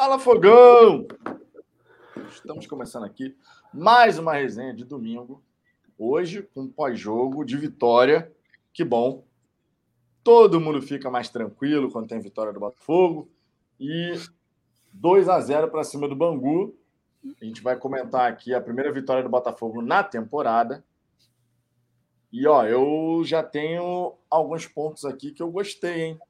Fala, Fogão! Estamos começando aqui mais uma resenha de domingo. Hoje, um pós-jogo de vitória. Que bom. Todo mundo fica mais tranquilo quando tem vitória do Botafogo. E 2 a 0 para cima do Bangu. A gente vai comentar aqui a primeira vitória do Botafogo na temporada. E ó, eu já tenho alguns pontos aqui que eu gostei, hein?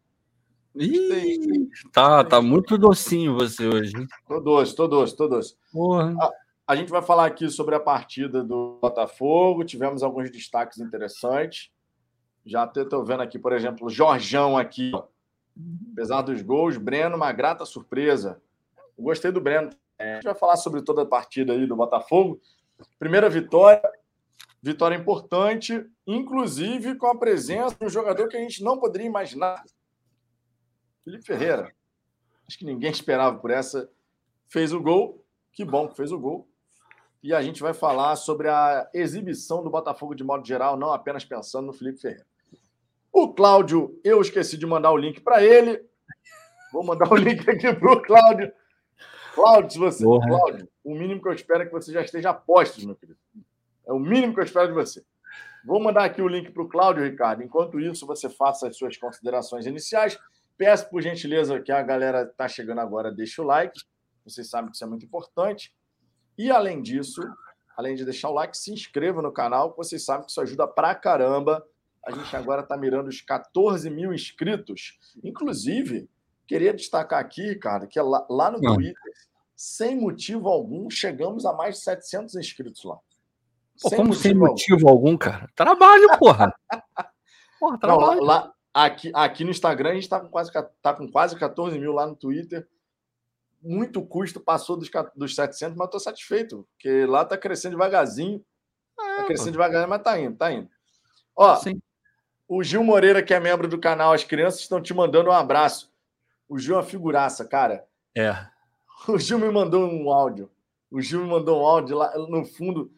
Ih, tá, tá muito docinho você hoje. Tô doce, tô doce, tô doce. A, a gente vai falar aqui sobre a partida do Botafogo. Tivemos alguns destaques interessantes. Já até estou vendo aqui, por exemplo, o Jorjão aqui. ó. Apesar dos gols, Breno, uma grata surpresa. Eu gostei do Breno. É, a gente vai falar sobre toda a partida aí do Botafogo. Primeira vitória, vitória importante, inclusive com a presença de um jogador que a gente não poderia imaginar. Felipe Ferreira. Acho que ninguém esperava por essa. Fez o gol. Que bom que fez o gol. E a gente vai falar sobre a exibição do Botafogo de modo geral, não apenas pensando no Felipe Ferreira. O Cláudio, eu esqueci de mandar o link para ele. Vou mandar o link aqui para o Cláudio. Cláudio, se você. Porra. Cláudio, o mínimo que eu espero é que você já esteja a postos, meu querido. É o mínimo que eu espero de você. Vou mandar aqui o link para o Cláudio, Ricardo. Enquanto isso, você faça as suas considerações iniciais. Peço, por gentileza, que a galera está chegando agora, deixe o like. Vocês sabem que isso é muito importante. E, além disso, além de deixar o like, se inscreva no canal, vocês sabem que isso ajuda pra caramba. A gente agora está mirando os 14 mil inscritos. Inclusive, queria destacar aqui, cara, que lá, lá no Ah. Twitter, sem motivo algum, chegamos a mais de 700 inscritos lá. Pô, como sem algum. motivo algum, cara? Trabalho, porra. Porra, Não, lá, trabalho. lá- aqui, aqui no Instagram a gente está com, quase, tá com quase 14 mil lá no Twitter. Muito custo, passou dos, dos 700, mas estou satisfeito, porque lá está crescendo devagarzinho. Está É, crescendo devagarzinho, mas está indo, está indo. Ó, Sim. o Gil Moreira, que é membro do canal As Crianças, estão te mandando um abraço. O Gil é uma figuraça, cara. É. O Gil me mandou um áudio. O Gil me mandou um áudio lá no fundo,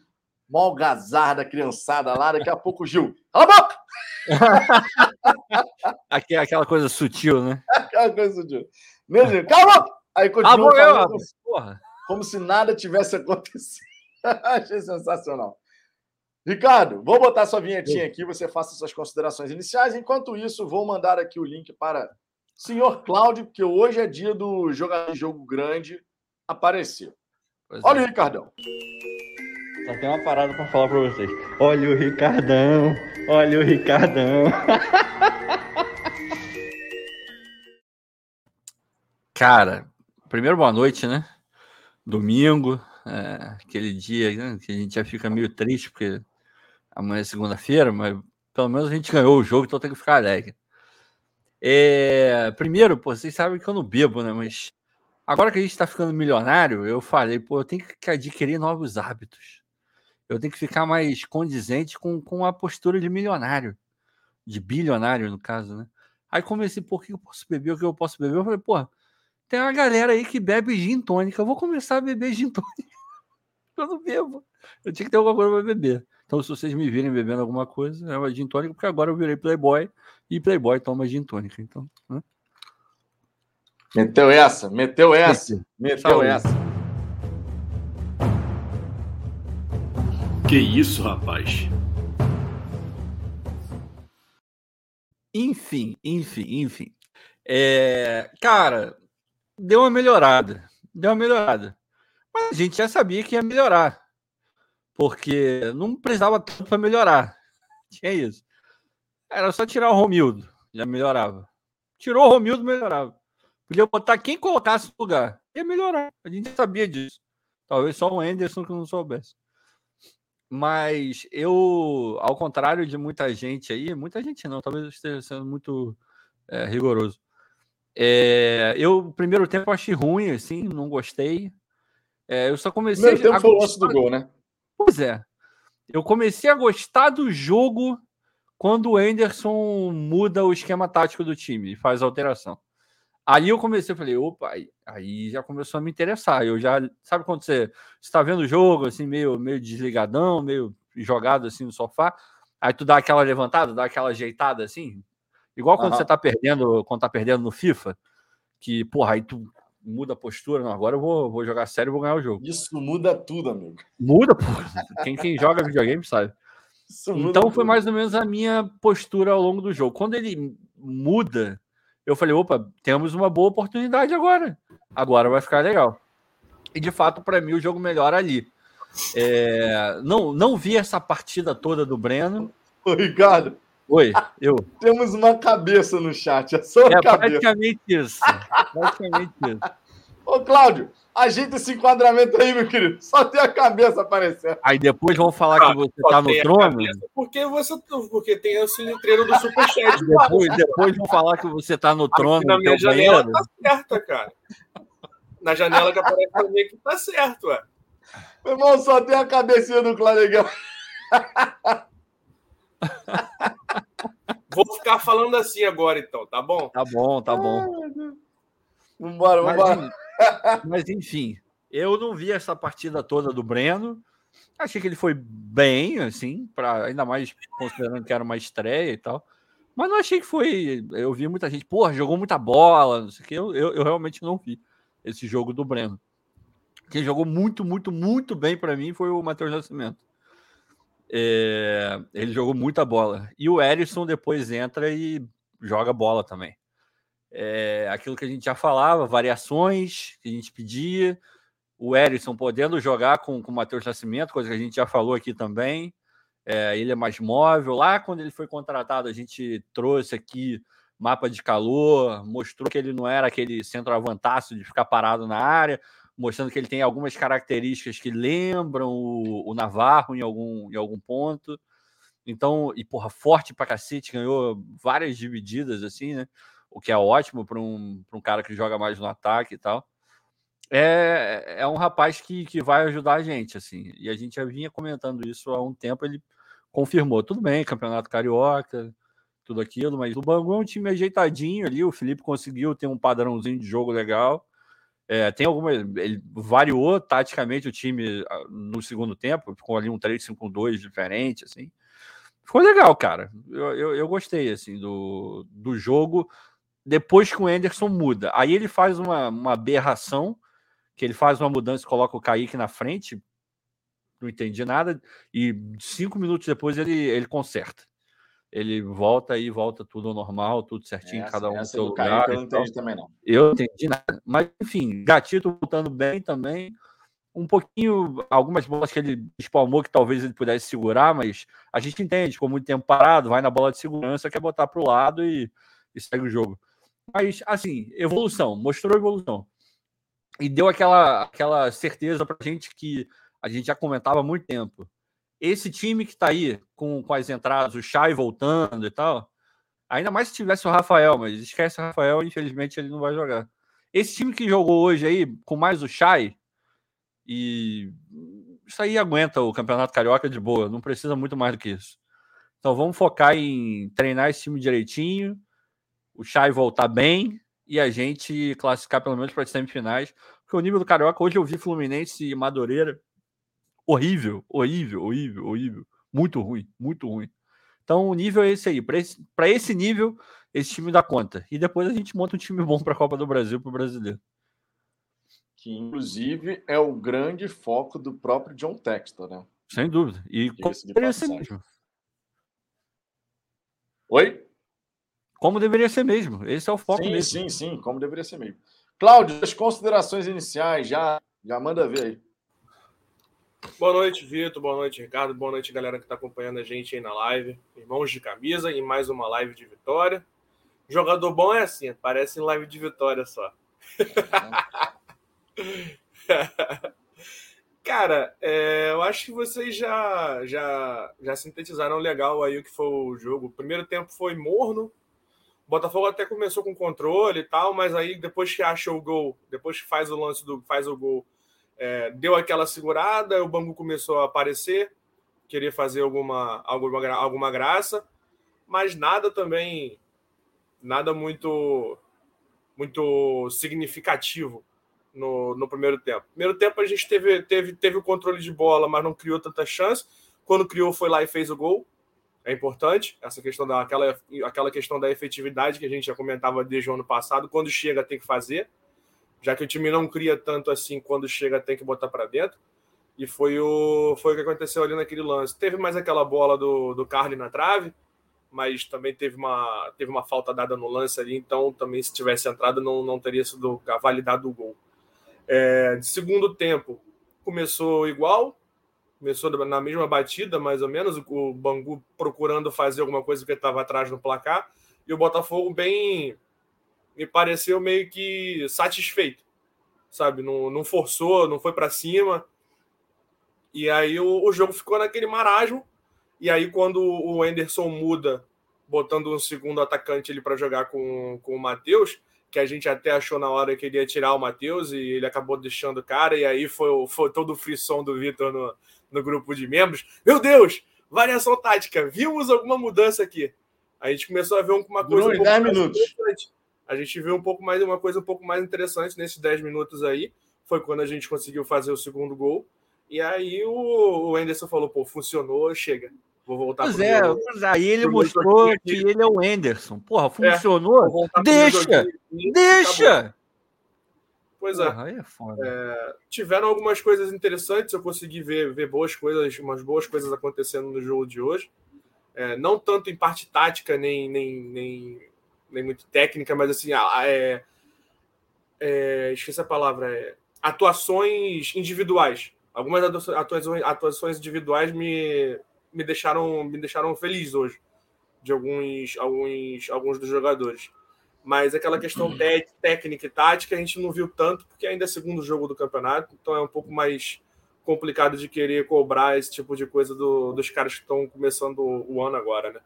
mó algazarra da criançada lá. Daqui a pouco o Gil, cala a boca! Aqui, aquela coisa sutil, né? Aquela coisa de. Meu Deus, calma! Aí Ah, continua eu, falando rapaz. Porra. como se nada tivesse acontecido. Achei sensacional. Ricardo, vou botar sua vinhetinha aqui, você faça suas considerações iniciais. Enquanto isso, vou mandar aqui o link para senhor Cláudio, que hoje é dia do jogador de jogo grande aparecer. Pois Olha é. o Ricardão. Só tem uma parada pra falar pra vocês. Olha o Ricardão, olha o Ricardão. Cara, primeiro boa noite, né? Domingo, é, aquele dia né, que a gente já fica meio triste, porque amanhã é segunda-feira, mas pelo menos a gente ganhou o jogo, então tem que ficar alegre. É, primeiro, pô, vocês sabem que eu não bebo, né? Mas agora que a gente tá ficando milionário, eu falei, pô, eu tenho que adquirir novos hábitos. Eu tenho que ficar mais condizente com, com a postura de milionário, de bilionário, no caso, né? Aí comecei, por que eu posso beber, o que eu posso beber? Eu falei, pô, tem uma galera aí que bebe gin tônica. Eu vou começar a beber gin tônica. Eu não bebo. Eu tinha que ter alguma coisa para beber. Então, se vocês me virem bebendo alguma coisa, é uma gin tônica, porque agora eu virei playboy e playboy toma gin tônica. Então, né? Meteu essa, meteu essa, meteu Saúde. essa. Que isso, rapaz? Enfim, enfim, enfim. É, cara, deu uma melhorada. Deu uma melhorada. Mas a gente já sabia que ia melhorar. Porque não precisava tanto para melhorar. Tinha isso. Era só tirar o Romildo, já melhorava. Tirou o Romildo, melhorava. Podia botar quem colocasse no lugar. Ia melhorar. A gente sabia disso. Talvez só o Anderson que não soubesse. Mas eu, ao contrário de muita gente aí, muita gente não, talvez eu esteja sendo muito é, rigoroso. É, eu, primeiro tempo, achei ruim, assim, não gostei. É, eu só comecei Primeiro tempo a foi o lance do gol, né? Pois é. Eu comecei a gostar do jogo quando o Anderson muda o esquema tático do time e faz alteração. Aí eu comecei, eu falei, opa, aí, aí já começou a me interessar. Eu já, sabe quando você está vendo o jogo, assim, meio, meio desligadão, meio jogado assim no sofá, aí tu dá aquela levantada, dá aquela ajeitada assim, igual quando Aham. você tá perdendo, quando tá perdendo no FIFA, que, porra, aí tu muda a postura. Não, agora eu vou, vou jogar sério e vou ganhar o jogo. Isso muda tudo, amigo. Muda, pô. Quem, quem joga videogame sabe. Então foi mais ou menos a minha postura ao longo do jogo. Quando ele muda, eu falei: opa, temos uma boa oportunidade agora. Agora vai ficar legal. E de fato, para mim, o jogo melhora ali. É, não, não vi essa partida toda do Breno. Ô, Ricardo. Oi, eu. Temos uma cabeça no chat. É só é cabeça. praticamente isso. Praticamente isso. Ô, Cláudio, ajeita esse enquadramento aí, meu querido. Só tem a cabeça aparecendo. Aí depois vão falar ah, que você tá no trono. Porque você porque tem esse letreiro do Superchat. depois, depois vão falar que você tá no trono. Aqui na minha janela banheiro. tá certa, cara. Na janela que aparece pra mim que tá certo, ué. Meu irmão, só tem a cabecinha do Claregão. Vou ficar falando assim agora, então, tá bom? Tá bom, tá bom. Vambora, vambora. Mas, mas, enfim, eu não vi essa partida toda do Breno. Achei que ele foi bem, assim, para ainda mais considerando que era uma estreia e tal. Mas não achei que foi. Eu vi muita gente, porra, jogou muita bola, não sei o que. Eu, eu, eu realmente não vi esse jogo do Breno. Quem jogou muito, muito, muito bem para mim foi o Matheus Nascimento. É, ele jogou muita bola. E o Erisson depois entra e joga bola também. É, aquilo que a gente já falava, variações que a gente pedia. O Erisson podendo jogar com, com o Matheus Nascimento, coisa que a gente já falou aqui também. É, ele é mais móvel. Lá, quando ele foi contratado, a gente trouxe aqui mapa de calor, mostrou que ele não era aquele centroavantaço de ficar parado na área, mostrando que ele tem algumas características que lembram o, o Navarro em algum, em algum ponto. Então, e porra, forte pra cacete, ganhou várias divididas, assim, né? O que é ótimo para um, um cara que joga mais no ataque e tal. É, é um rapaz que, que vai ajudar a gente, assim. E a gente já vinha comentando isso há um tempo, ele confirmou. Tudo bem, campeonato carioca, tudo aquilo, mas o Bangu é um time ajeitadinho ali. O Felipe conseguiu ter um padrãozinho de jogo legal. É, tem alguma. Ele variou taticamente o time ah, no segundo tempo, ficou ali um 3-5-2 diferente, assim. Ficou legal, cara. Eu, eu, eu, gostei, assim, do, do jogo. Depois que o Anderson muda. Aí ele faz uma, uma aberração, que ele faz uma mudança e coloca o Kaique na frente. Não entendi nada. E cinco minutos depois ele, ele conserta ele volta e volta tudo ao normal, tudo certinho, essa, cada um no seu lugar. eu não entendi também, não. Eu não entendi nada. Mas, enfim, Gatito voltando bem também. Um pouquinho, algumas bolas que ele espalmou que talvez ele pudesse segurar, mas a gente entende, ficou muito tempo parado, vai na bola de segurança, quer botar para o lado e, e segue o jogo. Mas, assim, evolução, mostrou evolução. E deu aquela, aquela certeza para a gente que a gente já comentava há muito tempo esse time que está aí com, com as entradas, o Chay voltando e tal, ainda mais se tivesse o Rafael, mas esquece o Rafael, infelizmente ele não vai jogar. Esse time que jogou hoje aí, com mais o Chay, e isso aí aguenta o Campeonato Carioca de boa, não precisa muito mais do que isso. Então vamos focar em treinar esse time direitinho, o Chay voltar bem e a gente classificar pelo menos para as semifinais, porque o nível do Carioca, hoje eu vi Fluminense e Madureira horrível, horrível, horrível, horrível. Muito ruim, muito ruim. Então o nível é esse aí. Para esse, esse nível, esse time dá conta. E depois a gente monta um time bom para a Copa do Brasil, para o brasileiro. Que inclusive é o grande foco do próprio John Textor, né? Sem dúvida. E como deveria ser mesmo. Oi? Como deveria ser mesmo. Esse é o foco sim, mesmo. Sim, sim, como deveria ser mesmo. Cláudio, as considerações iniciais, já, já manda ver aí. Boa noite, Vitor. Boa noite, Ricardo. Boa noite, galera que está acompanhando a gente aí na live. Irmãos de camisa em mais uma live de vitória. Jogador bom é assim, parece em live de vitória só. Cara, é, eu acho que vocês já, já, já sintetizaram legal aí o que foi o jogo. O primeiro tempo foi morno. Botafogo até começou com controle e tal, mas aí depois que acha o gol, depois que faz o lance do faz o gol, é, deu aquela segurada, o Bangu começou a aparecer, queria fazer alguma, alguma, alguma graça, mas nada também, nada muito, muito significativo no, no primeiro tempo. Primeiro tempo a gente teve, teve, teve o controle de bola, mas não criou tanta chance. Quando criou, foi lá e fez o gol. É importante essa questão da aquela, aquela questão da efetividade que a gente já comentava desde o ano passado. Quando chega, tem que fazer já que o time não cria tanto assim, quando chega tem que botar para dentro. E foi o, foi o que aconteceu ali naquele lance. Teve mais aquela bola do, do Carly na trave, mas também teve uma, teve uma falta dada no lance ali, então também se tivesse entrado não, não teria sido validado o gol. É, de segundo tempo, começou igual, começou na mesma batida, mais ou menos, o Bangu procurando fazer alguma coisa que estava atrás no placar, e o Botafogo bem me pareceu meio que satisfeito, sabe? Não, não forçou, não foi para cima. E aí o, o, jogo ficou naquele marasmo. E aí, quando o Anderson muda, botando um segundo atacante ali para jogar com, com o Matheus, que a gente até achou na hora que ele ia tirar o Matheus e ele acabou deixando o cara, e aí foi, foi todo o frisson do Vitor no, no grupo de membros. Meu Deus! Variação tática, vimos alguma mudança aqui. A gente começou a ver uma coisa. Durou um 10 minutos. A gente viu um pouco mais uma coisa um pouco mais interessante nesses 10 minutos aí. Foi quando a gente conseguiu fazer o segundo gol. E aí o, o Anderson falou: pô, funcionou, chega. Vou voltar pois é, pois aí ele mostrou que ele é o Anderson. Porra, funcionou? É, deixa! Deixa! Pois é. É, é, tiveram algumas coisas interessantes, eu consegui ver, ver boas coisas, umas boas coisas acontecendo no jogo de hoje. É, não tanto em parte tática, nem, nem, nem nem muito técnica, mas assim, é, é, esqueci a palavra, é, atuações individuais. Algumas atuações, atuações individuais me, me deixaram me deixaram feliz hoje de alguns alguns alguns dos jogadores. Mas aquela questão uhum. técnica e tática a gente não viu tanto porque ainda é segundo jogo do campeonato, então é um pouco mais complicado de querer cobrar esse tipo de coisa do, dos caras que estão começando o ano agora, né?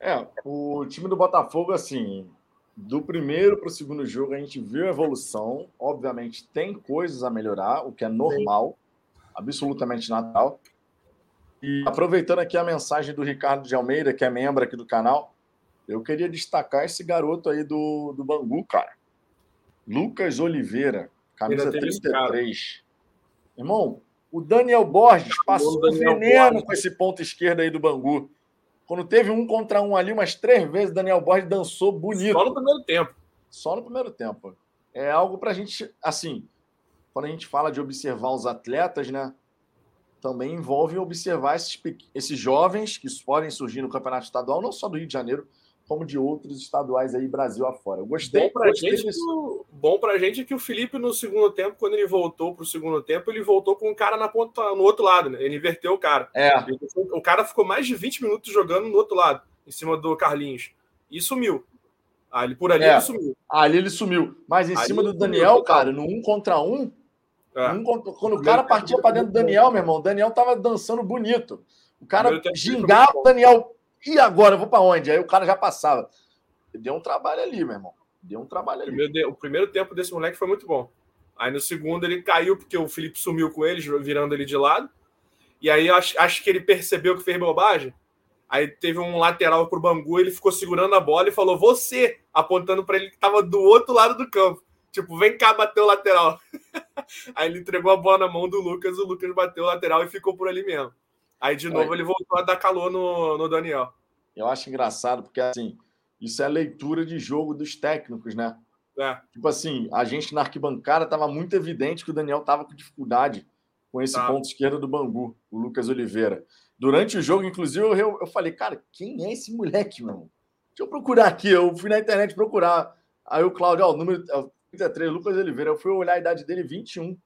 É, o time do Botafogo, assim, do primeiro para o segundo jogo, a gente viu evolução. Obviamente, tem coisas a melhorar, o que é normal, absolutamente natural. E aproveitando aqui a mensagem do Ricardo de Almeida, que é membro aqui do canal, eu queria destacar esse garoto aí do, do Bangu, cara. Lucas Oliveira, camisa 33. Irmão, o Daniel Borges passou o Daniel veneno Borges. com esse ponto esquerdo aí do Bangu. Quando teve um contra um ali, umas três vezes, Daniel Borges dançou bonito. Só no primeiro tempo. Só no primeiro tempo. É algo para a gente, assim, quando a gente fala de observar os atletas, né? Também envolve observar esses, esses jovens que podem surgir no campeonato estadual, não só do Rio de Janeiro, como de outros estaduais aí Brasil afora. Eu gostei. Bom pra, gostei gente, desse... bom pra gente é que o Felipe, no segundo tempo, quando ele voltou pro segundo tempo, ele voltou com o cara na ponta, no outro lado, né? Ele inverteu o cara. É. O cara ficou mais de 20 minutos jogando no outro lado, em cima do Carlinhos. E sumiu. Ali, por ali é. ele sumiu. Ali ele sumiu. Mas em ali cima do Daniel, sumiu, cara, no um contra um, é. um contra... quando o cara partia para dentro do Daniel, meu irmão, o Daniel tava dançando bonito. O cara gingava o Daniel e agora, eu vou para onde? Aí o cara já passava. Deu um trabalho ali, meu irmão. Deu um trabalho ali. O primeiro, tempo desse moleque foi muito bom. Aí no segundo ele caiu porque o Felipe sumiu com ele, virando ele de lado. E aí acho, acho que ele percebeu que fez bobagem. Aí teve um lateral pro Bangu, ele ficou segurando a bola e falou: Você, apontando para ele que estava do outro lado do campo. Tipo, vem cá bater o lateral. aí ele entregou a bola na mão do Lucas, o Lucas bateu o lateral e ficou por ali mesmo. Aí, de novo, ele voltou a dar calor no, no Daniel. Eu acho engraçado, porque assim, isso é leitura de jogo dos técnicos, né? É. Tipo assim, a gente na arquibancada estava muito evidente que o Daniel estava com dificuldade com esse tá. ponto esquerdo do Bangu, o Lucas Oliveira. Durante o jogo, inclusive, eu, eu falei, cara, quem é esse moleque, meu? Deixa eu procurar aqui. Eu fui na internet procurar. Aí o Cláudio, ó, o número 33, Lucas Oliveira. Eu fui olhar a idade dele, 21.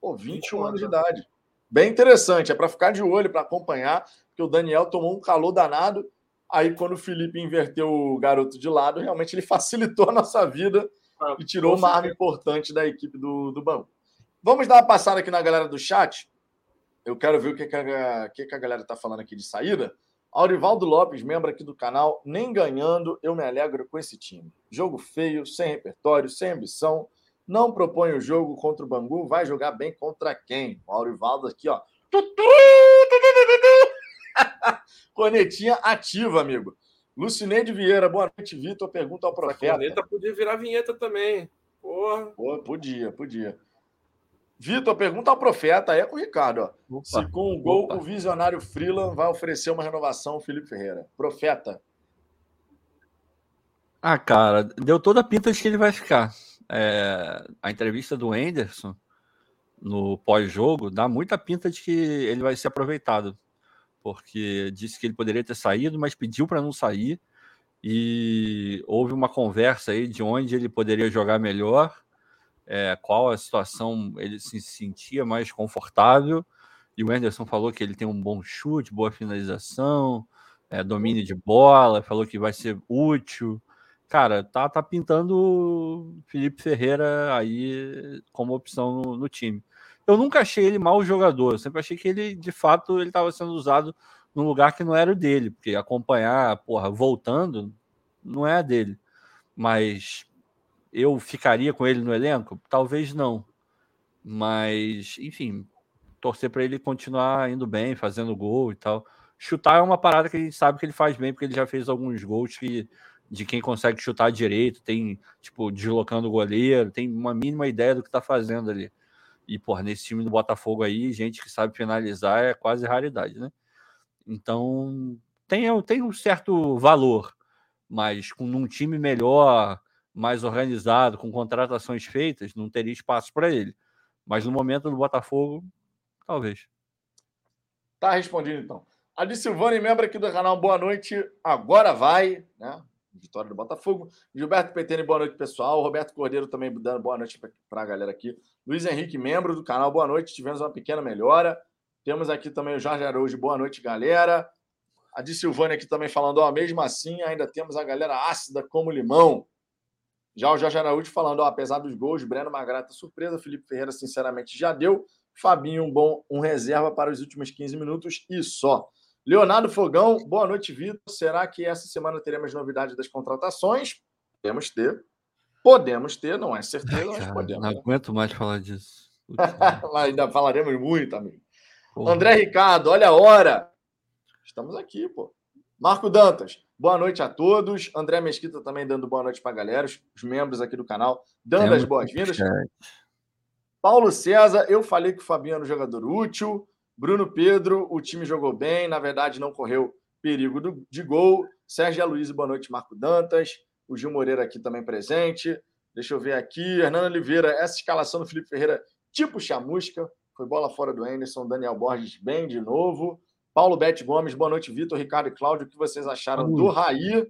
Pô, 21, 21 anos de idade. Bem interessante, é para ficar de olho, para acompanhar, porque o Daniel tomou um calor danado. Aí, quando o Felipe inverteu o garoto de lado, realmente ele facilitou a nossa vida ah, e tirou uma arma importante da equipe do, do banco. Vamos dar uma passada aqui na galera do chat. Eu quero ver o que, que, a, que, que a galera está falando aqui de saída. Aurivaldo Lopes, membro aqui do canal, nem ganhando, eu me alegro com esse time. Jogo feio, sem repertório, sem ambição não propõe o jogo contra o Bangu, vai jogar bem contra quem? O Aurivaldo aqui, ó. Cornetinha ativa, amigo. Lucineide Vieira, boa noite, Vitor. Pergunta ao profeta. A corneta podia virar vinheta também. Porra. Pô, podia, podia. Vitor, pergunta ao profeta, é com o Ricardo. Ó. Opa, Se com o gol opa. o visionário Freeland vai oferecer uma renovação ao Felipe Ferreira. Profeta. Ah, cara, deu toda a pinta de que ele vai ficar. É, a entrevista do Anderson no pós-jogo dá muita pinta de que ele vai ser aproveitado, porque disse que ele poderia ter saído, mas pediu para não sair e houve uma conversa aí de onde ele poderia jogar melhor, é, qual a situação ele se sentia mais confortável. E o Anderson falou que ele tem um bom chute, boa finalização, é, domínio de bola, falou que vai ser útil. Cara, tá, tá pintando Felipe Ferreira aí como opção no, no time. Eu nunca achei ele mau jogador, eu sempre achei que ele, de fato, ele estava sendo usado num lugar que não era o dele, porque acompanhar, porra, voltando, não é a dele. Mas eu ficaria com ele no elenco? Talvez não. Mas, enfim, torcer para ele continuar indo bem, fazendo gol e tal. Chutar é uma parada que a gente sabe que ele faz bem, porque ele já fez alguns gols que, de quem consegue chutar direito, tem, tipo, deslocando o goleiro, tem uma mínima ideia do que tá fazendo ali. E, por nesse time do Botafogo aí, gente que sabe finalizar é quase raridade, né? Então, tem, tem um certo valor, mas com um time melhor, mais organizado, com contratações feitas, não teria espaço para ele. Mas no momento do Botafogo, talvez. Tá respondido então. Adi Silvani, membro aqui do canal, boa noite. Agora vai, né? Vitória do Botafogo. Gilberto Petene, boa noite, pessoal. Roberto Cordeiro também dando boa noite para a galera aqui. Luiz Henrique, membro do canal, boa noite. Tivemos uma pequena melhora. Temos aqui também o Jorge Araújo, boa noite, galera. A de Silvânia aqui também falando, ó, mesmo assim, ainda temos a galera ácida como limão. Já o Jorge Araújo falando, ó, apesar dos gols, Breno uma grata surpresa, Felipe Ferreira, sinceramente, já deu. Fabinho, um bom, um reserva para os últimos 15 minutos e só. Leonardo Fogão, boa noite, Vitor. Será que essa semana teremos novidade das contratações? Podemos ter. Podemos ter, não é certeza, mas podemos. Não aguento mais falar disso. Ainda falaremos muito, amigo. Porra. André Ricardo, olha a hora. Estamos aqui, pô. Marco Dantas, boa noite a todos. André Mesquita também dando boa noite para a galera, os membros aqui do canal, dando as boas-vindas. Paulo César, eu falei que o Fabiano é um jogador útil. Bruno Pedro, o time jogou bem, na verdade não correu perigo do, de gol. Sérgio Aloysio, boa noite, Marco Dantas. O Gil Moreira aqui também presente. Deixa eu ver aqui. Hernando Oliveira, essa escalação do Felipe Ferreira, tipo chamusca. Foi bola fora do Anderson. Daniel Borges, bem de novo. Paulo Bete Gomes, boa noite, Vitor, Ricardo e Cláudio. O que vocês acharam do Raí?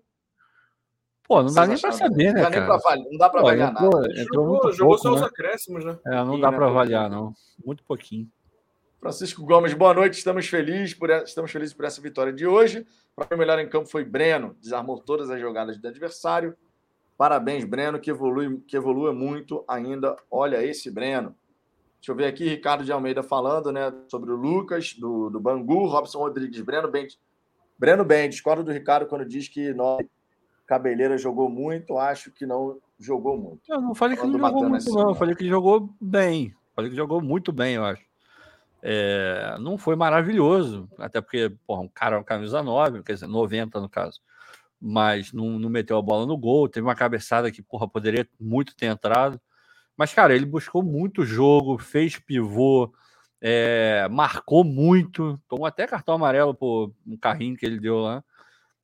Pô, não dá nem para saber, né? Não dá, cara? Pra, não dá para avaliar entrou, nada. Entrou jogou, jogou pouco, só né? os acréscimos, né? É, não Sim, dá né? para avaliar, não. Muito pouquinho. Francisco Gomes, boa noite. Estamos felizes por, estamos felizes por essa vitória de hoje. Para o melhor em campo foi Breno, desarmou todas as jogadas do adversário. Parabéns, Breno, que evolui, que evolui muito ainda. Olha esse Breno. Deixa eu ver aqui, Ricardo de Almeida falando né, sobre o Lucas, do, do Bangu, Robson Rodrigues, Breno bem. Breno bem, discordo do Ricardo quando diz que nós, Cabeleira jogou muito, acho que não jogou muito. Eu não falei que ele jogou muito, não. Eu falei que jogou bem. Falei que jogou muito bem, eu acho. É, não foi maravilhoso, até porque, porra, um cara uma camisa 9, quer dizer, 90 no caso, mas não, não meteu a bola no gol, teve uma cabeçada que, porra, poderia muito ter entrado. Mas, cara, ele buscou muito jogo, fez pivô, é, marcou muito, tomou até cartão amarelo por um carrinho que ele deu lá.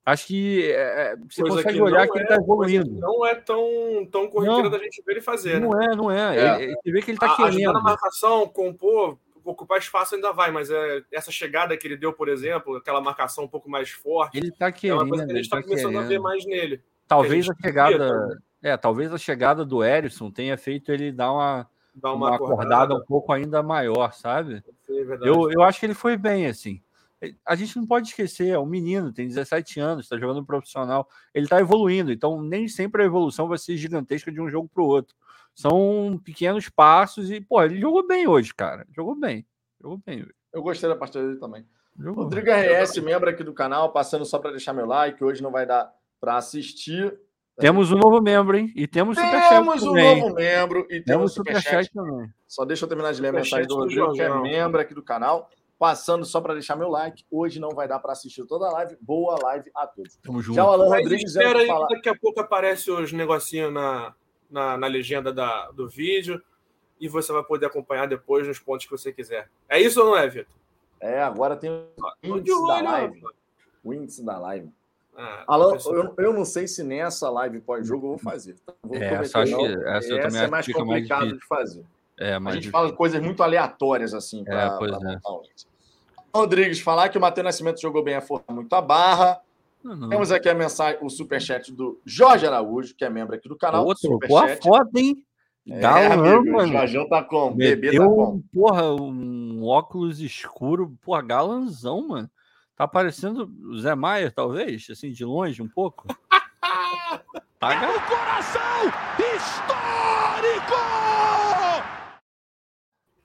Acho que é, você coisa consegue que olhar que é, ele está evoluindo. Não é tão, tão corriqueira da gente ver ele fazer. Não né? é, não é. é. Ele, você vê que ele está querendo. Ajudar na marcação, compor, ocupar espaço ainda vai, mas é, essa chegada que ele deu, por exemplo, aquela marcação um pouco mais forte. Ele tá querendo. É uma coisa que a gente está tá começando querendo. a ver mais nele. Talvez a, a chegada. É, talvez a chegada do Erisson tenha feito ele dar uma, dar uma, uma acordada. acordada. um pouco ainda maior, sabe? É eu, eu acho que ele foi bem, assim. A gente não pode esquecer, é um menino, tem 17 anos, está jogando profissional, ele está evoluindo, então nem sempre a evolução vai ser gigantesca de um jogo para o outro. São pequenos passos e, pô, ele jogou bem hoje, cara. Jogou bem. Jogou bem hoje. Eu gostei da partida dele também. Jogou. Rodrigo RS, membro aqui do canal, passando só para deixar meu like. Hoje não vai dar para assistir. Temos um novo membro, hein? E temos superchat Temos um novo membro e temos, temos superchat também. Só deixa eu terminar de ler a mensagem do Rodrigo, que é membro aqui do canal. Passando só para deixar meu like. Hoje não vai dar para assistir toda a live. Boa live a todos. Tamo junto. Tchau, Alan Rodrigues. Espera aí, falar... daqui a pouco aparece os negocinhos na, na, na legenda da, do vídeo e você vai poder acompanhar depois nos pontos que você quiser. É isso ou não é, Vitor? É, agora tem o índice da live. O índice da live. Ah, Alan, eu, eu não sei se nessa live pós-jogo eu vou fazer. tá? Vou É, essa eu acho essa eu também é mais complicado de fazer. É, A mas gente fala coisas muito aleatórias, assim, É, para pois é. montar o link. Rodrigues, falar que o Matheus Nascimento jogou bem a força muito a barra. Não. Temos aqui a mensagem, o superchat do Jorge Araújo, que é membro aqui do canal. Outro, pô, a Superchat. foto, hein? É, Galão, amigo, o mano. Jorjão tá com, bebê tá Meteu, com. porra, um óculos escuro, porra, galanzão, mano. Tá parecendo o Zé Maia, talvez, assim, de longe um pouco. tá ga-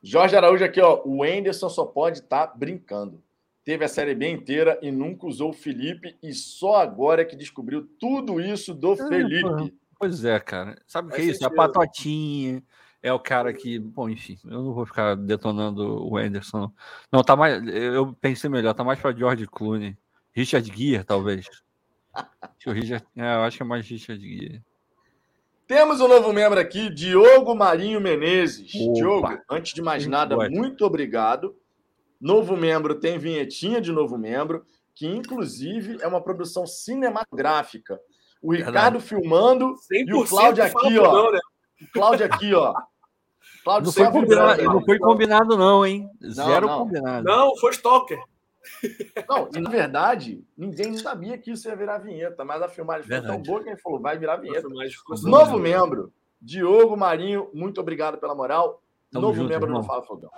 Jorge Araújo aqui, ó. O Enderson só pode estar brincando. Teve a Série B inteira e nunca usou o Felipe e só agora é que descobriu tudo isso do Felipe. Pois é, cara. Sabe o que é isso? É a sentido. patotinha. É o cara que. Bom, enfim, eu não vou ficar detonando o Anderson. Não, tá mais. Eu pensei melhor, tá mais pra George Clooney. Richard Gere, talvez. Acho que o Richard, é, eu acho que é mais Richard Gere. Temos um novo membro aqui, Diogo Marinho Menezes. Opa. Diogo, antes de mais nada, muito obrigado. Novo membro tem vinhetinha de novo membro, que inclusive é uma produção cinematográfica. O Ricardo filmando e o 100% Cláudio aqui, ó. não, né? O Cláudio aqui, ó. Cláudio Não foi, combinado, não foi combinado, não, hein? Zero não. combinado. Não, foi Stalker. Não, e na verdade, ninguém sabia que isso ia virar vinheta, mas a filmagem foi tão boa que a gente falou, vai virar vinheta. Novo membro, Diogo Marinho, muito obrigado pela moral. Tamo Novo junto, membro irmão. do Fala Fogão.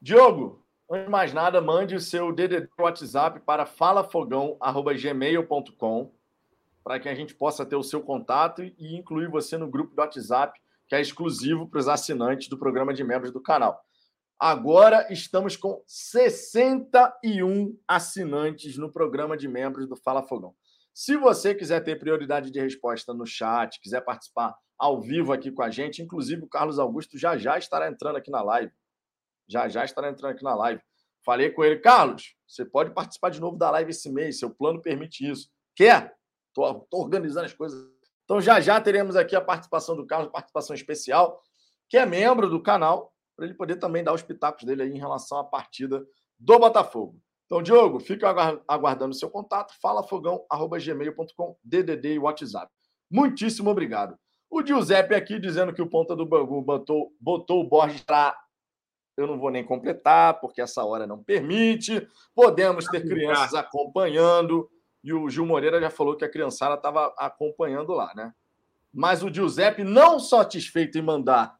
Diogo, antes de mais nada, mande o seu DDD WhatsApp para falafogão.gmail.com para que a gente possa ter o seu contato e incluir você no grupo do WhatsApp, que é exclusivo para os assinantes do programa de membros do canal. Agora estamos com 61 assinantes no programa de membros do Fala Fogão. Se você quiser ter prioridade de resposta no chat, quiser participar ao vivo aqui com a gente, inclusive o Carlos Augusto já já estará entrando aqui na live. Já já estará entrando aqui na live. Falei com ele, Carlos, você pode participar de novo da live esse mês, seu plano permite isso. Quer? Tô organizando as coisas. Então já já teremos aqui a participação do Carlos, participação especial, que é membro do canal, para ele poder também dar os pitacos dele aí em relação à partida do Botafogo. Então, Diogo, fica aguar- aguardando o seu contato, falafogão.gmail.com, DDD e WhatsApp. Muitíssimo obrigado. O Giuseppe aqui dizendo que o ponta do Bangu botou, botou o Borges para. Eu não vou nem completar, porque essa hora não permite. Podemos ter crianças acompanhando. E o Gil Moreira já falou que a criançada estava acompanhando lá, né? Mas o Giuseppe, não satisfeito em mandar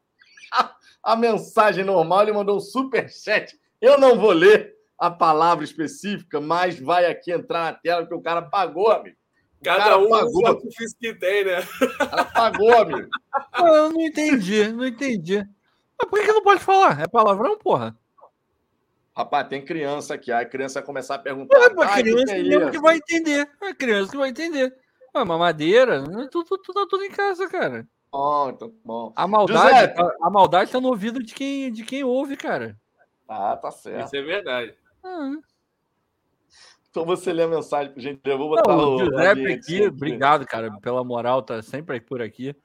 a mensagem normal, ele mandou um superchat. Eu não vou ler a palavra específica, mas vai aqui entrar na tela, porque o cara pagou, amigo. O Cada cara um pagou. o que tem, né? O cara pagou, amigo. Ah, Eu não entendi, não entendi. Mas por que, que não pode falar? É palavrão, porra? Rapaz, tem criança aqui. Aí a criança vai começar a perguntar. É pra "Ai, que criança que é mesmo isso?" que vai entender. É criança que vai entender. Ah, mamadeira, tudo, tudo, tudo, tudo em casa, cara. Bom, então, tá bom. A maldade, a, a maldade tá no ouvido de quem, de quem ouve, cara. Ah, tá certo. Isso é verdade. Ah, Então você lê a mensagem pra gente. Eu vou botar Não, o. a Giuseppe vinhetinha aqui, obrigado, cara, pela moral, tá sempre por aqui.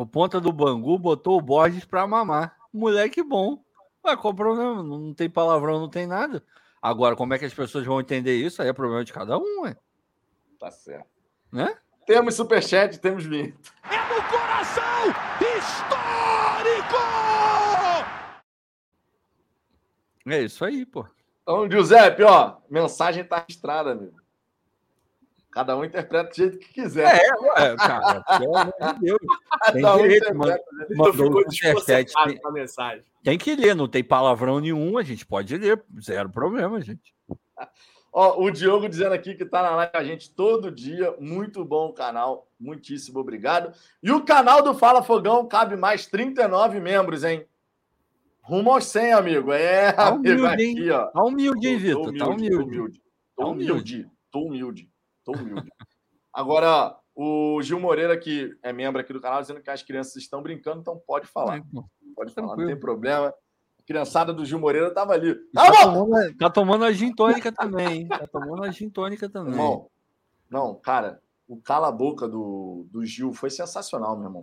O ponta do Bangu botou o Borges pra mamar. Moleque bom. Ué, qual o problema? Não tem palavrão, não tem nada. Agora, como é que as pessoas vão entender isso? Aí é problema de cada um, ué. Tá certo. Né? Temos superchat, temos vinheta. É isso aí, pô. Então, Giuseppe, ó, mensagem tá registrada, amigo. Cada um interpreta do jeito que quiser. É, cara, pelo amor de Deus. Tem Cada um direito, mano. Mandou um desconcertado Tem, mensagem. tem que ler, não tem palavrão nenhum, a gente pode ler. Zero problema, gente. Ó, o Diogo dizendo aqui que tá na live com a gente todo dia. Muito bom o canal. Muitíssimo obrigado. E o canal do Fala Fogão cabe mais 39 membros, hein? Rumo aos 100, amigo. É, Tá amigo, humilde, hein? aqui, ó. Tá humilde, hein, Tô- Vitor? tô Tá humilde. Tô humilde. Tô Tá humilde. humilde. Tô humilde. Tô humilde. Agora, o Gil Moreira, que é membro aqui do canal, dizendo que as crianças estão brincando, então pode falar. É. Pode falar, não tem problema. A criançada do Gil Moreira tava ali. Tá Tá tomando, a- tá tomando a gin tônica também, hein? Tá tomando a gin tônica também. Irmão, não, cara, o cala-boca do, do Gil foi sensacional, meu irmão.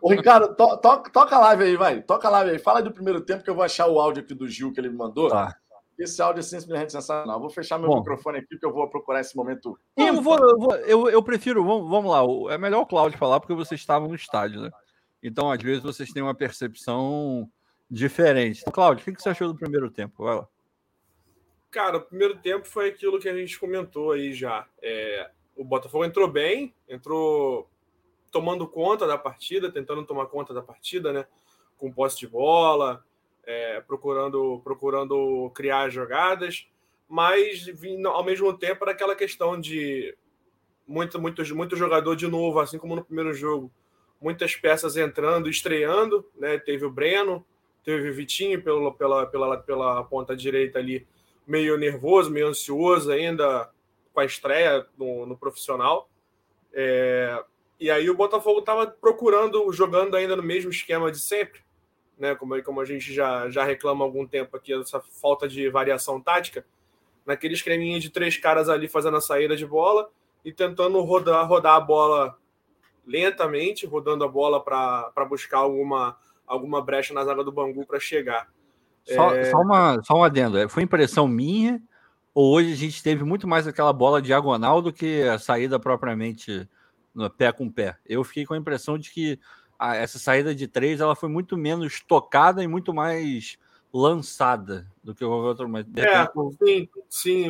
Ô, Ricardo, to, to, toca a live aí, vai. Toca a live aí. Fala do primeiro tempo que eu vou achar o áudio aqui do Gil que ele me mandou. Tá. Esse áudio é simplesmente sensacional. Vou fechar meu Bom. microfone aqui porque eu vou procurar esse momento. Eu, vou, eu, vou, eu, eu, prefiro, vamos, vamos lá. É melhor o Cláudio falar porque vocês estavam no estádio, né? Então, às vezes, vocês têm uma percepção diferente. Cláudio, o que você achou do primeiro tempo? Vai lá. Cara, o primeiro tempo foi aquilo que a gente comentou aí já. É, o Botafogo entrou bem, entrou tomando conta da partida, tentando tomar conta da partida, né? Com posse de bola, é, procurando, procurando criar jogadas, mas ao mesmo tempo era aquela questão de muito, muito, muito jogador de novo, assim como no primeiro jogo, muitas peças entrando, estreando, né? Teve o Breno, teve o Vitinho pelo, pela, pela, pela ponta direita ali, meio nervoso, meio ansioso ainda com a estreia no, no profissional. É, e aí o Botafogo estava procurando, jogando ainda no mesmo esquema de sempre, né? Como, como a gente já, já reclama há algum tempo aqui, essa falta de variação tática, naquele esqueminha de três caras ali fazendo a saída de bola e tentando rodar, rodar a bola lentamente, rodando a bola para buscar alguma, alguma brecha na zaga do Bangu para chegar. Só, é... só, uma, só um adendo, é, foi impressão minha ou hoje a gente teve muito mais aquela bola diagonal do que a saída propriamente no pé com pé? Eu fiquei com a impressão de que a, essa saída de três ela foi muito menos tocada e muito mais lançada do que o outro. Mas é, sim, sim.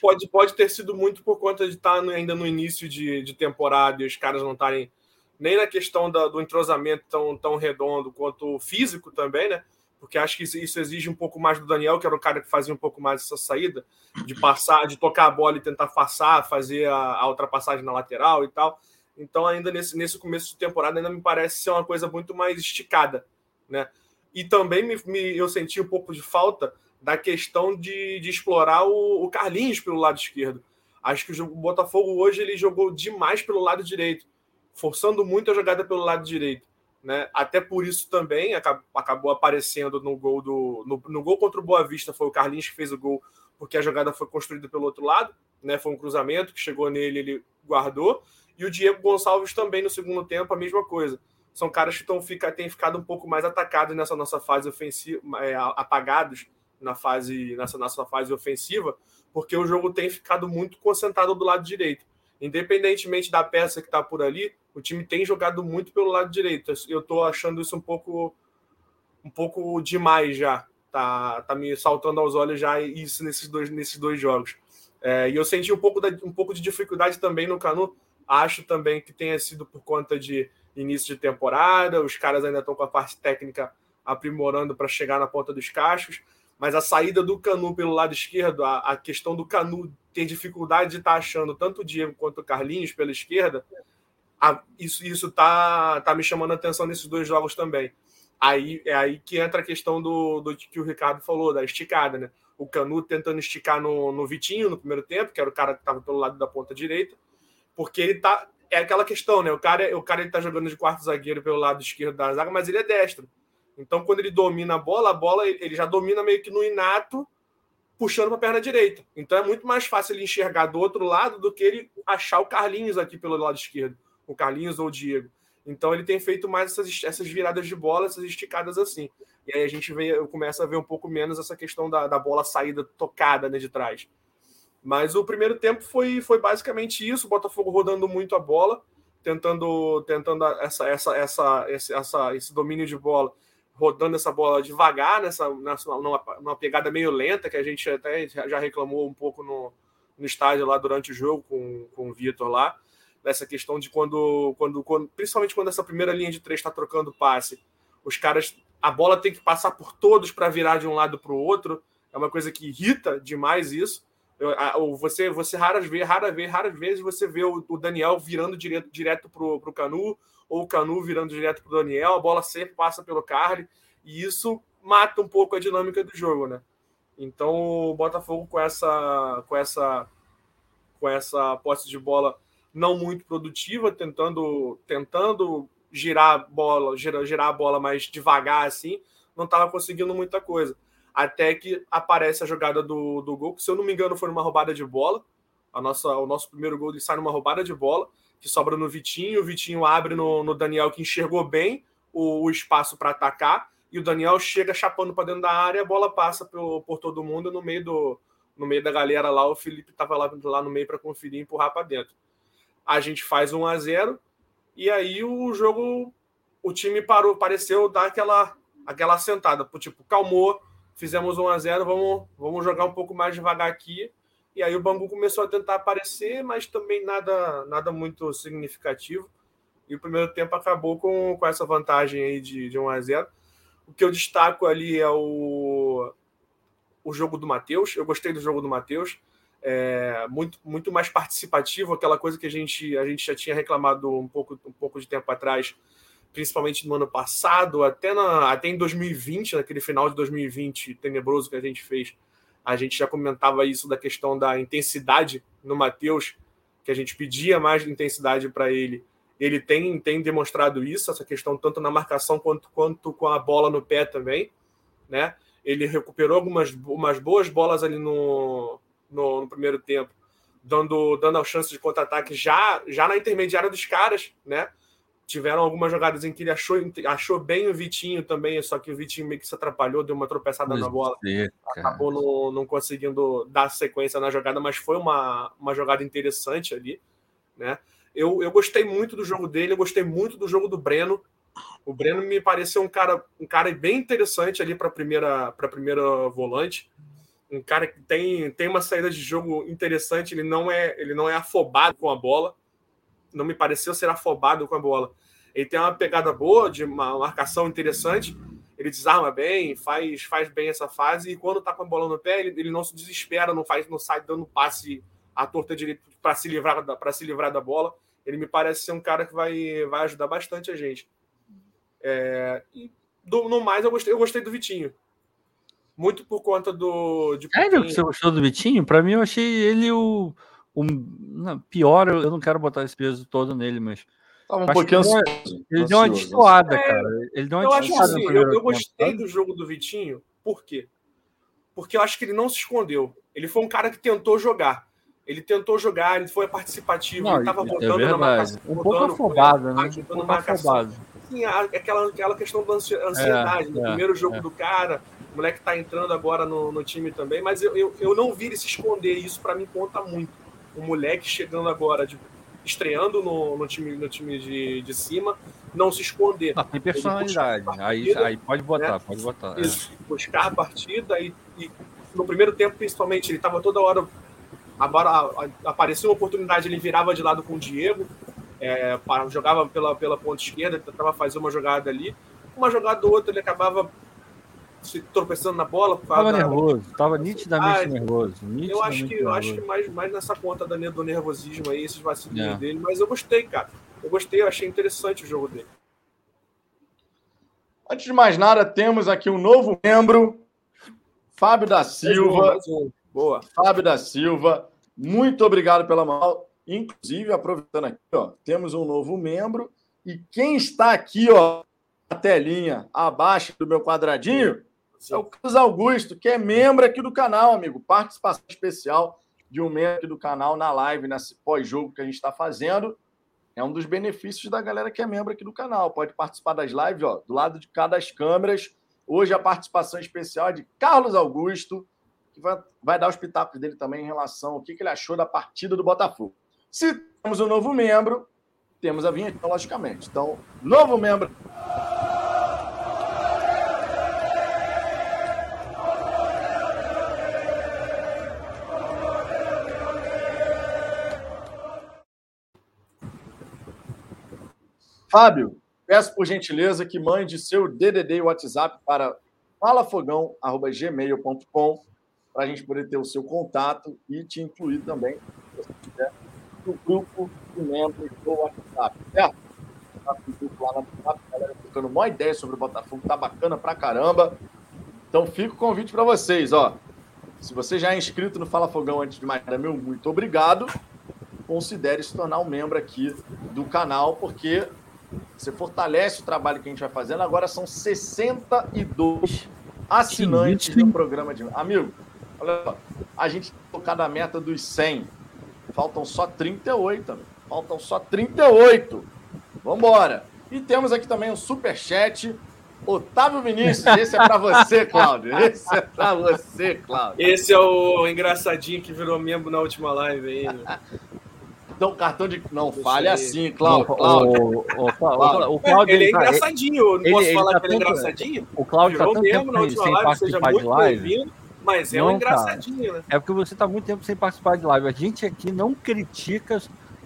Pode, pode ter sido muito por conta de estar ainda no início de, de temporada e os caras não estarem nem na questão da, do entrosamento tão, tão redondo quanto físico também, né? Porque acho que isso exige um pouco mais do Daniel, que era o cara que fazia um pouco mais essa saída, de passar, de tocar a bola e tentar passar, fazer a, a ultrapassagem na lateral e tal. Então, ainda nesse, nesse começo de temporada, ainda me parece ser uma coisa muito mais esticada, né? E também me, me eu senti um pouco de falta da questão de, de explorar o, o, Carlinhos pelo lado esquerdo. Acho que o Botafogo hoje ele jogou demais pelo lado direito, forçando muito a jogada pelo lado direito. Né? Até por isso também acabou aparecendo no gol do no, no, gol contra o Boa Vista foi o Carlinhos que fez o gol porque a jogada foi construída pelo outro lado, né? Foi um cruzamento que chegou nele, ele guardou e o Diego Gonçalves também no segundo tempo, a mesma coisa. São caras que estão fica, têm ficado um pouco mais atacados nessa nossa fase ofensiva, é, apagados na fase nessa nossa fase ofensiva, porque o jogo tem ficado muito concentrado do lado direito. Independentemente da peça que está por ali, o time tem jogado muito pelo lado direito. Eu estou achando isso um pouco um pouco demais já. Tá, tá me saltando aos olhos já isso nesses dois, nesses dois jogos. É, e eu senti um pouco, da, um pouco de dificuldade também no Canu Acho também que tenha sido por conta de início de temporada, os caras ainda estão com a parte técnica aprimorando para chegar na ponta dos cachos, mas a saída do Canu pelo lado esquerdo, a, a questão do Canu ter dificuldade de estar tá achando tanto o Diego quanto o Carlinhos pela esquerda, a, isso isso tá, tá me chamando a atenção nesses dois jogos também. Aí é aí que entra a questão do, do que o Ricardo falou, da esticada, né? O Canu tentando esticar no, no Vitinho no primeiro tempo, que era o cara que estava pelo lado da ponta direita, porque ele tá. É aquela questão, né? O cara, o cara ele tá jogando de quarto zagueiro pelo lado esquerdo da zaga, mas ele é destro. Então, quando ele domina a bola, a bola ele já domina meio que no inato, puxando para a perna direita. Então é muito mais fácil ele enxergar do outro lado do que ele achar o Carlinhos aqui pelo lado esquerdo, o Carlinhos ou o Diego. Então ele tem feito mais essas, essas viradas de bola, essas esticadas assim. E aí a gente vê, começa a ver um pouco menos essa questão da, da bola saída tocada né, de trás. Mas o primeiro tempo foi, foi basicamente isso, o Botafogo rodando muito a bola, tentando tentando essa, essa, essa, esse, essa, esse domínio de bola, rodando essa bola devagar, nessa, nessa numa, numa pegada meio lenta, que a gente até já reclamou um pouco no, no estádio lá durante o jogo com, com o Vitor lá, dessa questão de quando, quando, quando, principalmente quando essa primeira linha de três está trocando passe, os caras, a bola tem que passar por todos para virar de um lado para o outro, é uma coisa que irrita demais isso. Você, você raras raras vezes você vê o, o Daniel virando direto, direto pro, pro Canu, ou o Canu virando direto pro Daniel, a bola sempre passa pelo Carly, e isso mata um pouco a dinâmica do jogo, né? Então o Botafogo com essa com essa com essa posse de bola não muito produtiva, tentando tentando girar a bola, girar, girar a bola mais devagar assim, não estava conseguindo muita coisa até que aparece a jogada do, do gol, que se eu não me engano foi uma roubada de bola. A nossa, o nosso primeiro gol ele sai numa roubada de bola, que sobra no Vitinho. O Vitinho abre no, no Daniel, que enxergou bem o, o espaço para atacar. E o Daniel chega chapando para dentro da área, a bola passa por, por todo mundo no meio do, no meio da galera lá. O Felipe estava lá, lá no meio para conferir e empurrar para dentro. A gente faz 1 a 0 e aí o jogo, o time parou, pareceu dar aquela, aquela sentada, tipo, calmou, fizemos 1 a 0 vamos, vamos jogar um pouco mais devagar aqui. E aí o Bangu começou a tentar aparecer, mas também nada, nada muito significativo. E o primeiro tempo acabou com, com essa vantagem aí de, de 1 a 0 O que eu destaco ali é o, o jogo do Matheus. Eu gostei do jogo do Matheus. É, muito, muito mais participativo, aquela coisa que a gente, a gente já tinha reclamado um pouco, um pouco de tempo atrás, principalmente no ano passado, até, na, até em 2020, naquele final de 2020 tenebroso que a gente fez, a gente já comentava isso da questão da intensidade no Matheus, que a gente pedia mais intensidade para ele. Ele tem, tem demonstrado isso, essa questão tanto na marcação quanto, quanto com a bola no pé também, né? Ele recuperou algumas umas boas bolas ali no, no, no primeiro tempo, dando, dando a chance de contra-ataque já, já na intermediária dos caras, né? Tiveram algumas jogadas em que ele achou, achou bem o Vitinho também, só que o Vitinho meio que se atrapalhou, deu uma tropeçada na bola. Acabou não, não conseguindo dar sequência na jogada, mas foi uma, uma jogada interessante ali, né? Eu, eu gostei muito do jogo dele, eu gostei muito do jogo do Breno. O Breno me pareceu um cara, um cara bem interessante ali para a primeira, primeira volante um cara que tem, tem uma saída de jogo interessante, ele não é ele não é afobado com a bola, não me pareceu ser afobado com a bola. Ele tem uma pegada boa, de uma marcação interessante, ele desarma bem, faz faz bem essa fase e quando tá com a bola no pé, ele, ele não se desespera, não faz não sai dando passe à torta direita para se livrar da para se livrar da bola. Ele me parece ser um cara que vai vai ajudar bastante a gente. É, e do, no mais eu gostei, eu gostei do Vitinho muito por conta do. De é, que você gostou do Vitinho? Para mim, eu achei ele o. o não, pior, eu não quero botar esse peso todo nele, mas. Tava um pouquinho ele, ansioso, ele deu uma destoada, é, cara. Ele deu uma eu acho assim, eu, eu gostei do jogo do Vitinho, por quê? Porque eu acho que ele não se escondeu. Ele foi um cara que tentou jogar. Ele tentou jogar, ele foi participativo, não, ele estava botando é na marcação. Um pouco afobado, né? Um pouco afobado. Sim, aquela, aquela questão da ansiedade, é, no é, primeiro jogo é. do cara, o moleque tá entrando agora no, no time também, mas eu, eu, eu não vi ele se esconder, isso para mim conta muito. O moleque chegando agora, de, estreando no, no time, no time de, de cima, não se esconder. Ah, tem personalidade, partida, aí, aí pode botar, né? pode botar. É. Buscar a partida e, e, no primeiro tempo, principalmente, ele estava toda hora. Agora apareceu uma oportunidade, ele virava de lado com o Diego, é, jogava pela, pela ponta esquerda, tentava fazer uma jogada ali. Uma jogada ou outra, ele acabava se tropeçando na bola. Tava da... nervoso, tava nitidamente ah, nervoso. Nitidamente eu acho que, eu acho que mais, mais nessa conta da, do nervosismo aí, esses vacilos é. dele, mas eu gostei, cara. Eu gostei, eu achei interessante o jogo dele. Antes de mais nada, temos aqui um novo membro, Fábio da Silva. Boa. Fábio da Silva, muito obrigado pela mão. Inclusive, aproveitando aqui, ó, temos um novo membro. E quem está aqui, ó, na telinha, abaixo do meu quadradinho, Sim. é o Carlos Augusto, que é membro aqui do canal, amigo. Participação especial de um membro aqui do canal na live, nesse pós-jogo que a gente está fazendo. É um dos benefícios da galera que é membro aqui do canal. Pode participar das lives, ó, do lado de cada das câmeras. Hoje a participação especial é de Carlos Augusto, que vai, vai dar os pitacos dele também em relação ao que, que ele achou da partida do Botafogo. Se temos um novo membro, temos a vinheta, logicamente. Então, novo membro. Fábio, peço por gentileza que mande seu DDD e WhatsApp para falafogão.gmail.com para a gente poder ter o seu contato e te incluir também, se você quiser, no grupo de membros do WhatsApp, certo? O grupo lá no WhatsApp, a galera trocando uma ideia sobre o Botafogo, tá bacana pra caramba. Então fica o convite para vocês, ó. Se você já é inscrito no Fala Fogão antes de mais nada, meu muito obrigado. Considere se tornar um membro aqui do canal, porque você fortalece o trabalho que a gente vai fazendo. Agora são 62 assinantes do programa de. Amigo, olha só, a gente tocado a meta dos 100. faltam só 38. Amigo. Faltam só 38. Vambora. E temos aqui também um superchat. Otávio Vinícius, esse é para você, Cláudio. Esse é para você, Cláudio. Esse é o engraçadinho que virou membro na última live aí. Né? Então, cartão de. Não fale assim, Cláudio. Cláudio. O, o, o, o Cláudio ele é tá- engraçadinho. Não posso ele, falar ele tá que ele é engraçadinho? O Cláudio está tanto tempo na última sem live, participar de live. Mas é não, um engraçadinho, cara. né? É porque você está muito tempo sem participar de live. A gente aqui não critica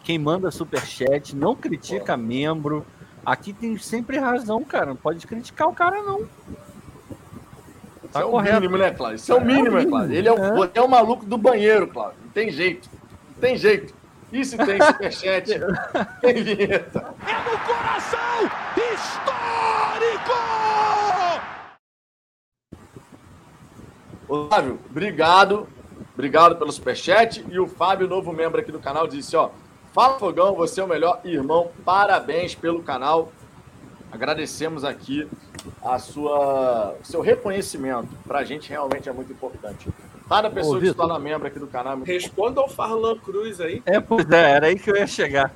quem manda superchat, não critica Pô. membro. Aqui tem sempre razão, cara. Não pode criticar o cara, não. Tá Isso é correto. o mínimo, né, Cláudio? Isso é, é o mínimo, é, Cláudio. Ele é o, é. é o maluco do banheiro, Cláudio. Não tem jeito. Não tem jeito. Isso tem superchat. tem vinheta. É no coração histórico! Otávio, obrigado. Obrigado pelo superchat. E o Fábio, novo membro aqui do canal, disse: ó, Fala Fogão, você é o melhor irmão. Parabéns pelo canal. Agradecemos aqui a sua seu reconhecimento. Para a gente realmente é muito importante. Cada pessoa Ô, que se torna membro aqui do canal. É Responda ao Farlan Cruz aí. É, pois é, era aí que eu ia chegar.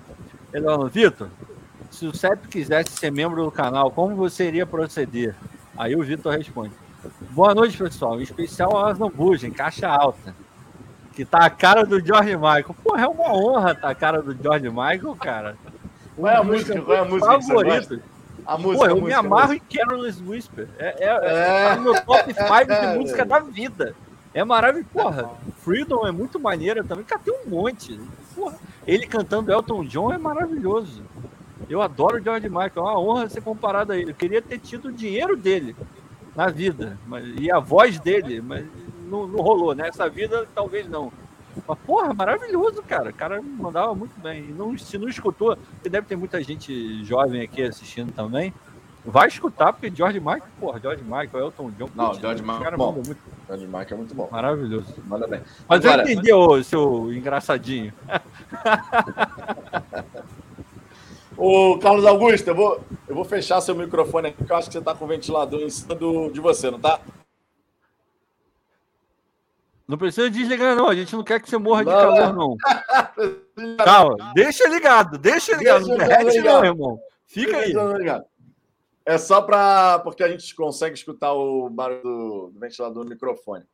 Ele falou, Vitor, se o CEP quisesse ser membro do canal, como você iria proceder? Aí o Vitor responde. Boa noite, pessoal. Em especial a Zambuja, em caixa alta que tá a cara do George Michael. Porra, é uma honra tá a cara do George Michael, cara. Qual é a música? Qual é a música favorita? A música, Pô, eu música, me amarro em Carol's Whisper. É, é, é. é meu top 5 de música da vida. É maravilhoso. Porra, Freedom é muito maneira também. Cara, tem um monte. Porra, ele cantando Elton John é maravilhoso. Eu adoro o George Michael. É uma honra ser comparado a ele. Eu queria ter tido o dinheiro dele na vida. Mas, e a voz dele. Mas não, não rolou, né? Essa vida talvez não. Mas, porra, maravilhoso, cara. O cara mandava muito bem. E não, se não escutou, deve ter muita gente jovem aqui assistindo também. Vai escutar, porque George Michael, porra, George Michael, Elton John. Não, George Michael é bom. Muito... George Michael é muito bom. Maravilhoso. Manda bem. Mas Agora... eu entendi o seu engraçadinho. Ô, Carlos Augusto, eu vou, eu vou fechar seu microfone aqui, porque eu acho que você está com o ventilador em cima do, de você, não tá? Não precisa desligar, não. A gente não quer que você morra de não, calor, não. Calma, deixa ligado, deixa ligado. Deixa não derrete, não, irmão. Fica aí. É só para. Porque a gente consegue escutar o barulho do, ventilador no microfone.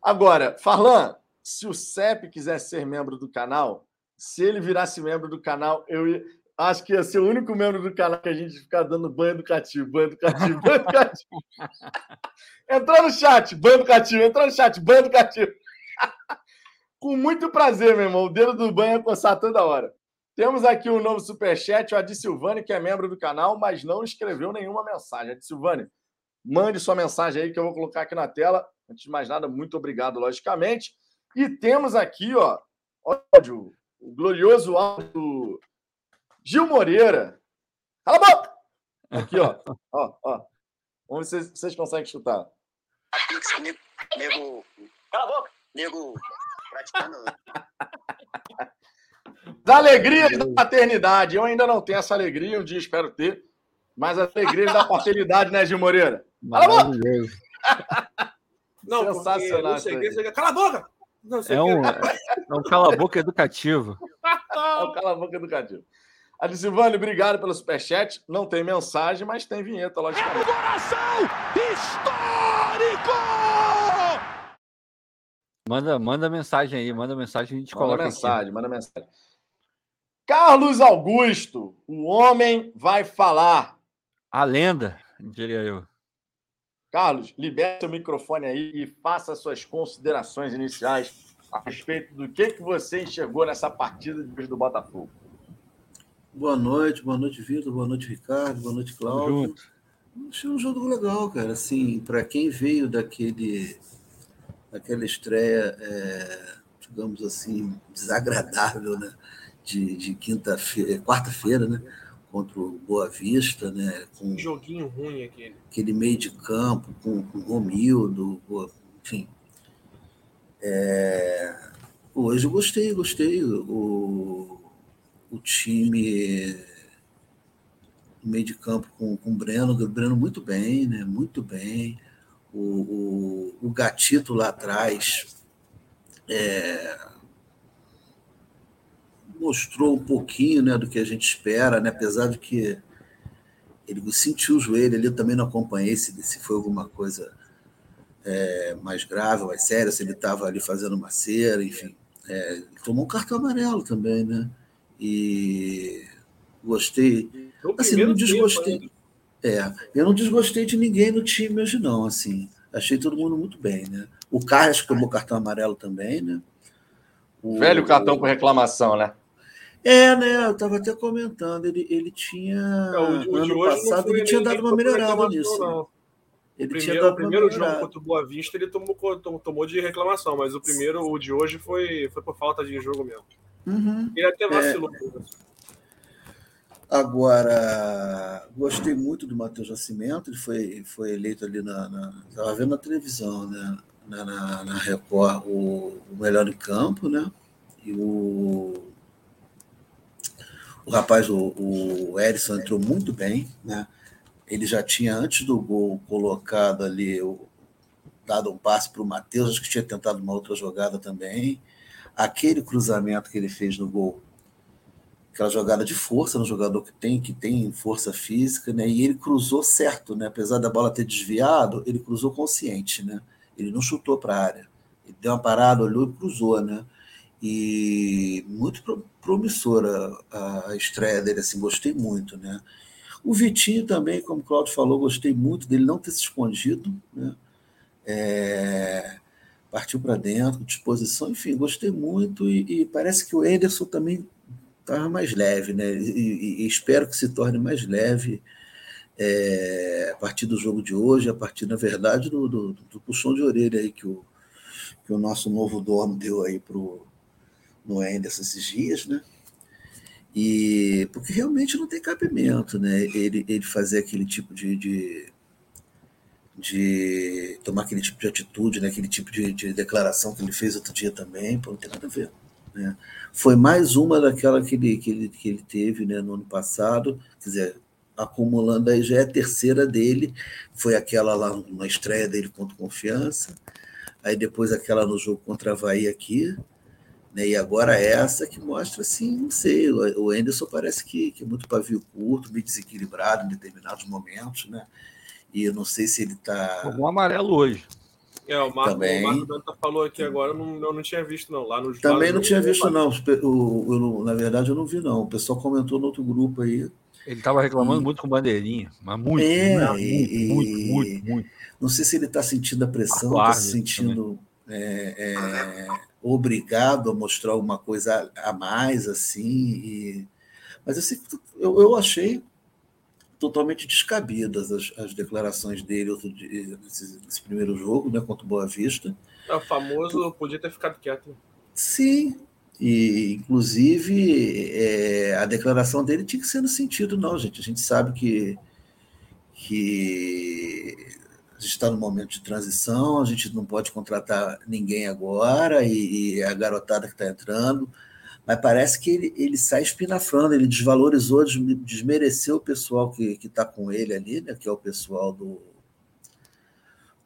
Agora, Farlan, se o CEP quiser ser membro do canal, se ele virasse membro do canal, eu ia, acho que ia ser o único membro do canal que a gente ficar dando banho educativo, banho educativo, banho educativo. Entrou no chat, banho educativo, entrou no chat, banho educativo. Com muito prazer, meu irmão. O dedo do banho é coçar toda hora. Temos aqui um novo superchat, o Adi Silvani, que é membro do canal, mas não escreveu nenhuma mensagem. Adi Silvani, mande sua mensagem aí que eu vou colocar aqui na tela. Antes de mais nada, muito obrigado, logicamente. E temos aqui, ó, áudio, o glorioso áudio Gil Moreira. Cala a boca! Aqui, ó. ó, ó. Vamos ver se vocês conseguem escutar. Nego. Cala a boca! Nego praticando. Da alegria da paternidade. Eu ainda não tenho essa alegria, um dia espero ter. Mas a alegria da paternidade, né, Gil Moreira? Cala a boca! Não, Sensacional. Não Cala a boca! Não, é, um, é um cala-boca educativo. é um cala-boca educativo. Adilvane, obrigado pelo superchat. Não tem mensagem, mas tem vinheta, logicamente. É coração histórico! Manda, manda mensagem aí, manda mensagem, a gente manda coloca mensagem, aqui. Manda mensagem, Carlos Augusto, o homem vai falar. A lenda, diria eu. Carlos, liberte o microfone aí e faça suas considerações iniciais a respeito do que, que você enxergou nessa partida de do Botafogo. Boa noite, boa noite, Vitor, boa noite, Ricardo, boa noite, Cláudio. Achei um jogo legal, cara. Assim, para quem veio daquele, daquela estreia, é, digamos assim, desagradável, né? De, de quinta-feira, quarta-feira, né? Contra o Boa Vista, né? Com joguinho ruim aquele. Aquele meio de campo, com, com o Romildo, enfim. É, hoje eu gostei, gostei. O, o time no meio de campo com, com o Breno, o Breno muito bem, né? Muito bem. O, o, o Gatito lá atrás é, mostrou um pouquinho né, do que a gente espera, né? apesar de que ele sentiu o joelho ali, eu também não acompanhei se, se foi alguma coisa é, mais grave, mais séria, se ele estava ali fazendo uma cera, enfim. É, tomou um cartão amarelo também, né? E gostei. Assim, não desgostei. É, eu não desgostei de ninguém no time hoje, não. Assim, achei todo mundo muito bem, né? O Carlos tomou cartão amarelo também, né? O, Velho cartão por reclamação, né? É, né? Eu estava até comentando, ele, ele tinha. É, o, o ano passado ele tinha dado uma melhorada nisso. Não. Ele primeiro, tinha dado o primeiro jogo contra o Boa Vista ele tomou, tomou de reclamação, mas o primeiro, o de hoje, foi, foi por falta de jogo mesmo. Uhum. Ele até vacilou. É. Agora, gostei muito do Matheus Nascimento, ele foi, foi eleito ali na. Estava vendo na televisão, né? Na, na, na Record, o, o melhor em campo, né? E o o rapaz, o, o Erisson, entrou muito bem, né? Ele já tinha, antes do gol, colocado ali, dado um passe para o Matheus, acho que tinha tentado uma outra jogada também. Aquele cruzamento que ele fez no gol, aquela jogada de força no jogador que tem, que tem força física, né? E ele cruzou certo, né? Apesar da bola ter desviado, ele cruzou consciente, né? Ele não chutou para a área. Ele deu uma parada, olhou e cruzou, né? E muito promissora a estreia dele, assim, gostei muito, né? O Vitinho também, como o Claudio falou, gostei muito dele não ter se escondido, né? É, partiu para dentro, disposição, enfim, gostei muito e, e, parece que o Ederson também estava mais leve, né? E, e, espero que se torne mais leve é, a partir do jogo de hoje, a partir, na verdade, do, do, do puxão de orelha aí que o, que o nosso novo dono deu aí para o no Anderson esses dias, né? E porque realmente não tem cabimento, né? Ele, ele fazer aquele tipo de, de, de tomar aquele tipo de atitude, né? Aquele tipo de, de declaração que ele fez outro dia também, pô, não tem nada a ver. Né? Foi mais uma daquela que ele, que ele, que ele teve né, no ano passado, quer dizer, acumulando aí já é a terceira dele, foi aquela lá na estreia dele contra Confiança, aí depois aquela no jogo contra a Havaí aqui, né? E agora essa que mostra, assim, não sei, o Anderson parece que, que é muito pavio curto, meio desequilibrado em determinados momentos, né? E eu não sei se ele está. Um amarelo hoje. É, o Marco, Também. o Marco Danta falou aqui agora, eu não, eu não tinha visto, não. Lá no, Também lá não tinha visto, não. O, eu, na verdade, eu não vi, não. O pessoal comentou no outro grupo aí. Ele estava reclamando e... muito com bandeirinha, mas muito, é, muito, e... muito, muito, muito, Não sei se ele está sentindo a pressão, está se sentindo é, é, obrigado a mostrar alguma coisa a mais, assim. E... Mas assim, eu, eu achei totalmente descabidas as, as declarações dele outro dia, nesse, nesse, primeiro jogo, né, contra o Boa Vista. É o famoso podia ter ficado quieto. Sim, e inclusive é, a declaração dele tinha que ser no sentido, não, gente. A gente sabe que, que a gente está no momento de transição, a gente não pode contratar ninguém agora, e, e a garotada que está entrando, mas parece que ele, ele sai espinafrando, ele desvalorizou, desmereceu o pessoal que está com ele ali, né, que é o pessoal do,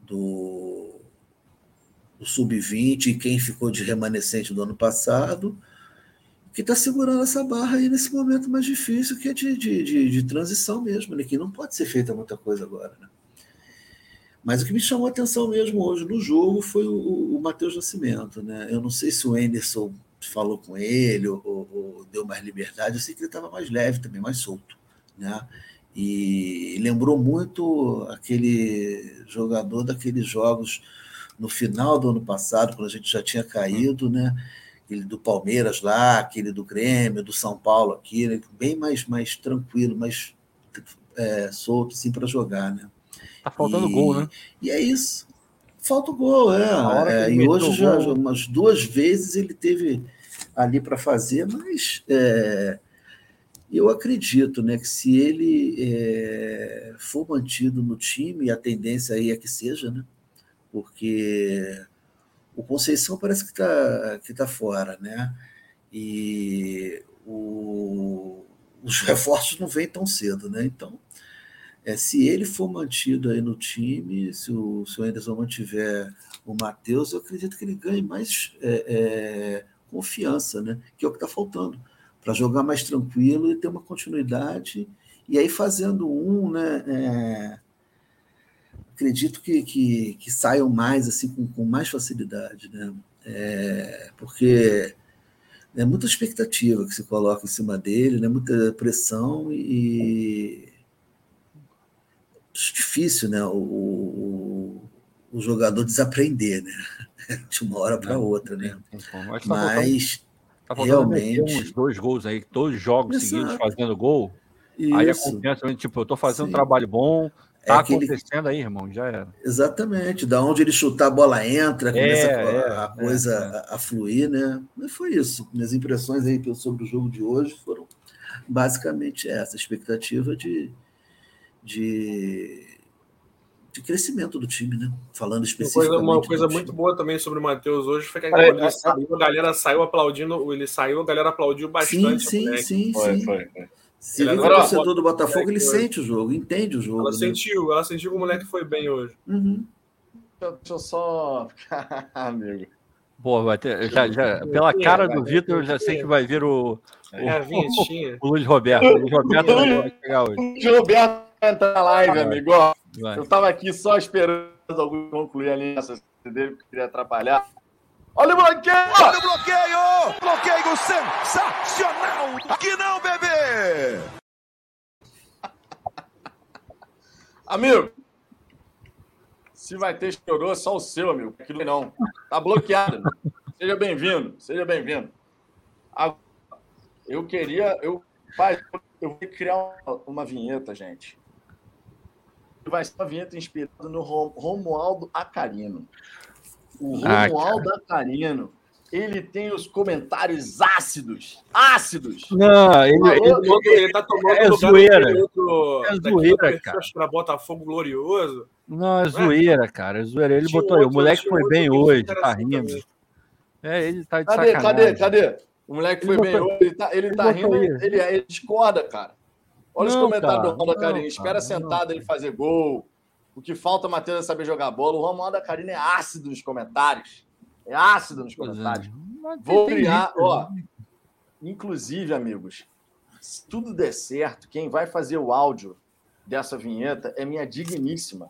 do, do Sub-20 e quem ficou de remanescente do ano passado, que está segurando essa barra aí nesse momento mais difícil, que é de, de, de, de transição mesmo, né, que não pode ser feita muita coisa agora. Né? Mas o que me chamou a atenção mesmo hoje no jogo foi o, o Matheus Nascimento. Né? Eu não sei se o Anderson falou com ele ou, ou deu mais liberdade, eu sei que ele estava mais leve também, mais solto. Né? E lembrou muito aquele jogador daqueles jogos no final do ano passado, quando a gente já tinha caído, né? Aquele do Palmeiras lá, aquele do Grêmio, do São Paulo aqui, né? bem mais, mais tranquilo, mais é, solto assim, para jogar, né? Tá faltando e, gol, né? E é isso. Falta o gol, é. é e hoje já gol. umas duas vezes ele teve ali para fazer, mas é, eu acredito né, que se ele é, for mantido no time, a tendência aí é que seja, né? Porque o Conceição parece que está que tá fora, né? E o, os reforços não vêm tão cedo, né? Então é, se ele for mantido aí no time, se o, se o Anderson mantiver o Matheus, eu acredito que ele ganhe mais é, é, confiança, né? que é o que está faltando. para jogar mais tranquilo e ter uma continuidade. E aí, fazendo um, né? É, acredito que, que, que, saiam mais assim com, com mais facilidade, né? É, porque é muita expectativa que se coloca em cima dele, né? muita pressão e difícil, né? O, o, o jogador desaprender, né? De uma hora para outra, né? Mas Tá realmente uns dois gols aí, todos os jogos Exato. seguidos fazendo gol. Isso. Aí a confiança, tipo, eu tô fazendo Sim. um trabalho bom, é tá é acontecendo aí, irmão, já era. Exatamente, da onde ele chutar a bola entra, começa é, a, a é, coisa é. A, a, fluir, né? Mas foi isso. Minhas impressões aí sobre o jogo de hoje foram basicamente essa, expectativa de, de de crescimento do time, né? Falando especificamente. Uma coisa, uma coisa muito boa também sobre o Matheus hoje foi que a, é, saiu, a galera saiu aplaudindo, ele saiu, a galera aplaudiu bastante. Sim, sim, sim, foi, sim. Foi, foi. Se ele é torcedor do Botafogo, ele sente o jogo, entende o jogo. Ela né? sentiu, ela sentiu que o moleque foi bem hoje. Uhum. Deixa eu só. Amigo. Pô, vai ter, já, já, pela cara do Vitor, eu já sei que vai vir o. É a vinhetinha. O Luiz Roberto. O Luiz Roberto vai chegar hoje. O Luiz Roberto entrar na live, amigo. Vai. Eu estava aqui só esperando alguém concluir ali essa dele, que queria atrapalhar. Olha o bloqueio! Olha o bloqueio! Bloqueio sensacional! Aqui não, bebê! Amigo, se vai ter chorou, é só o seu, amigo. Aquilo não. Tá bloqueado. Seja bem-vindo, seja bem-vindo. Eu queria. Eu, eu vou criar uma, uma vinheta, gente vai ser uma vinheta inspirada no Romualdo Acarino. O ah, Romualdo ah, Acarino, ele tem os comentários ácidos. Ácidos! Não, ele, ele, ele, ele tá tomando é zoeira. Outro, é zoeira, cara. Para Botafogo glorioso. Não, é zoeira, cara. É zoeira. Ele botou aí. O moleque foi bem hoje, tá rindo. É, ele tá de cadê, sacanagem. Cadê, cadê? O moleque foi bem hoje, ele tá, ele tá rindo, ele, ele discorda, cara. Olha não, os comentários cara, do Ronaldo Carinho. Espera sentado ele fazer gol. O que falta, Matheus, é saber jogar bola. O Ronaldo Carinho é ácido nos comentários. É ácido nos comentários. É. Vou criar, ó. Né? Inclusive, amigos, se tudo der certo, quem vai fazer o áudio dessa vinheta é minha digníssima.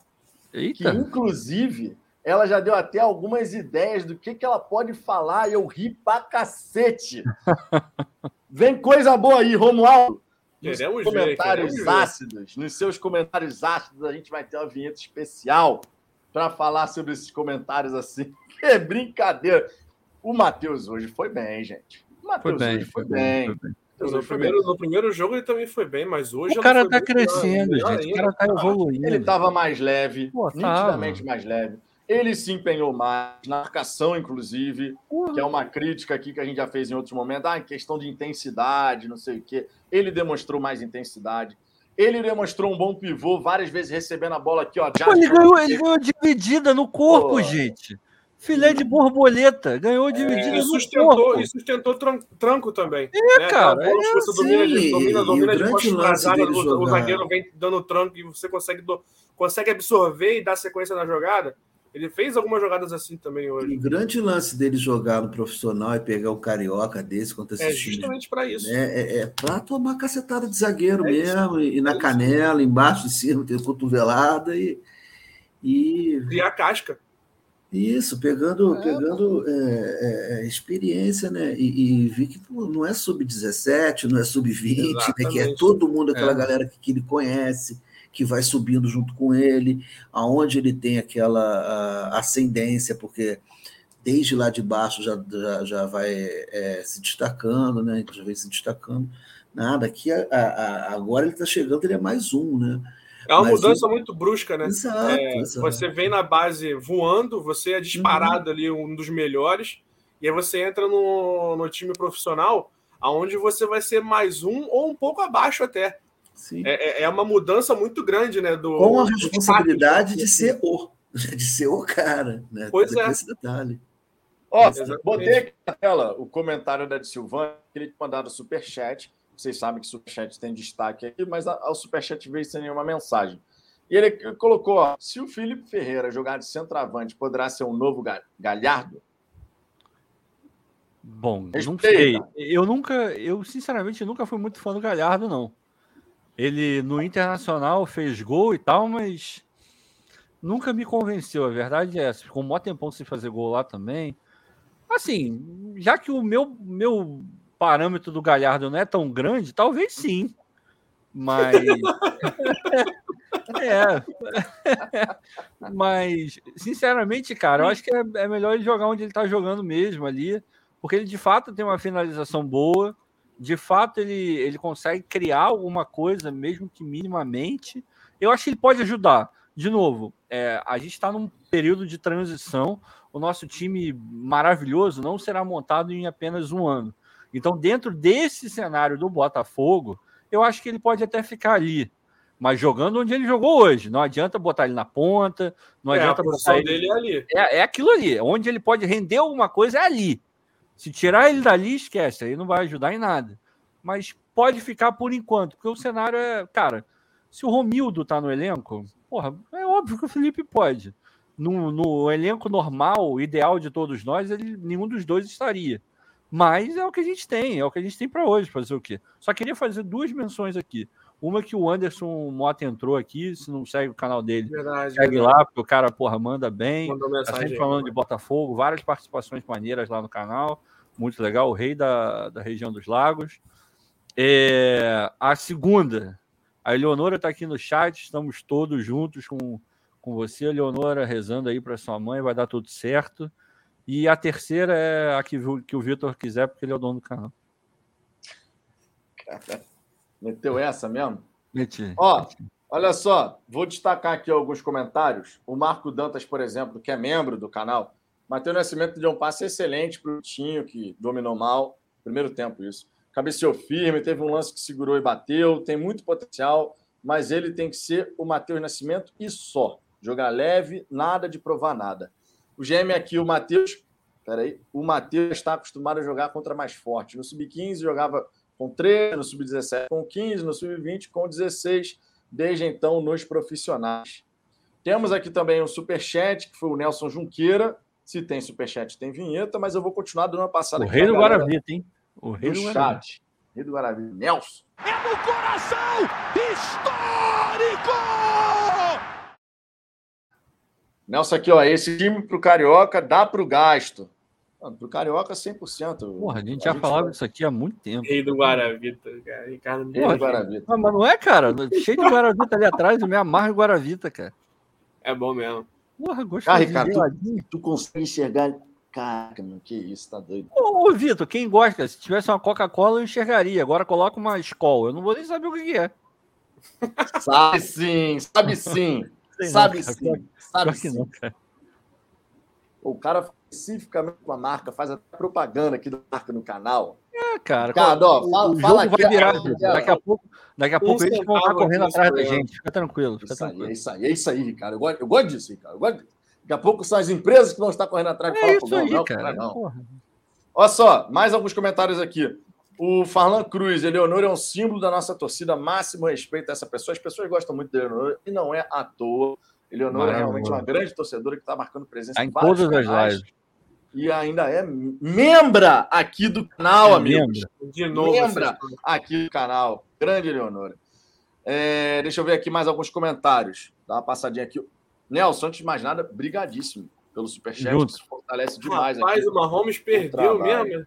Eita. Que, inclusive, ela já deu até algumas ideias do que, que ela pode falar e eu ri pra cacete. Vem coisa boa aí, Romualdo. Queremos comentários ver, ácidos, nos seus comentários ácidos, a gente vai ter uma vinheta especial para falar sobre esses comentários assim. Que brincadeira! O Matheus hoje foi bem, gente. O Matheus foi bem, hoje foi, foi bem. bem. Foi bem. No primeiro, no primeiro jogo ele também foi bem, mas hoje. O cara tá crescendo, gente. O cara tá evoluindo. Ele tava mais leve, Pô, nitidamente mais leve. Ele se empenhou mais, na marcação, inclusive, uhum. que é uma crítica aqui que a gente já fez em outros momentos. Ah, questão de intensidade, não sei o quê. Ele demonstrou mais intensidade. Ele demonstrou um bom pivô, várias vezes recebendo a bola aqui, ó. Pô, ele, ganhou, ele ganhou dividida no corpo, Pô. gente. Filé de borboleta, ganhou dividida é, no sustentou, corpo. E sustentou tranco também. É, né? cara. Bola, é, você domina, de, domina, domina de costas o, o zagueiro vem dando tranco e você consegue, do, consegue absorver e dar sequência na jogada. Ele fez algumas jogadas assim também hoje. O grande lance dele jogar no profissional é pegar o carioca desse contra esse É justamente para isso. É, é, é para tomar cacetada de zagueiro é mesmo, isso. e na é canela, isso. embaixo de cima, ter cotovelada e. e... Criar casca. Isso, pegando, é, pegando é, é, experiência, né? E, e vi que pô, não é sub-17, não é sub-20, né? que é todo mundo, aquela galera que, que ele conhece que vai subindo junto com ele, aonde ele tem aquela ascendência, porque desde lá de baixo já, já, já vai é, se destacando, né? Já vem se destacando. Nada, aqui a, a, agora ele está chegando, ele é mais um, né? É uma Mas mudança muito brusca, né? Exato, é, exato, Você vem na base voando, você é disparado uhum. ali, um dos melhores, e aí você entra no, no time profissional, aonde você vai ser mais um ou um pouco abaixo até. É, é, é uma mudança muito grande, né? Do, Com a responsabilidade de ser o, de ser o cara, né? Pois é. Esse detalhe. Ó, botei aqui na tela o comentário da Silvana, que ele mandaram superchat. Vocês sabem que superchat tem destaque aqui, mas o superchat veio sem nenhuma mensagem. E ele colocou: ó, se o Felipe Ferreira jogar de centroavante, poderá ser um novo Galhardo? Bom, não Respeita. sei. Eu nunca, eu sinceramente nunca fui muito fã do Galhardo, não. Ele no Internacional fez gol e tal, mas nunca me convenceu. A verdade é essa. Ficou um maior tempão sem fazer gol lá também. Assim, já que o meu, meu parâmetro do Galhardo não é tão grande, talvez sim. Mas. é. Mas, sinceramente, cara, eu acho que é, é melhor ele jogar onde ele tá jogando mesmo ali, porque ele de fato tem uma finalização boa, de fato ele, ele consegue criar alguma coisa, mesmo que minimamente. Eu acho que ele pode ajudar. De novo, é, a gente está num período de transição. O nosso time maravilhoso não será montado em apenas um ano. Então, dentro desse cenário do Botafogo, eu acho que ele pode até ficar ali, mas jogando onde ele jogou hoje. Não adianta botar ele na ponta, não É, adianta botar ele. dele é ali. É, é aquilo ali, onde ele pode render alguma coisa é ali. Se tirar ele dali, esquece, aí não vai ajudar em nada. Mas pode ficar por enquanto, porque o cenário é. Cara, se o Romildo tá no elenco, porra, é óbvio que o Felipe pode. No, no elenco normal, ideal de todos nós, ele, nenhum dos dois estaria. Mas é o que a gente tem, é o que a gente tem para hoje, fazer o quê? Só queria fazer duas menções aqui. Uma que o Anderson Mota entrou aqui, se não segue o canal dele, Verdade. segue verdade. lá, porque o cara, porra, manda bem. Tá mensagem. sempre aí. falando de Botafogo, várias participações maneiras lá no canal. Muito legal, o rei da, da região dos lagos. É, a segunda, a Eleonora está aqui no chat, estamos todos juntos com, com você, Eleonora, rezando aí para sua mãe, vai dar tudo certo. E a terceira é a que, o- que o Vitor quiser, porque ele é o dono do canal. Meteu essa mesmo? Meti. Ó, olha só, vou destacar aqui alguns comentários. O Marco Dantas, por exemplo, que é membro do canal, Matheus Nascimento deu um passe excelente para o Tinho, que dominou mal. Primeiro tempo, isso. Cabeceou firme, teve um lance que segurou e bateu. Tem muito potencial, mas ele tem que ser o Matheus Nascimento e só. Jogar leve, nada de provar nada. O GM aqui, o Matheus. Peraí. O Matheus está acostumado a jogar contra mais forte. No Sub-15 jogava com 13, no Sub-17 com 15, no Sub-20 com 16, desde então nos profissionais. Temos aqui também um superchat, que foi o Nelson Junqueira. Se tem superchat, tem vinheta, mas eu vou continuar dando uma passada O aqui rei do Guaravita, hein? O rei do do chat. Rei do Guaravita. Nelson. É no coração histórico! Nelson aqui, ó. Esse time pro Carioca dá pro gasto. Mano, pro Carioca, 100%. Porra, a gente já falava isso aqui há muito tempo. Rei do Guaravita, cara. Ricardo Rei do Porra, Guaravita. Ah, mas não é, cara? Cheio de Guaravita ali atrás, eu me amarro em Guaravita, cara. É bom mesmo. Porra, gostoso. Ah, Ricardo, tu, tu consegue enxergar. Caraca, meu, que isso, tá doido. Ô, ô, Vitor, quem gosta, se tivesse uma Coca-Cola, eu enxergaria. Agora coloca uma Skol. Eu não vou nem saber o que é. Sabe sim, sabe sim. Sei não, sabe cara. sim. Sabe sim. não, cara. O cara especificamente com a marca, faz até propaganda aqui da marca no canal. É, cara. Ricardo, ó, fala- o fala jogo aqui, vai virar, Daqui a pouco, daqui a pouco eles vão estar correndo atrás da gente. Fica tranquilo, fica Isso aí, tranquilo. é isso aí, é isso aí, Ricardo. Eu gosto, eu gosto disso, Ricardo. Eu gosto disso. Daqui a pouco são as empresas que vão estar correndo atrás de É falar aí, não, cara. não. Porra. Olha só, mais alguns comentários aqui. O Farlan Cruz, Eleonor é um símbolo da nossa torcida, máximo respeito a essa pessoa. As pessoas gostam muito de Eleonor e não é à toa. Eleonor é realmente uma grande torcedora que está marcando presença Tá em todas as lives. E ainda é membra aqui do canal, É amigos. membro. De novo. Essas- aqui do canal. Grande Eleonora. É, deixa eu ver aqui mais alguns comentários. Dá uma passadinha aqui. Nelson, antes de mais nada, brigadíssimo pelo Superchat. Isso fortalece demais Rapaz, aqui. o Mahomes perdeu trabalho. mesmo.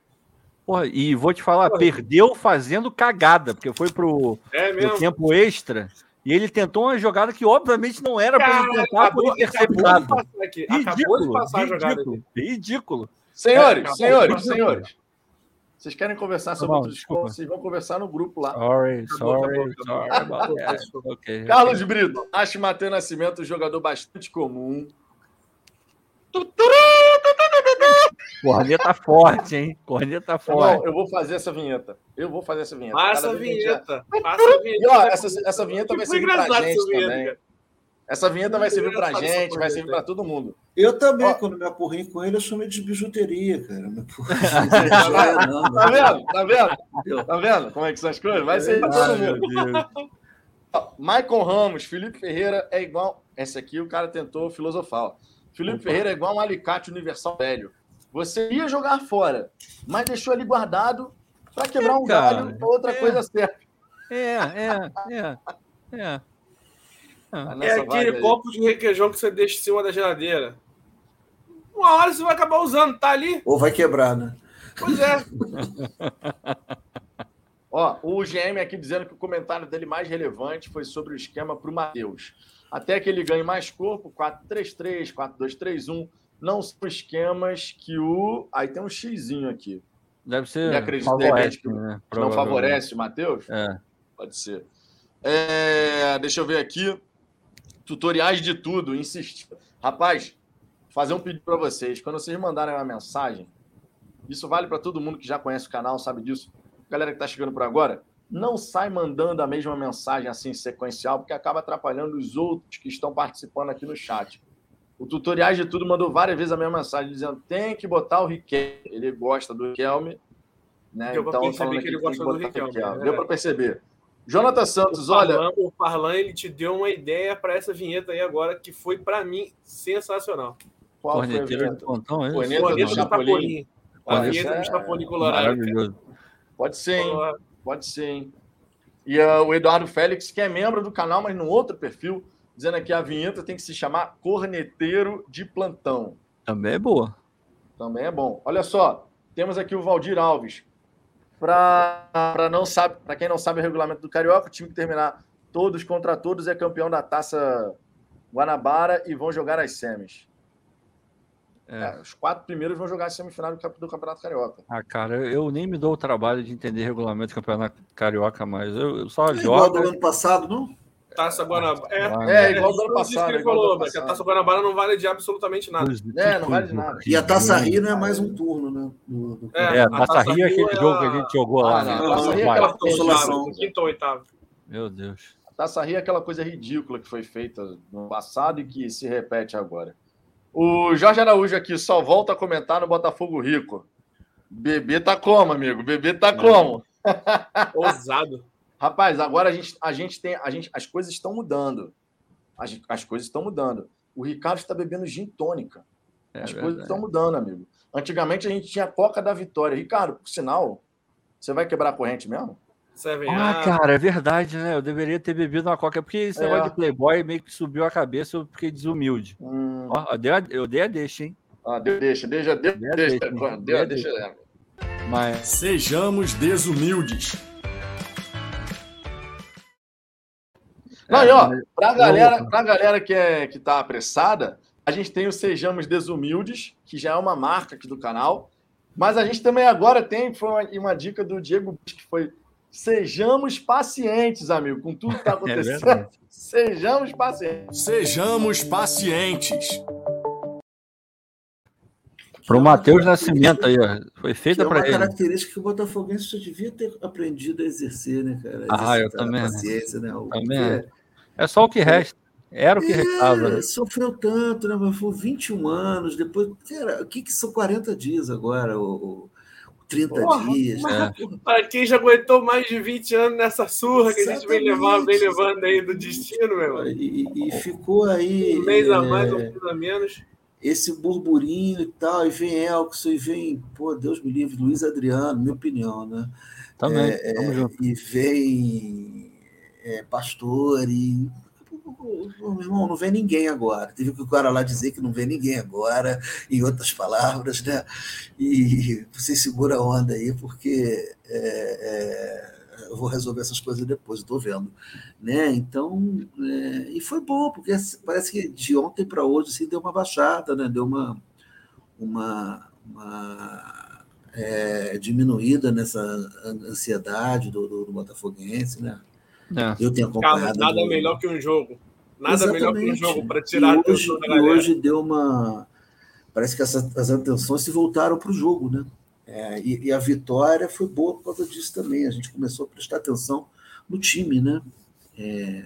Porra, e vou te falar, perdeu fazendo cagada, porque foi pro, É pro tempo extra e ele tentou uma jogada que obviamente não era para ele tentar, acabou, de interceptado. passar aqui. Acabou de Ridículo, passar a jogada ridículo, ridículo. Senhores, É, senhores, senhores. Vocês querem conversar sobre Não, outros desculpa. pontos? Vocês vão conversar no grupo lá. Sorry, Acabou, sorry, acabou, sorry. Carlos Brito, acho Matheus Nascimento um jogador bastante comum. Corneta forte, hein? Corneta forte. Irmão, eu vou fazer essa vinheta. Eu vou fazer essa vinheta. Passa a vinheta. Passa a vinheta. E ó, essa, essa vinheta vai servir pra gente essa vinheta, também. cara. Essa vinheta vai servir pra gente, vai servir pra todo mundo. Eu também, Ó. quando me apurrei com ele, eu chamei de bijuteria, cara. Não, não, Tá vendo? Tá vendo? Tá vendo como é que são as coisas? Vai servir pra todo mundo. Maicon Ramos, Felipe Ferreira é igual. Esse aqui o cara tentou filosofar. ó. Felipe. Ferreira é igual um alicate universal velho. Você ia jogar fora, mas deixou ali guardado para quebrar É, um cara, galho, outra é. coisa certa. É, é, é, é. Tá É aquele copo de requeijão que você deixa em cima da geladeira. Uma hora você vai acabar usando, tá ali? Ou vai quebrar, né? Pois é. Ó, o GM aqui dizendo que o comentário dele mais relevante foi sobre o esquema para o Matheus. Até que ele ganhe mais corpo, 4-3-3, 4-2-3-1. Não são esquemas que o. Aí tem um xizinho aqui. Deve ser. Ele acredita, de favorece, que né? Não favorece o Matheus? É. Pode ser. É, deixa eu ver aqui. Tutoriais de tudo, insistir. Rapaz, fazer um pedido para vocês. Quando vocês mandarem uma mensagem, isso vale para todo mundo que já conhece o canal, sabe disso. Galera que está chegando por agora, não sai mandando a mesma mensagem assim sequencial, porque acaba atrapalhando os outros que estão participando aqui no chat. O Tutoriais de Tudo mandou várias vezes a mesma mensagem, dizendo tem que botar o Riquelme. Ele gosta do Riquelme. Né? Deu Então, perceber que ele gosta do Riquelme, Riquelme. né? Deu para perceber. Jonathan Santos, O olha, o Farlan, ele te deu uma ideia para essa vinheta aí agora, que foi para mim sensacional. qual foi a Corneteiro vinheta? plantão, é isso? Corneta Corneta do do Chapolin. Corneta isso é do Chapolin Colorado. Pode ser, hein? Pode ser, hein? E ah, o Eduardo Félix, que é membro do canal, mas num outro perfil, dizendo aqui a vinheta tem que se chamar Corneteiro de Plantão. Também é boa. Também é bom. Olha só, temos aqui o Valdir Alves. Para não sabe, para quem não sabe o regulamento do Carioca, o time que terminar todos contra todos é campeão da Taça Guanabara e vão jogar as semis. É. É, os quatro primeiros vão jogar a semifinal do Campe- do Campeonato Carioca. Ah, cara, eu nem me dou o trabalho de entender regulamento do campeonato carioca mais. Eu, eu só É igual do jogo. ano passado, não? Taça Guanabara. É, Ah, É, igual do ano isso que passado. ele falou, mas que a passado. Taça Guanabara não vale de absolutamente nada. É, não vale de nada. E a Taça Rio não é mais um turno, né? Do- do- É, a Taça Rio é aquele é jogo que a- a gente jogou lá. Ah, né? não, a Taça Rio é Vai. aquela consolação. O quinto ou oitavo. Meu Deus. A Taça Rio é aquela coisa ridícula que foi feita no passado e que se repete agora. O Jorge Araújo aqui só volta a comentar no Botafogo Rico. Bebê tá como, amigo? Bebê tá como? Ousado. Rapaz, agora a gente, a gente tem. A gente, as coisas estão mudando. As, as coisas estão mudando. O Ricardo está bebendo gin tônica. É As coisas estão mudando, amigo. Antigamente a gente tinha Coca da Vitória. Ricardo, por sinal, você vai quebrar a corrente mesmo? Seven Ah, Up. cara, é verdade, né? Eu deveria ter bebido uma coca, porque esse É. negócio de Playboy meio que subiu a cabeça, eu fiquei desumilde. Hum, Ó, eu dei a, eu dei a deixa, hein? ah, deu- deixa, deixa, deixa, Deu a deixa, deixa, deixa, deu a deixa, deixa. Mas Sejamos desumildes. Não, É, e ó, mas- pra galera, pra galera que, é, que tá apressada, a gente tem o Sejamos Desumildes, que já é uma marca aqui do canal. Mas a gente também agora tem, foi uma, uma dica do Diego, que foi Sejamos pacientes, amigo, com tudo que tá acontecendo. verdade. Sejamos pacientes. Sejamos pacientes. pro Matheus Nascimento aí, ó. Foi feita é uma para ele. característica que o Botafoguense já devia ter aprendido a exercer, né, cara? Ah, eu também, né? Paciência, né? O- Também, porque- É só o que resta. Era o que restava. É, né? sofreu tanto, né? Mas foi 21 anos, depois. Cara, o que, que são 40 dias agora? O, o 30 Porra, dias. É. Para quem já aguentou mais de 20 anos nessa surra que a gente vem, levar, vem levando aí do destino, meu irmão. E, e ficou aí. Um mês a é, mais, um mês a menos. esse burburinho e tal, e vem Elkson, e vem, pô, Deus me livre, Luiz Adriano, minha opinião, né? Também. É, Tamo é, junto. e vem é, Pastor, e. Pô, Meu irmão, não vem ninguém agora. Teve que o cara lá dizer que não vem ninguém agora, em outras palavras, né? E você segura a onda aí, porque é, é, eu vou resolver essas coisas depois, estou vendo. Né? Então, é, e foi bom, porque parece que de ontem para hoje assim, deu uma baixada, né? deu uma, uma, uma é, diminuída nessa ansiedade do, do, do Botafoguense. Né? É. Eu tenho acompanhado. nada do- melhor que um jogo. Nada melhor que um Exatamente. jogo para tirar a e hoje, atenção da e galera. hoje deu uma. Parece que essa- as atenções se voltaram para o jogo, né? É, e, e a vitória foi boa por causa disso também. A gente começou a prestar atenção no time, né? É,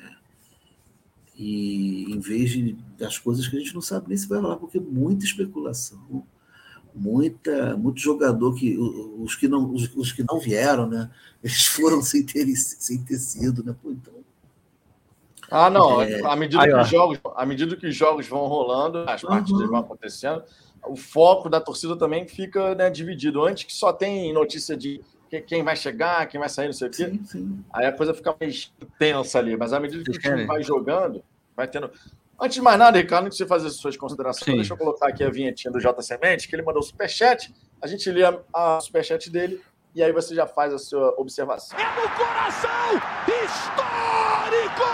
e em vez de, das coisas que a gente não sabe nem se vai rolar, porque muita especulação, muita, muito jogador que os que não, os, os que não vieram, né? Eles foram sem ter, sem ter sido, né? Pô, então, Ah, não. É. À medida, Aí, que os jogos, à medida que os jogos vão rolando, as Uhum. partidas vão acontecendo, o foco da torcida também fica né, dividido. Antes que só tem notícia de quem vai chegar, quem vai sair, não sei o quê. Sim, sim. Aí a coisa fica mais tensa ali. Mas à medida que o time vai jogando, vai tendo. Antes de mais nada, Ricardo, antes de você fazer as suas considerações, sim. deixa eu colocar aqui a vinhetinha do J Semente, que ele mandou o superchat. A gente lê a, a superchat dele e aí você já faz a sua observação. É no coração histórico!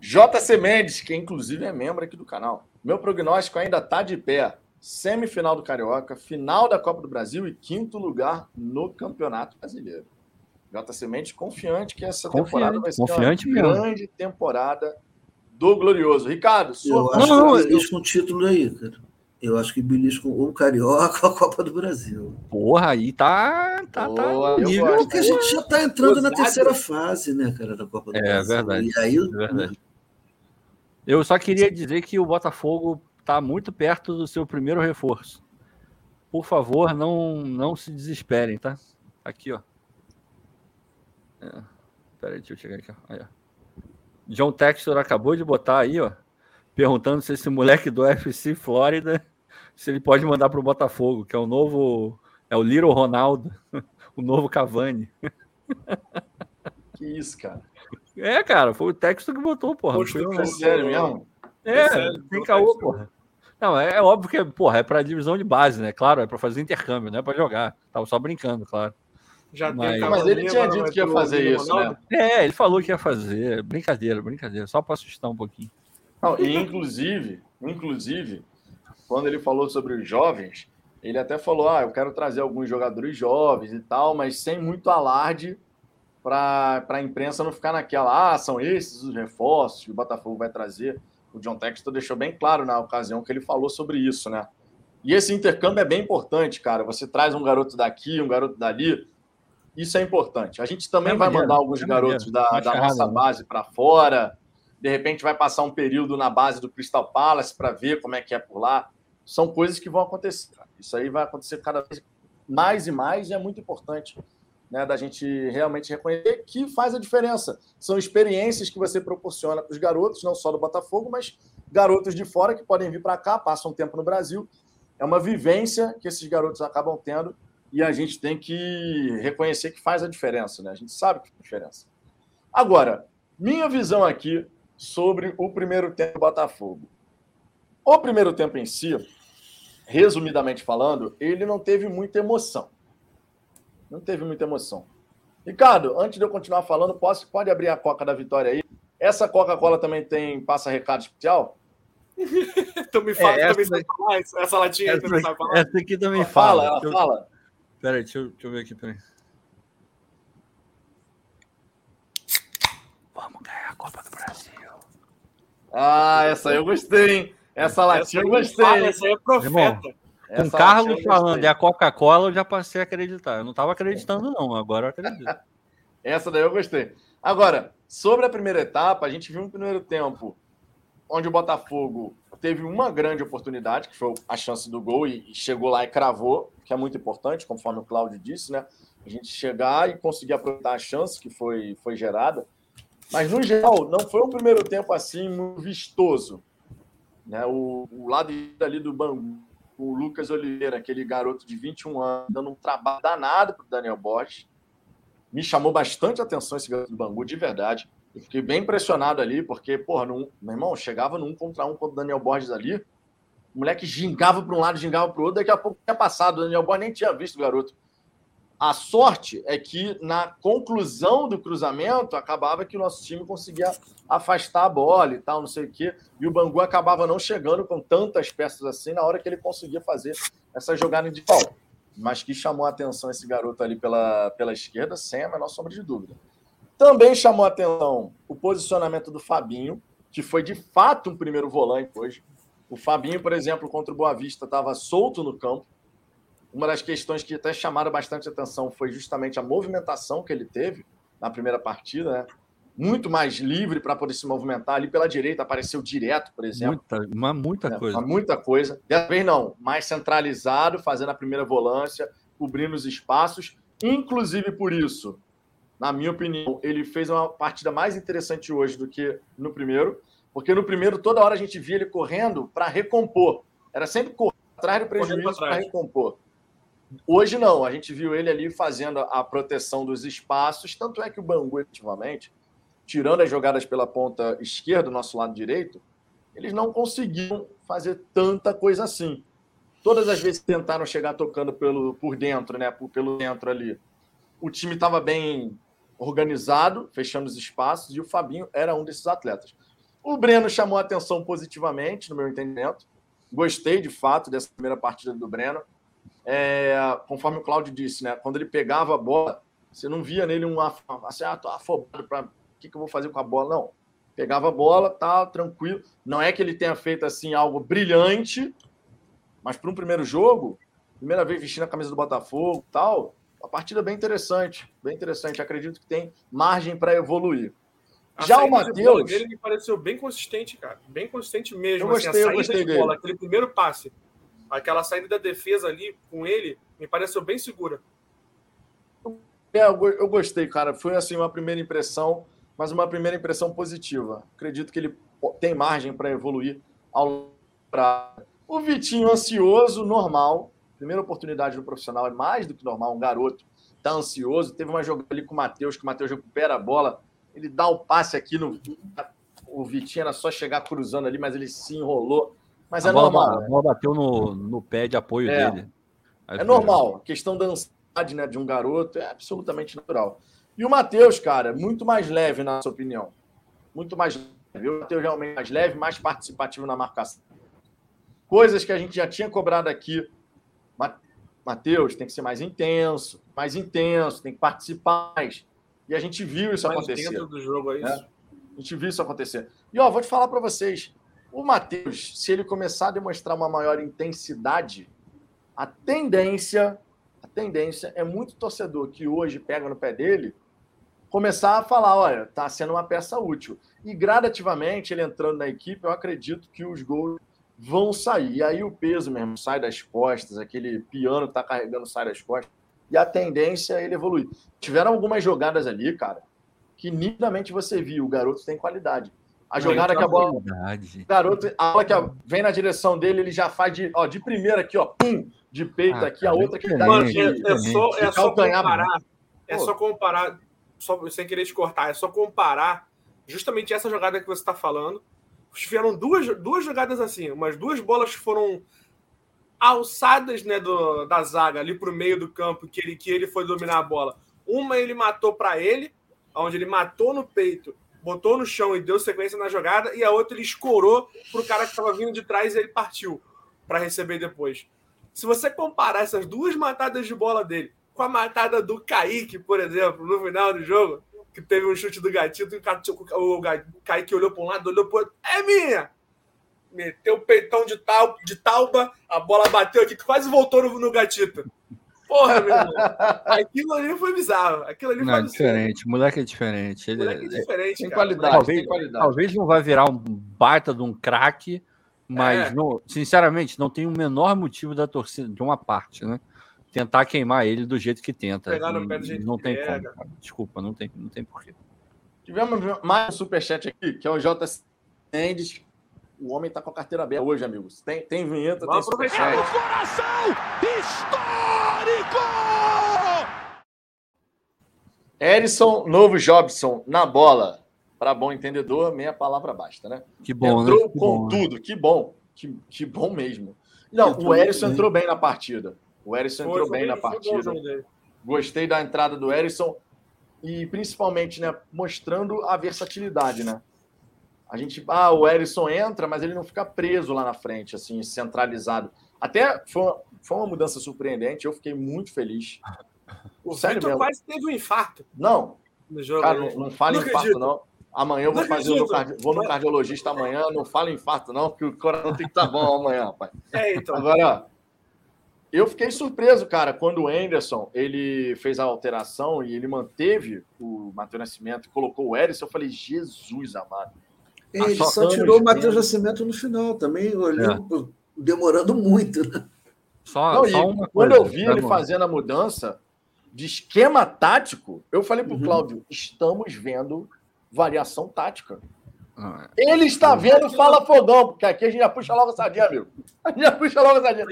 JC Mendes, que inclusive é membro aqui do canal. Meu prognóstico ainda está de pé. Semifinal do Carioca, final da Copa do Brasil e quinto lugar no Campeonato Brasileiro. JC Mendes confiante que essa confiante, temporada vai ser confiante uma mesmo. grande temporada do Glorioso. Ricardo, sua Eu acho não, que eles com título aí, cara. Eu acho que belisco o Carioca ou a Copa do Brasil. Porra, aí tá. tá, tá nível. Porque a gente já tá entrando na terceira fase, né, cara, da Copa do é, Brasil. É verdade. E aí, é verdade. Eu só queria dizer que o Botafogo está muito perto do seu primeiro reforço. Por favor, não, não se desesperem, tá? Aqui, ó. É. Peraí, deixa eu chegar aqui. Aí, ó. John Textor acabou de botar aí, ó, perguntando se esse moleque do FC Flórida, se ele pode mandar para o Botafogo, que é o novo, é o Little Ronaldo, o novo Cavani. Que isso, cara. É, cara, foi o texto que botou, porra. Poxa, foi é sério mesmo? É, é sério, tem caô, porra. Não, é, é, óbvio que, porra, é pra divisão de base, né? Claro, é pra fazer intercâmbio, não é pra jogar. Tava só brincando, claro. Já mas, mas ele tinha dito que ia fazer isso, né? É, ele falou que ia fazer. Brincadeira, brincadeira, só pra assustar um pouquinho. Não, e inclusive, inclusive, quando ele falou sobre os jovens, ele até falou: ah, eu quero trazer alguns jogadores jovens e tal, mas sem muito alarde para a imprensa não ficar naquela, ah, são esses os reforços que o Botafogo vai trazer. O John Textor deixou bem claro na ocasião que ele falou sobre isso, né? E esse intercâmbio é bem importante, cara. Você traz um garoto daqui, um garoto dali. Isso é importante. A gente também é vai mandar alguns é garotos da, da nossa né? base para fora. De repente vai passar um período na base do Crystal Palace para ver como é que é por lá. São coisas que vão acontecer. Isso aí vai acontecer cada vez mais e mais e é muito importante né, da gente realmente reconhecer que faz a diferença. São experiências que você proporciona para os garotos, não só do Botafogo, mas garotos de fora que podem vir para cá, passam um tempo no Brasil. É uma vivência que esses garotos acabam tendo e a gente tem que reconhecer que faz a diferença, né? A gente sabe que faz diferença. Agora, minha visão aqui sobre o primeiro tempo do Botafogo. O primeiro tempo em si, resumidamente falando, ele não teve muita emoção. Não teve muita emoção. Ricardo, antes de eu continuar falando, posso, pode abrir a Coca da Vitória aí? Essa Coca-Cola também tem passa recado especial? então me fala, é, essa, também falar, essa latinha essa, aí sabe falar. Essa aqui também fala. Fala, ela fala. Peraí, deixa eu, deixa eu ver aqui, peraí. Vamos ganhar a Copa do Brasil. Ah, essa aí eu gostei, hein? Essa latinha eu gostei. Essa aí é profeta. Irmão, com o Carlos falando e a Coca-Cola, eu já passei a acreditar. Eu não estava acreditando, não, agora eu acredito. Essa daí eu gostei. Agora, sobre a primeira etapa, a gente viu um primeiro tempo onde o Botafogo teve uma grande oportunidade, que foi a chance do gol, e chegou lá e cravou, que é muito importante, conforme o Cláudio disse, né? A gente chegar e conseguir aproveitar a chance que foi, foi gerada. Mas, no geral, não foi um primeiro tempo assim muito vistoso. Né? O, o lado ali do Bangu o Lucas Oliveira, aquele garoto de 21 anos, dando um trabalho danado para o Daniel Borges. Me chamou bastante atenção esse garoto do Bangu, de verdade. Eu fiquei bem impressionado ali, porque, porra, num, meu irmão, chegava num contra um contra o Daniel Borges ali, o moleque gingava para um lado, gingava para o outro, daqui a pouco tinha passado, o Daniel Borges nem tinha visto o garoto. A sorte é que na conclusão do cruzamento acabava que o nosso time conseguia afastar a bola e tal, não sei o quê, e o Bangu acabava não chegando com tantas peças assim na hora que ele conseguia fazer essa jogada de pau. Mas que chamou a atenção esse garoto ali pela, pela esquerda, sem a menor sombra de dúvida. Também chamou a atenção o posicionamento do Fabinho, que foi de fato um primeiro volante hoje. O Fabinho, por exemplo, contra o Boa Vista, estava solto no campo uma das questões que até chamaram bastante atenção foi justamente a movimentação que ele teve na primeira partida, né? Muito mais livre para poder se movimentar ali pela direita, apareceu direto, por exemplo. Muita, uma muita é, coisa. Uma muita coisa. Dessa vez não, mais centralizado, fazendo a primeira volância, cobrindo os espaços. Inclusive por isso, na minha opinião, ele fez uma partida mais interessante hoje do que no primeiro, Porque no primeiro, toda hora a gente via ele correndo para recompor. Era sempre correr atrás do prejuízo para recompor. Hoje não, a gente viu ele ali fazendo a proteção dos espaços, tanto é que o Bangu, efetivamente, tirando as jogadas pela ponta esquerda, do nosso lado direito, eles não conseguiam fazer tanta coisa assim. Todas as vezes tentaram chegar tocando pelo, por dentro, né? Por, pelo dentro ali, o time estava bem organizado, fechando os espaços, e o Fabinho era um desses atletas. O Breno chamou a atenção positivamente, no meu entendimento. Gostei, de fato, dessa primeira partida do Breno. É, conforme o Claudio disse, né? Quando ele pegava a bola, você não via nele um af- assim, ah, tô afobado para o que, que eu vou fazer com a bola, não. Pegava a bola, tá tranquilo. Não é que ele tenha feito assim algo brilhante, mas para um primeiro jogo, primeira vez vestindo a camisa do Botafogo, tal, uma partida bem interessante, bem interessante. Acredito que tem margem para evoluir. A Já o Matheus, dele me pareceu bem consistente, cara. Bem consistente mesmo. Eu assim, gostei, eu a saída gostei de dele. bola, aquele primeiro passe, aquela saída da defesa ali com ele, me pareceu bem segura. É, eu go- eu gostei, cara. Foi assim uma primeira impressão, mas uma primeira impressão positiva. Acredito que ele tem margem para evoluir ao pra... O Vitinho ansioso, normal. Primeira oportunidade no profissional é mais do que normal. Um garoto tá ansioso. Teve uma jogada ali com o Matheus, que o Matheus recupera a bola. Ele dá o passe aqui no. O Vitinho era só chegar cruzando ali, mas ele se enrolou. Mas a, é bola, normal. a bola bateu no, no pé de apoio É. dele. Aí É foi- normal. A questão da ansiedade né, de um garoto é absolutamente natural. E o Matheus, cara, muito mais leve, na sua opinião. Muito mais leve. O Matheus realmente mais leve, mais participativo na marcação. Coisas que a gente já tinha cobrado aqui. Ma- Matheus tem que ser mais intenso, mais intenso, tem que participar mais. E a gente viu isso Mais acontecer. dentro do jogo, é isso. É. A gente viu isso acontecer. E ó, vou te falar para vocês: o Matheus, se ele começar a demonstrar uma maior intensidade, a tendência, a tendência é muito torcedor que hoje pega no pé dele começar a falar, olha, tá sendo uma peça útil. E gradativamente ele entrando na equipe, eu acredito que os gols vão sair. E aí o peso mesmo sai das costas, aquele piano que tá carregando sai das costas. E a tendência é ele evoluir. Tiveram algumas jogadas ali, cara, que nitidamente você viu, o garoto tem qualidade. A jogada que a bola Verdade. garoto, a bola que vem na direção dele, ele já faz de, ó, de primeira aqui, ó, pum, de peito Ah, aqui, a outra que é dá Mano, de, é, é só, é de só comparar. É só comparar, só, sem querer te cortar, é só comparar justamente essa jogada que você está falando. Tiveram duas, duas jogadas assim, umas duas bolas que foram alçadas né, do, da zaga ali para o meio do campo, que ele, que ele foi dominar a bola. Uma ele matou para ele, onde ele matou no peito, botou no chão e deu sequência na jogada, e a outra ele escorou para o cara que estava vindo de trás e ele partiu para receber depois. Se você comparar essas duas matadas de bola dele com a matada do Kaique, por exemplo, no final do jogo, que teve um chute do gatito e o Kaique olhou para um lado, olhou para outro, é minha! Meteu o peitão de, tal, de tauba, a bola bateu aqui, quase voltou no, no gatito. Porra, meu irmão. Aquilo ali foi bizarro. Aquilo ali Não, foi é diferente. O moleque é diferente. Ele Moleque é é- diferente, Tem cara. qualidade, talvez, tem qualidade. talvez não vai virar um baita de um craque, mas É. não- sinceramente não tem o menor motivo da torcida, de uma parte, né? Tentar queimar ele do jeito que tenta. Pegar no pé do jeito não que tem pega. como. cara. Desculpa, não tem, não tem porquê. Tivemos mais um superchat aqui, que é o J. Mendes. O homem tá com a carteira aberta hoje, amigos. Tem, tem vinheta, Vamos tem aproveitar. superchat. Coração histórico! Erison, novo Jobson, na bola. Para bom entendedor, meia palavra basta, né? Que bom, entrou né? Que com bom, né? tudo, que bom. Que, que bom mesmo. Não, Entrou o Erisson bem. entrou bem na partida. O Erisson Foi- entrou foi bem na o partida. Gostei da entrada do Erisson e principalmente, né, mostrando a versatilidade, né? A gente, ah, o Erisson entra, mas ele não fica preso lá na frente, assim, centralizado. Até foi uma, foi uma mudança surpreendente, eu fiquei muito feliz. O Sério Vitor mesmo. quase teve um infarto Não, no jogo. cara, não, não fala Não infarto, não. Amanhã eu vou Não fazer o meu acredito. cardi... vou no cardiologista amanhã, não fala infarto, não, porque o coração tem que estar bom amanhã, rapaz. É, então. Agora, eu fiquei surpreso, cara, quando o Anderson ele fez a alteração e ele manteve o Matheus Nascimento e colocou o Erisson, eu falei, Jesus amado. Ele só tirou o Matheus. Nascimento no final também, olhando, demorando muito. né? Só, Não, só uma quando coisa, eu vi tá ele bom. fazendo a mudança de esquema tático, eu falei pro Uhum. Cláudio, estamos vendo variação tática. Ah, Ele está vendo Fala Fogão, porque aqui a gente já puxa logo a sardinha, amigo. A gente já puxa logo a sardinha.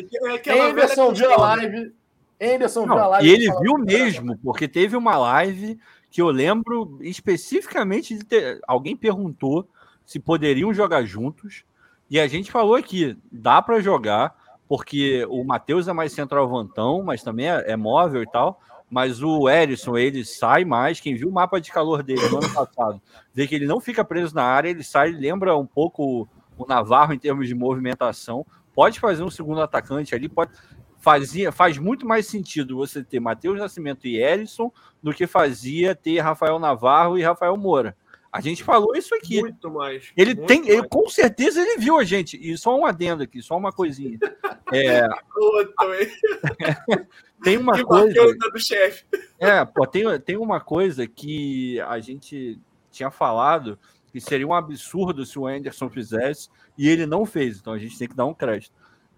Anderson viu a live. Anderson viu a live. E ele viu mesmo, porque teve uma live que eu lembro especificamente de ter. Alguém perguntou se poderiam jogar juntos. E a gente falou aqui, dá para jogar, porque o Matheus é mais centroavantão, mas também é, é móvel e tal. Mas o Erisson, ele sai mais. Quem viu o mapa de calor dele no ano passado, vê que ele não fica preso na área, ele sai, lembra um pouco o Navarro em termos de movimentação. Pode fazer um segundo atacante ali, pode fazia, faz muito mais sentido você ter Matheus Nascimento e Erisson do que fazia ter Rafael Navarro e Rafael Moura. A gente falou isso aqui. Muito mais. Ele muito tem, mais. ele, com certeza ele viu a gente. E só um adendo aqui, só uma coisinha. É, tem uma que coisa. do chefe. É, pô, tem, tem uma coisa que a gente tinha falado que seria um absurdo se o Anderson fizesse e ele não fez. Então a gente tem que dar um crédito.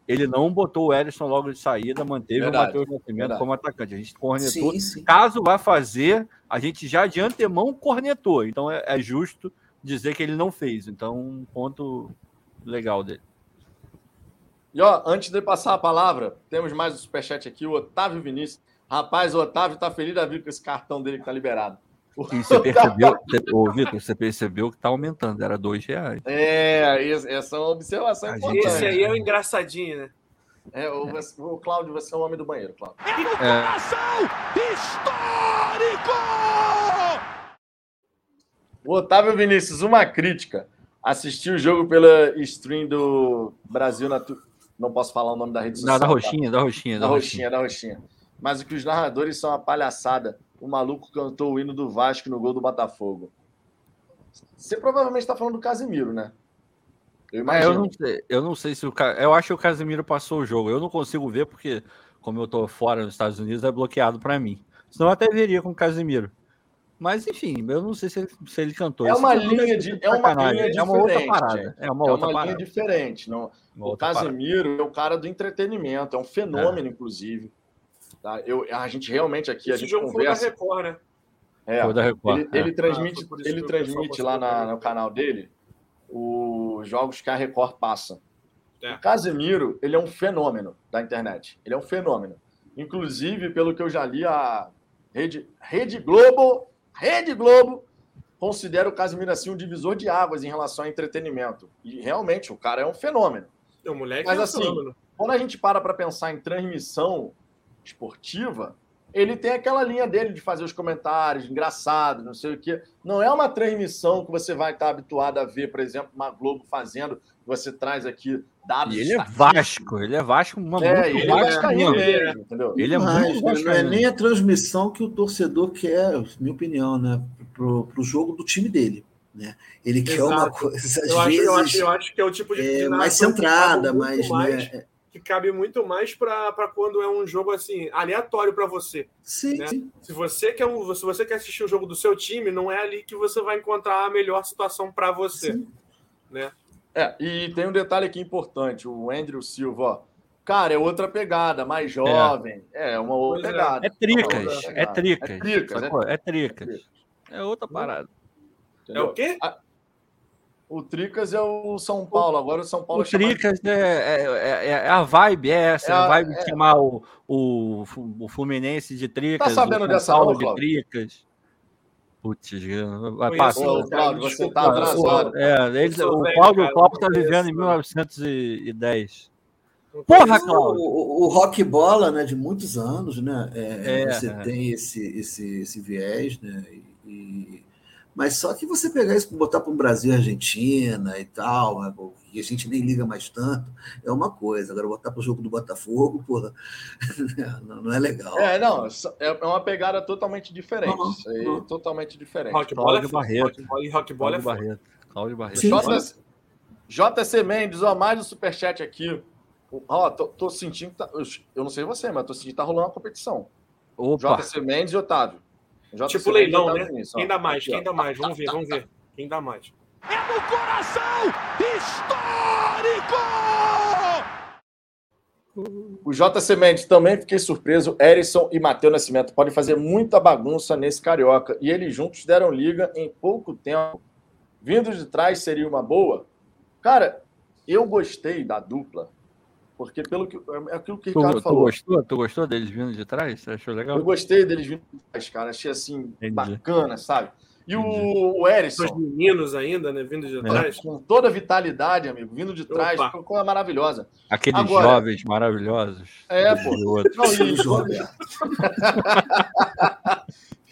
Ele não botou o Ederson logo de saída, manteve Verdade, o Matheus Nascimento verdade. como atacante. A gente cornetou. Sim, sim. Caso vá fazer, a gente já de antemão cornetou. Então é, é justo dizer que ele não fez. Então, um ponto legal dele. E ó, antes de passar a palavra, temos mais um superchat aqui, o Otávio Vinícius. Rapaz, o Otávio tá feliz da vida com esse cartão dele que tá liberado. E você percebeu, ô, Vitor, você percebeu que tá aumentando, era dois reais. É, essa é uma observação A importante. Esse aí é o engraçadinho, né? É, o, o Cláudio, você é o homem do banheiro, Cláudio. É, Histórico! O Otávio Vinícius, uma crítica. Assisti o jogo pela stream do Brasil na. Tu- Não posso falar o nome da rede social. da, da tá? roxinha, da roxinha, Da roxinha, da roxinha. Mas o que os narradores são uma palhaçada. O maluco cantou o hino do Vasco no gol do Botafogo. Você provavelmente está falando do Casimiro, né? Eu É, eu, não sei, eu não sei se o eu acho que o Casemiro passou o jogo. Eu não consigo ver porque, como eu tô fora nos Estados Unidos, é bloqueado para mim. Senão eu até veria com o Casemiro. Mas enfim, eu não sei se ele, se ele cantou. É uma linha é de- é uma linha É uma outra parada. É uma é outra uma parada. linha diferente. Não, Uma o outra parada. É o cara do entretenimento, é um fenômeno, inclusive. Tá? Eu, a gente realmente aqui, a Esse gente jogo foi da conversa. Record, né? É, Foi da Record. ele, é. ele transmite, isso ele transmite lá na- no canal dele os jogos que a Record passa. É. O Casemiro, ele é um fenômeno da internet. Ele é um fenômeno. Inclusive, pelo que eu já li, a Rede, Rede Globo, Rede Globo considera o Casemiro assim um divisor de águas em relação ao entretenimento. E realmente, o cara é um fenômeno. O moleque Mas é um assim, fenômeno. Quando a gente para para pensar em transmissão esportiva, ele tem aquela linha dele de fazer os comentários engraçados, não sei o quê. Não é uma transmissão que você vai estar habituado a ver, por exemplo, uma Globo fazendo, que você traz aqui dados. E ele é. Vasco, ele é Vasco, uma É, muito ele é Vasco vascaíno mesmo. mesmo, entendeu? Ele é Mas, muito né, não é nem a transmissão que o torcedor quer, minha opinião, né? Pro, pro jogo do time dele. Né? Ele quer uma Exato. coisa, às Eu acho, vezes, eu, acho, eu acho que é o tipo de, é, mais centrada, cabe mais, mais, né? Que cabe muito mais para quando é um jogo assim aleatório para você. Sim, né? sim. Se você quer um, se você quer assistir o jogo do seu time, não é ali que você vai encontrar a melhor situação para você. sim. É, e tem um detalhe aqui importante: o Andrew Silva, ó. Cara, é outra pegada, mais jovem. É, uma outra Pois é. pegada. É tricas, Uma outra é tricas. É tricas, é É tricas. É outra parada. É o quê? O Tricas é o São Paulo, agora o São Paulo O chama- Tricas é, é, é- é a vibe, é essa. É É a- a vibe é. de chamar o, o, o Fluminense de Tricas. Tá sabendo dessa Paulo não, de Cláudio? Tricas. Putz, vai passar. Ô, Sim, Cláudio, você tá Ah, atrasado. o- É, ele, o velho, Cláudio, tá vivendo em não. 1910. Não Porra. Cláudio. O, o, o rock bola, né, de muitos anos, né? é, É, você é. tem esse, esse, esse viés, né? E- mas só que você pegar isso botar para um Brasil e Argentina e tal, né, e a gente nem liga mais tanto, é uma coisa. Agora botar para o jogo do Botafogo, porra, não, não é legal. É, não, é uma pegada totalmente diferente. Isso aí, uhum. totalmente diferente. Rock bola é. Barreto. Rock bola rock bola é. Barreto. Cláudio Barreto. JC, JC Mendes, ó, mais um superchat aqui. Ó, tô, tô sentindo que tá, eu- eu não sei você, mas tô sentindo que tá rolando uma competição. Opa, JC Mendes e Otávio. Tipo e leilão, Otávio né? Ó. Quem dá mais? Aqui, Quem ó. dá mais? Vamos ver, vamos ver. Quem dá mais? É no coração histórico! O JC Mendes também fiquei surpreso. Erisson e Matheus Nascimento podem fazer muita bagunça nesse carioca. E eles juntos deram liga em pouco tempo. Vindo de trás seria uma boa? Cara, eu gostei da dupla, porque pelo que é aquilo que o Tu, Ricardo tu falou. gostou? Tu gostou deles vindo de trás? Você achou legal? Eu gostei deles vindo de trás, cara. Achei assim, Entendi. bacana, sabe? E o, o Os Erisson, meninos ainda, né? Vindo de trás. com toda a vitalidade, amigo, vindo de trás, Opa. coisa maravilhosa. Aqueles Agora- jovens maravilhosos. É, pô. E. Não, e, Jovem.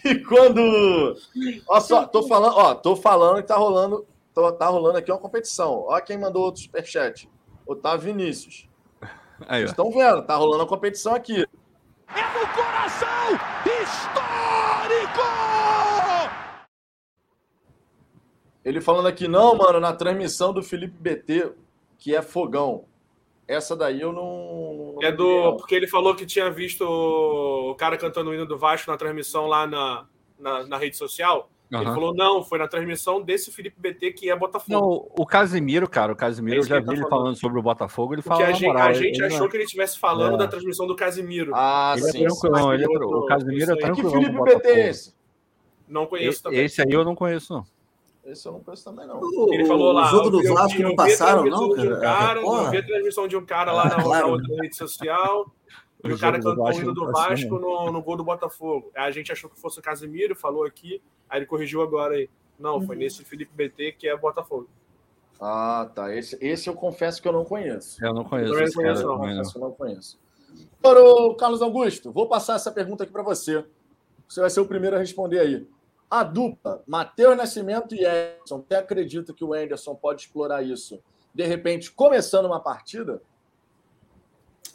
e quando. Ó, só, tô falando, ó, tô falando que tá rolando, tô- tá rolando aqui uma competição. Ó, quem mandou outro superchat. Otávio Vinícius. Aí, estão vendo, tá rolando uma competição aqui. É no coração histórico! Ele falando aqui, não, mano, na transmissão do Felipe BT, que é fogão. Essa daí eu não. não É do. não. Porque ele falou que tinha visto o cara cantando o hino do Vasco na transmissão lá na, na, na rede social. Ele Aham. falou, não, foi na transmissão desse Felipe BT que é Botafogo. Não, o Casimiro, cara, o Casimiro, É eu já ele vi tá ele falando. falando sobre o Botafogo, ele Porque fala a gente, moral. a ele- gente ele achou não- que ele estivesse falando É. da transmissão do Casimiro. Ah, Ele é sim. tranquilão, ele é Outro- tran- o Casimiro é aí. Que. Felipe BT é esse? Não conheço E- também. Esse aí eu não conheço, não. Esse eu não conheço também, não. O, Ele falou lá. o jogo do Vasco não passaram, não, um cara? Ah, eu vi a transmissão de um cara lá Ah, na, na outra rede social. E O o cara cantou o Vasco hino do Vasco no, no gol do Botafogo. A gente achou que fosse o Casimiro, falou aqui, aí ele corrigiu agora aí. Não, Uhum. foi nesse Felipe BT que é Botafogo. Ah, tá. Esse, esse eu confesso que eu não conheço. Eu não conheço esse não conheço, não. não. Confesso que eu não conheço. Agora, ô, Carlos Augusto, vou passar essa pergunta aqui para você. Você vai ser o primeiro a responder aí. A dupla, Matheus Nascimento e Edson, você acredita que o Anderson pode explorar isso? De repente, começando uma partida?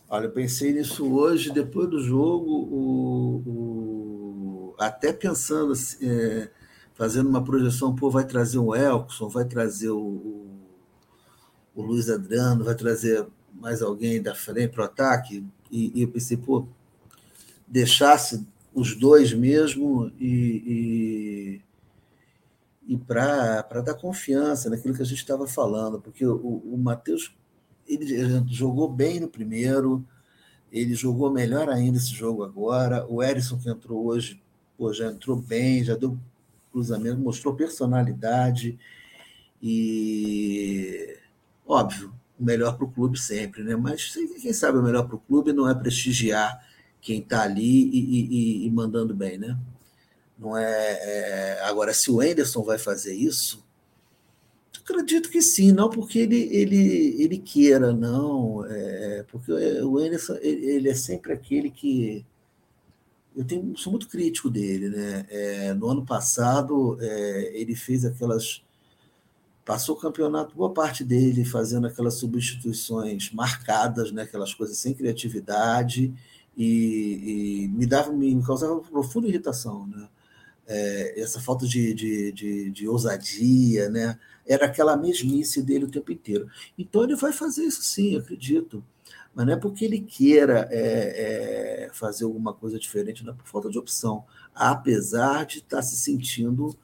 Olha, eu pensei nisso hoje, depois do jogo, o, o- até pensando, é, fazendo uma projeção, pô, vai trazer o Elkson, vai trazer o, o, o Luiz Adriano, vai trazer mais alguém da frente para o ataque, e, e eu pensei, pô, deixasse os dois mesmo e, e, e para dar confiança naquilo que a gente estava falando, porque o, o Matheus ele jogou bem no primeiro, ele jogou melhor ainda esse jogo agora. O Erisson que entrou hoje, pô, já entrou bem, já deu cruzamento, mostrou personalidade e óbvio, o melhor para o clube sempre, né? Mas quem sabe o melhor para o clube não é prestigiar quem está ali e, e- e mandando bem, né? Não é, é- agora se o Anderson vai fazer isso, Acredito que sim, não porque ele, ele, ele queira, não. É, porque o Anderson ele, ele é sempre aquele que. Eu tenho, sou muito crítico dele. Né? É, no ano passado, é, ele fez aquelas. Passou o campeonato, boa parte dele fazendo aquelas substituições marcadas, né? aquelas coisas sem criatividade, e, e me, dava, me causava profunda irritação. Né? É, essa falta de, de, de, de ousadia, né? era aquela mesmice dele o tempo inteiro. Então ele vai fazer isso sim, acredito. Mas não é porque ele queira é, é, fazer alguma coisa diferente, não é por falta de opção. Apesar de estar se sentindo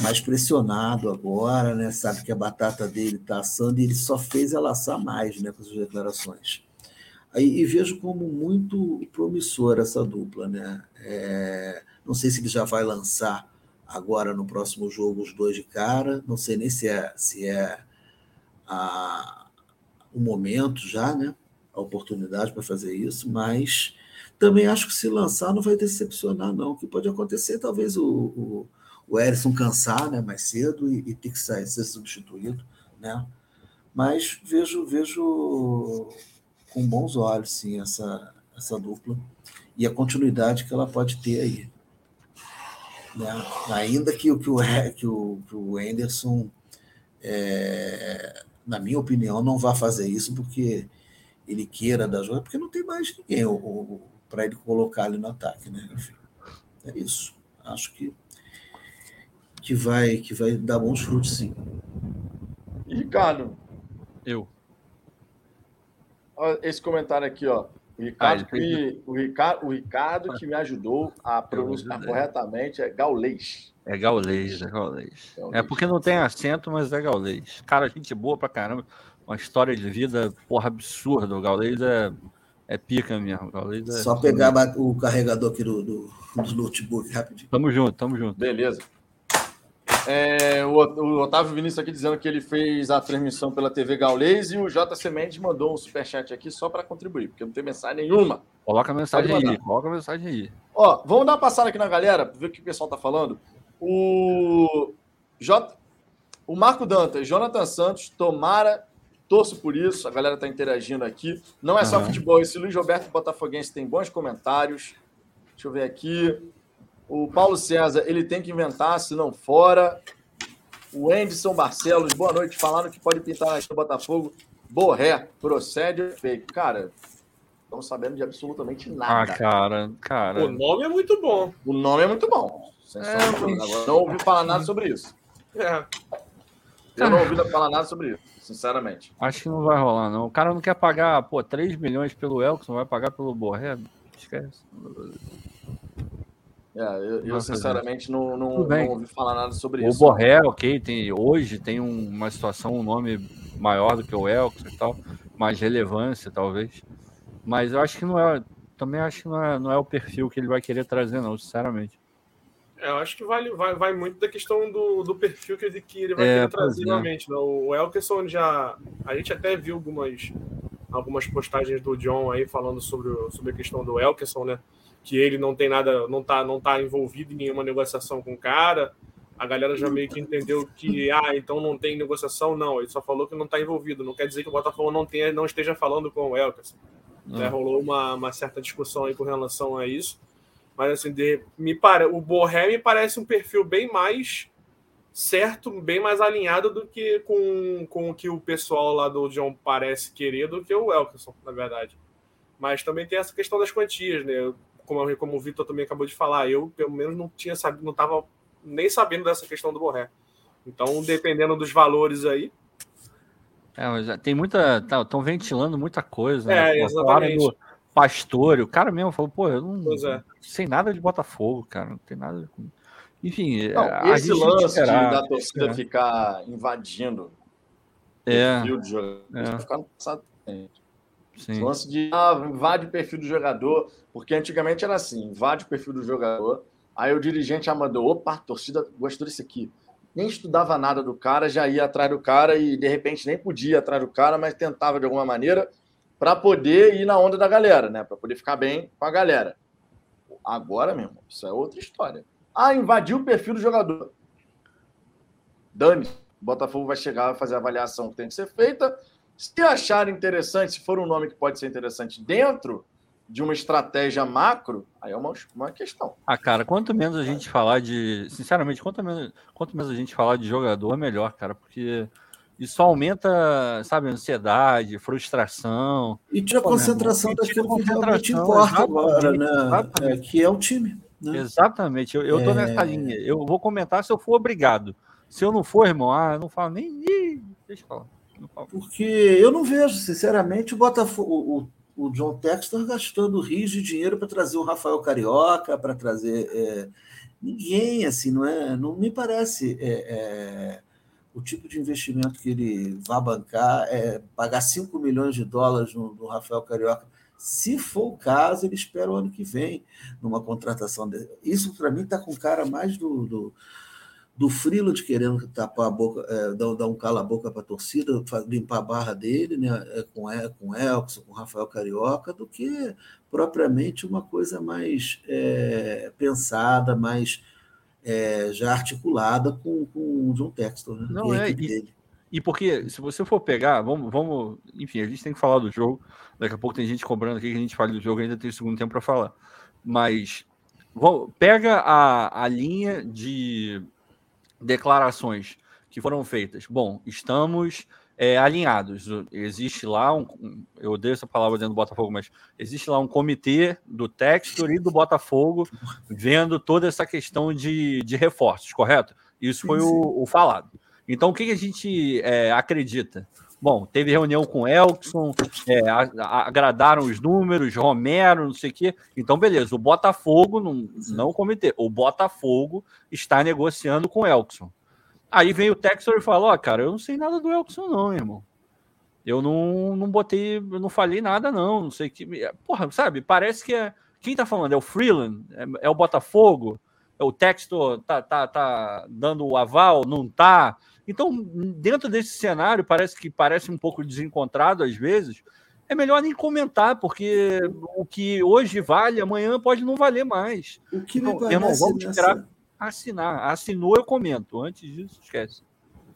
mais pressionado agora, né? Sabe que a batata dele está assando e ele só fez ela assar mais, né? Com as declarações. Aí, e vejo como muito promissora essa dupla, né? É, não sei se ele já vai lançar agora no próximo jogo os dois de cara. Não sei nem se é, se é a, o momento já, né? A oportunidade para fazer isso, mas também acho que se lançar não vai decepcionar, não. O que pode acontecer, talvez o, o, o Erison cansar né, mais cedo e, e ter que sair, ser substituído, né? Mas vejo, vejo com bons olhos, sim, essa, essa dupla e a continuidade que ela pode ter aí. Né? Ainda que, o, que, o, que, o, que o Anderson, é, na minha opinião, não vá fazer isso porque ele queira dar jogo, porque não tem mais ninguém para ele colocar ali no ataque. Né? Enfim, é isso. Acho que, que, vai, que vai dar bons frutos, sim. E Ricardo, Eu. esse comentário aqui, ó. O Ricardo, Ah, que, o, Ricardo, o Ricardo que me ajudou a pronunciar corretamente é gaulês. É gaulês, é gaulês. É porque não tem acento, mas é gaulês. Cara, gente boa pra caramba. Uma história de vida, porra, absurda. O gaulês é, é pica mesmo. O gaulês é... Só pegar o carregador aqui do, do, do notebook rapidinho. Tamo junto, tamo junto. Beleza. É, o, o Otávio Vinícius aqui dizendo que ele fez a transmissão pela TV Gaulês e o JC Mendes mandou um superchat aqui só para contribuir, porque não tem mensagem nenhuma. Coloca a mensagem aí, coloca a mensagem aí. Ó, vamos dar uma passada aqui na galera, ver o que o pessoal tá falando. O J... o Marco Dantas, Jonathan Santos, tomara, torço por isso, a galera tá interagindo aqui. Não é só Aham. futebol, esse Luiz Roberto Botafoguense tem bons comentários. Deixa eu ver aqui. O Paulo César, ele tem que inventar, se não fora. O Anderson Barcelos, boa noite. Falaram que pode pintar na do Botafogo. Borré, procede ou é fake. Cara, estamos sabendo de absolutamente Ah, nada. cara, cara. O nome é muito bom. O nome é muito bom. É, Agora, não ouvi falar nada sobre isso. É. Eu não ouvi falar nada sobre isso, sinceramente. Acho que não vai rolar, não. O cara não quer pagar, pô, 3 milhões pelo Elkson, vai pagar pelo Borré? Esquece. É, eu, eu, Vai sinceramente não, não, não ouvi falar nada sobre O isso. Borré, ok, tem, hoje tem um- uma situação, um nome maior do que o Elkson e tal, mais relevância, talvez. Mas eu acho que não é. Também acho que não é, não é o perfil que ele vai querer trazer, não, sinceramente. É, eu acho que vale, vai, vai muito da questão do, do perfil que ele, que ele vai É, trazer é. realmente. né? O Elkerson já. A gente até viu algumas, algumas postagens do John aí falando sobre, sobre a questão do Elkerson, né? Que ele não tem nada, não tá, não tá envolvido em nenhuma negociação com o cara. A galera já meio que entendeu que, ah, então não tem negociação. Não, ele só falou que não tá envolvido. Não quer dizer que o Botafogo não, tenha, não esteja falando com o Elkerson. né? É. Rolou uma, uma certa discussão aí com relação a isso. Mas assim, de- me pare... o Borré me parece um perfil bem mais certo, bem mais alinhado do que com, com o que o pessoal lá do John parece querer do que o Elkerson, na verdade. Mas também tem essa questão das quantias, né? Como, como o Vitor também acabou de falar, eu pelo menos não tinha sabido, não estava nem sabendo dessa questão do Borré. Então, dependendo dos valores aí, É, tem muita. Estão ventilando muita coisa. É, né? Pô, falaram exatamente. do Pastore, o cara mesmo falou, pô, eu não é. sei nada de Botafogo, cara. Não tem nada. com- Enfim, Não, a esse lance de- esperar, da torcida esperar. ficar invadindo É, o perfil do jogador, é. ficar no passado. sim. lance de ah, invade o perfil do jogador, porque antigamente era assim: invade o perfil do jogador, aí o dirigente já mandou, opa, a torcida gostou desse aqui. Nem estudava nada do cara, já ia atrás do cara e de repente nem podia ir atrás do cara, mas tentava de alguma maneira para poder ir na onda da galera, né? Para poder ficar bem com a galera. Agora, meu irmão, isso é outra história. Ah, invadiu o perfil do jogador. Dane. Botafogo vai chegar, vai fazer a avaliação que tem que ser feita. Se achar interessante, se for um nome que pode ser interessante dentro de uma estratégia macro, aí é uma, uma questão. Ah, cara, quanto menos a gente falar de. Sinceramente, quanto menos, quanto menos a gente falar de jogador, melhor, cara, porque isso aumenta, sabe, ansiedade, frustração. E tira a concentração daquilo que realmente importa agora, né? É, que é o time. Né? Exatamente, eu, eu tô É. nessa linha. Eu vou comentar se eu for obrigado. Se eu não for, irmão, ah, eu não falo nem. Ih, Deixa eu falar. Falo. Porque eu não vejo, sinceramente, o Botafogo, o, o John Textor gastando rios de dinheiro para trazer o Rafael Carioca, para trazer. é, ninguém, assim, não é? Não me parece é, é, o tipo de investimento que ele vai bancar, é pagar 5 milhões de dólares no, no Rafael Carioca. Se for o caso, ele espera o ano que vem numa contratação. Isso, para mim, está com cara mais do, do, do Freeland querendo tapar a boca, é, dar, dar um cala-boca para a torcida, limpar a barra dele, né, é, com, com Elkson, com Rafael Carioca, do que propriamente uma coisa mais é, pensada, mais é, já articulada com, com o John Textor, né, Não, e é, e- dele. E porque, se você for pegar, vamos, vamos. Enfim, a gente tem que falar do jogo. Daqui a pouco tem gente cobrando aqui que a gente fale do jogo, ainda tem o segundo tempo para falar. Mas vamos, pega a, a linha de declarações que foram feitas. Bom, estamos é, alinhados. Existe lá um. um- Eu odeio essa palavra dentro do Botafogo, mas existe lá um comitê do Textor e do Botafogo vendo toda essa questão de, de reforços, correto? Isso foi o, o falado. Então, o que, que a gente é, acredita? Bom, teve reunião com o Elkson, é, a- a- agradaram os números, Romero, não sei o quê. Então, beleza, o Botafogo, não, não o comitê, o Botafogo está negociando com o Elkson. Aí vem o Textor e fala: Ó, cara, eu não sei nada do Elkson, não, irmão. Eu não, não botei, eu não falei nada, não. Não sei o que. Porra, sabe? Parece que é. Quem tá falando? É o Freeland? É, é o Botafogo? o texto tá, tá, tá dando o aval, não tá. Então, dentro desse cenário, parece que parece um pouco desencontrado às vezes. É melhor nem comentar, porque o que hoje vale, amanhã pode não valer mais. O que me Então, parece irmão, vamos nessa- esperar assinar. Assinou, eu comento. Antes disso, esquece.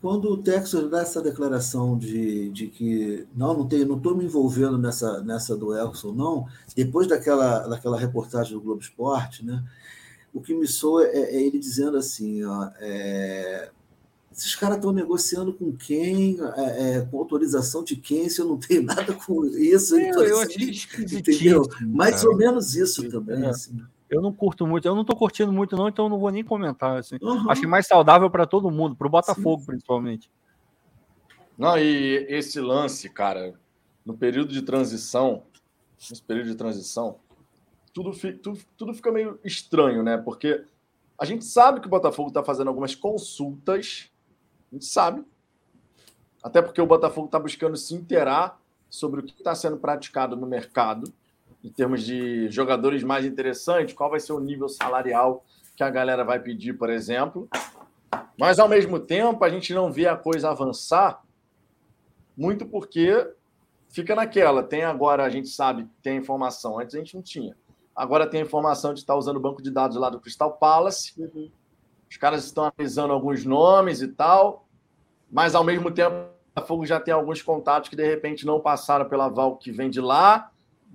Quando o Texas dá essa declaração de, de que não, não tem, não estou me envolvendo nessa, nessa do Elson, não, depois daquela, daquela reportagem do Globo Esporte, né, o que me soa é, é ele dizendo assim, ó, é, esses caras estão negociando com quem, é, é, com autorização de quem, se eu não tenho nada com isso. Eu, então, eu assim, achei entendeu? Mais cara. ou menos isso também. É. Assim. Eu não curto muito, eu não tô curtindo muito, não, então eu não vou nem comentar. Assim. Uhum. Acho que é mais saudável para todo mundo, para o Botafogo, principalmente. Não, e esse lance, cara, no período de transição, nesse período de transição, tudo, fi- tudo, tudo fica meio estranho, né? Porque a gente sabe que o Botafogo está fazendo algumas consultas, a gente sabe. Até porque o Botafogo está buscando se inteirar sobre o que está sendo praticado no mercado, em termos de jogadores mais interessantes, qual vai ser o nível salarial que a galera vai pedir, por exemplo. Mas, ao mesmo tempo, a gente não vê a coisa avançar muito porque fica naquela. Tem agora, a gente sabe, tem a informação. Antes a gente não tinha. Agora tem a informação de estar usando o banco de dados lá do Crystal Palace. Os caras estão analisando alguns nomes e tal. Mas, ao mesmo tempo, o Botafogo já tem alguns contatos que, de repente, não passaram pela Val que vem de lá.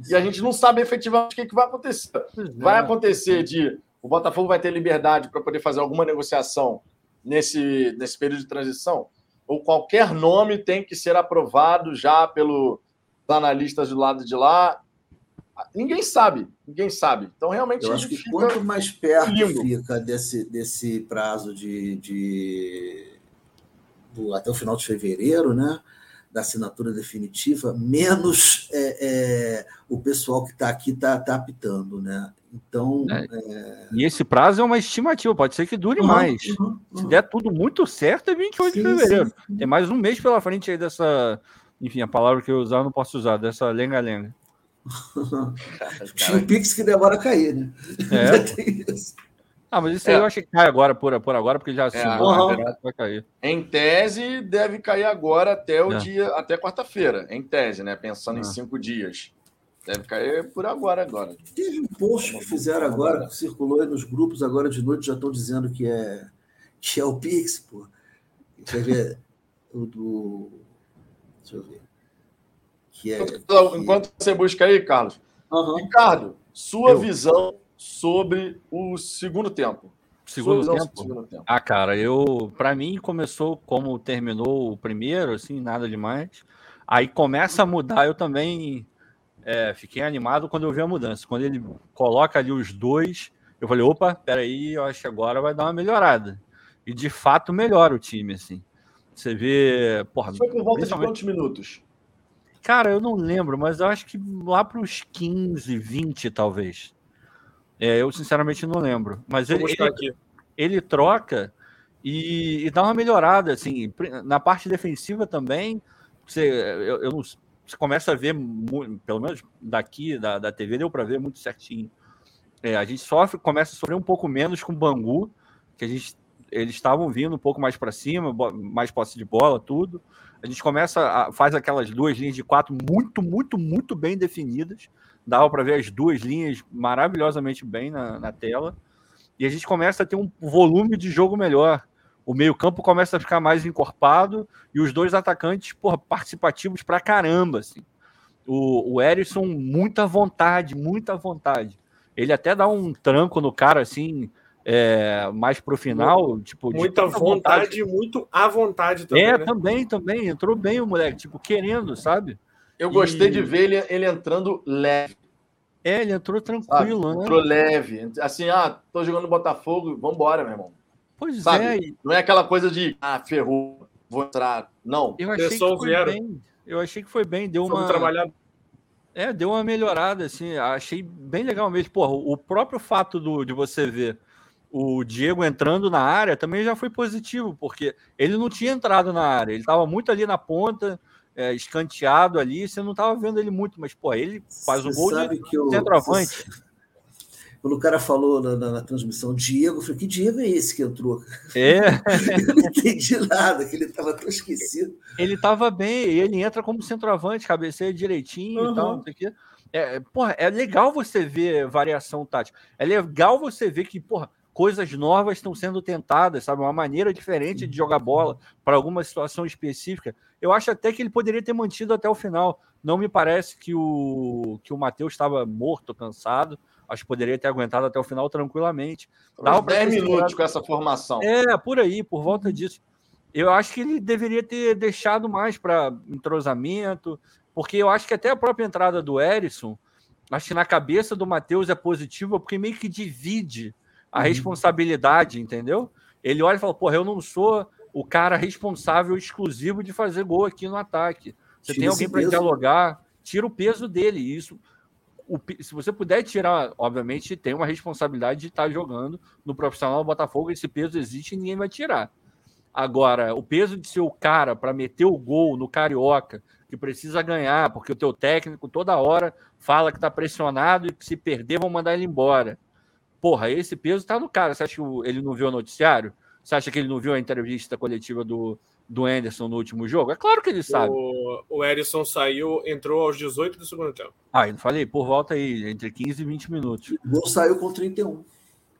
E a gente não sabe efetivamente o que, que vai acontecer. Vai acontecer de o Botafogo vai ter liberdade para poder fazer alguma negociação nesse, nesse período de transição? Ou qualquer nome tem que ser aprovado já pelos analistas do lado de lá? Ninguém sabe, ninguém sabe. Então, realmente, Eu acho que quanto mais perto limbo. fica desse, desse prazo de, de- do- até o final de fevereiro, né? Da assinatura definitiva, menos é, é, o pessoal que está aqui está tá apitando, né? Então, É. E esse prazo é uma estimativa, pode ser que dure Uhum, mais. uhum, Se uhum. der tudo muito certo, é 28 Sim, de fevereiro. sim. Tem mais um mês pela frente aí dessa. Enfim, a palavra que eu usar eu não posso usar, dessa lenga-lenga. Tinha o Pix que demora a cair, né? É. Tem isso. Ah, mas isso aí É. eu acho que cai agora, por, por agora, porque já assinou, aham. o campeonato vai cair. Em tese, deve cair agora até o É. dia, até quarta-feira. Em tese, né? Pensando É. em cinco dias. Deve cair por agora, agora. Teve um post que fizeram agora, que circulou aí nos grupos agora de noite, já estão dizendo que é, que é o Pix, pô. Deixa eu ver. O do. Deixa eu ver. Que é. Então, que- Enquanto você busca aí, Carlos. Aham. Ricardo, sua Eu. visão sobre o segundo tempo. Segundo tempo? segundo tempo. Ah, cara, eu. Para mim, começou como terminou o primeiro, assim, nada demais. Aí começa a mudar, eu também é, fiquei animado quando eu vi a mudança. Quando ele coloca ali os dois, eu falei, opa, peraí, eu acho que agora vai dar uma melhorada. E de fato melhora o time, assim. Você vê. Porra, Foi por volta de quantos minutos? Cara, eu não lembro, mas eu acho que lá para os 15, 20, talvez. É, eu sinceramente não lembro. Mas ele, ele, aqui. ele troca e, e dá uma melhorada, assim, na parte defensiva também. Você, eu, eu não- você começa a ver, pelo menos daqui da, da TV, deu para ver muito certinho. É, a gente sofre, começa a sofrer um pouco menos com o Bangu, que a gente, eles estavam vindo um pouco mais para cima, mais posse de bola, tudo. A gente começa a faz aquelas duas linhas de quatro muito, muito, muito bem definidas. Dava para ver as duas linhas maravilhosamente bem na, na tela. E a gente começa a ter um volume de jogo melhor. O meio-campo começa a ficar mais encorpado e os dois atacantes, porra, participativos pra caramba. Assim. O, o Erisson, muita vontade, muita vontade. Ele até dá um tranco no cara, assim, é, mais pro final. Tipo, de Muita tanta vontade e muito à vontade também. é, né? também, também. Entrou bem o moleque, tipo, querendo, sabe? Eu gostei E- de ver ele, ele entrando leve, É, ele entrou sabe? tranquilo, né? Entrou leve. Assim, ah, tô jogando Botafogo, vambora, meu irmão. Pois Sabe? é, e Não é aquela coisa de, ah, ferrou, vou entrar. Não. eu achei que Pessoal foi vieram. bem. Eu achei que foi bem, deu Fomos uma. trabalhar. É, deu uma melhorada, assim, achei bem legal mesmo. Porra, o próprio fato do, de você ver o Diego entrando na área também já foi positivo, porque ele não tinha entrado na área, ele estava muito ali na ponta, é, escanteado ali, você não estava vendo ele muito, mas, pô, ele faz Você gol sabe de que eu- centroavante. quando o cara falou na, na, na transmissão Diego, eu falei, que Diego é esse que entrou? É. eu não entendi nada, que ele estava tão esquecido. Ele estava bem, ele entra como centroavante, cabeceia direitinho uhum. e tal, não sei o quê. É, porra, é legal você ver variação tática. É legal você ver que, porra, coisas novas estão sendo tentadas, sabe? Uma maneira diferente de jogar bola para alguma situação específica. Eu acho até que ele poderia ter mantido até o final. Não me parece que o, que o Matheus estava morto, cansado. Acho que poderia ter aguentado até o final tranquilamente. Dava 10 minutos com essa formação. É, por aí, por volta disso. Eu acho que ele deveria ter deixado mais para entrosamento, porque eu acho que até a própria entrada do Erisson, acho que na cabeça do Matheus é positiva, porque meio que divide a uhum. responsabilidade, entendeu? Ele olha e fala: porra, eu não sou o cara responsável exclusivo de fazer gol aqui no ataque. Você tira tem alguém para dialogar, tira o peso dele. Isso, o, se você puder tirar, obviamente, tem uma responsabilidade de estar jogando no profissional do Botafogo. Esse peso existe e ninguém vai tirar. Agora, o peso de ser o cara para meter o gol no Carioca, que precisa ganhar, porque o teu técnico toda hora fala que está pressionado e que se perder vão mandar ele embora. Porra, esse peso está no cara. Você acha que ele não viu o noticiário? Você acha que ele não viu a entrevista coletiva do, do Anderson no último jogo? É claro que ele sabe. O, o saiu, entrou aos 18 do segundo tempo. Ah, eu falei, por volta aí, entre 15 e 20 minutos. O gol saiu com 31.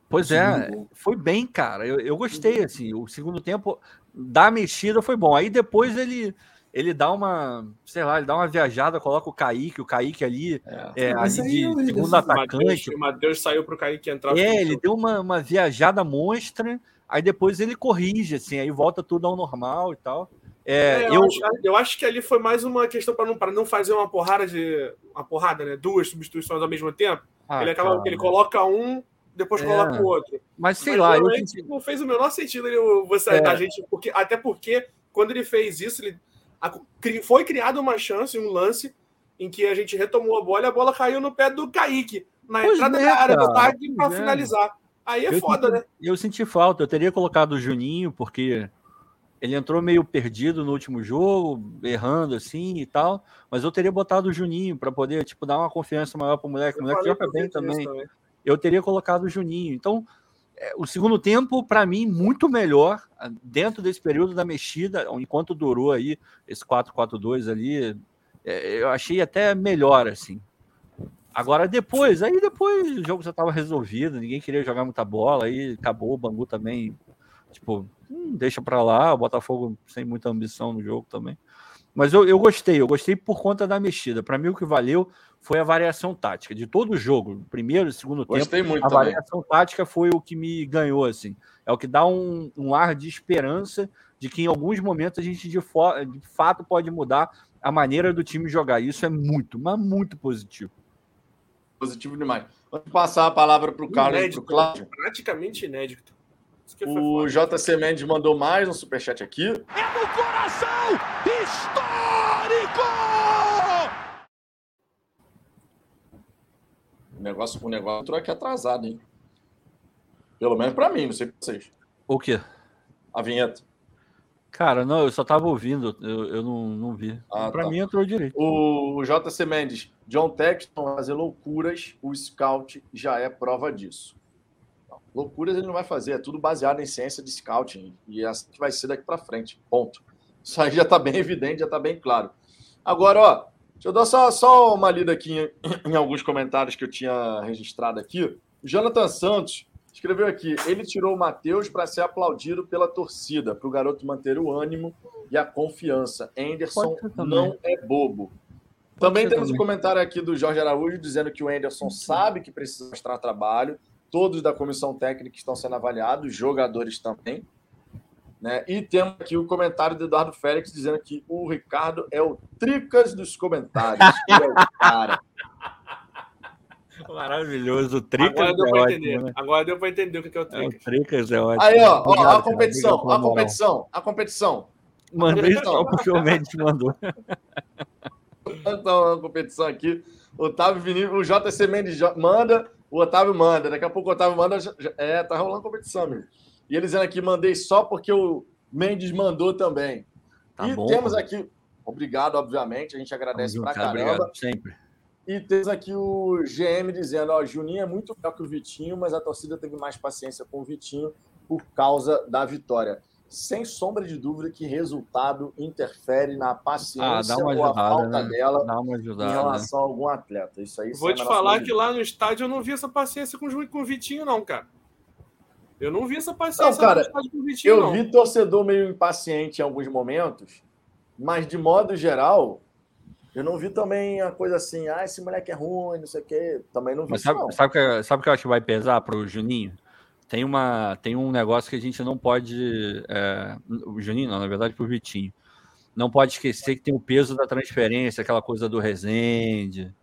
Pois é, foi bem, cara. Eu, eu gostei, assim. O segundo tempo da mexida foi bom. Aí depois ele ele dá uma, sei lá, ele dá uma viajada, coloca o Kaique, o Kaique ali, é, é ali de segundo atacante. O Matheus saiu para o Kaique entrar. É, ele deu uma, uma viajada monstra aí depois ele corrige, assim, aí volta tudo ao normal e tal. É, é, eu, eu... Acho, eu, acho, que ali foi mais uma questão para não, não fazer uma porrada de. Uma porrada, né? Duas substituições ao mesmo tempo. Ah, ele acaba ele coloca um, depois é. coloca o outro. Mas sei Mas, lá. Eu... Não fez o menor sentido ele, você é. da gente, porque, até porque quando ele fez isso, ele, a, foi criada uma chance, um lance, em que a gente retomou a bola e a bola caiu no pé do Kaique, na pois entrada é, da área do Kaique para é. finalizar. Aí é eu foda, senti, né? Eu senti falta, eu teria colocado o Juninho, porque ele entrou meio perdido no último jogo, errando assim e tal, mas eu teria botado o Juninho para poder, tipo, dar uma confiança maior para o moleque. O moleque joga bem também. também. Eu teria colocado o Juninho. Então, o segundo tempo, para mim, muito melhor dentro desse período da mexida, enquanto durou aí esse 4-4-2 ali, é, eu achei até melhor, assim. Agora depois, aí depois o jogo já estava resolvido, ninguém queria jogar muita bola, aí acabou, o Bangu também, tipo, hum, deixa para lá, o Botafogo sem muita ambição no jogo também. Mas eu, eu gostei, eu gostei por conta da mexida. Para mim o que valeu foi a variação tática de todo o jogo, primeiro e segundo gostei tempo. Muito a também. variação tática foi o que me ganhou assim. É o que dá um, um ar de esperança de que em alguns momentos a gente de, de fato pode mudar a maneira do time jogar. Isso é muito, mas muito positivo positivo demais. Vamos passar a palavra para o Carlos e para o Cláudio. Praticamente inédito. O JC Mendes mandou mais um superchat aqui. É no coração histórico! O negócio, o negócio entrou aqui atrasado, hein? Pelo menos para mim, não sei para vocês. O quê? A vinheta. Cara, não, eu só tava ouvindo, eu, eu não, não vi. Ah, para tá. mim entrou direito. O JC Mendes, John Texton fazer loucuras, o scout já é prova disso. loucuras ele não vai fazer, é tudo baseado em ciência de scouting e é assim que vai ser daqui para frente. Ponto. Isso aí já está bem evidente, já está bem claro. Agora, ó, deixa eu dar só, só uma lida aqui em, em alguns comentários que eu tinha registrado aqui. O Jonathan Santos escreveu aqui: ele tirou o Matheus para ser aplaudido pela torcida, para o garoto manter o ânimo e a confiança. Anderson não é bobo. Também temos um comentário aqui do Jorge Araújo dizendo que o Anderson sabe que precisa mostrar trabalho. Todos da comissão técnica estão sendo avaliados, jogadores também. Né? E temos aqui o comentário do Eduardo Félix dizendo que o Ricardo é o tricas dos comentários. é o cara. Maravilhoso. O Tricas Agora deu é para entender. Né? Agora deu para entender o que é o Tricas. É, o Tricas é ótimo. Aí, ó, ó a competição, a competição, a competição. Mandei só porque o Mendes mandou. Então, a competição aqui. Otávio Vinícius, o JC Mendes manda, o Otávio manda. Daqui a pouco o Otávio manda. É, tá rolando competição, amigo. E ele dizendo aqui, mandei só porque o Mendes mandou também. Tá e bom, temos aqui, obrigado, obviamente, a gente agradece pra caramba. Obrigado, sempre. E temos aqui o GM dizendo: ó, Juninho é muito melhor que o Vitinho, mas a torcida teve mais paciência com o Vitinho por causa da vitória. Sem sombra de dúvida que resultado interfere na paciência Ah, dá uma ou a ajudada, falta né? dela Dá uma em ajudada. relação a algum atleta. Isso aí Vou sem te a falar que lá no estádio eu não vi essa paciência com o, Ju- com o Vitinho, não, cara. Eu não vi essa paciência Não, cara, Vitinho, Eu não. vi torcedor meio impaciente em alguns momentos, mas de modo geral, eu não vi também a coisa assim, ah, esse moleque é ruim, não sei o quê. Também não vi Mas isso, sabe, não. sabe, o que, sabe o que eu acho que vai pesar para o Juninho? Tem, uma, tem um negócio que a gente não pode. é, o Juninho, não, na verdade, para o Vitinho. Não pode esquecer que tem o peso da transferência, aquela coisa do Resende,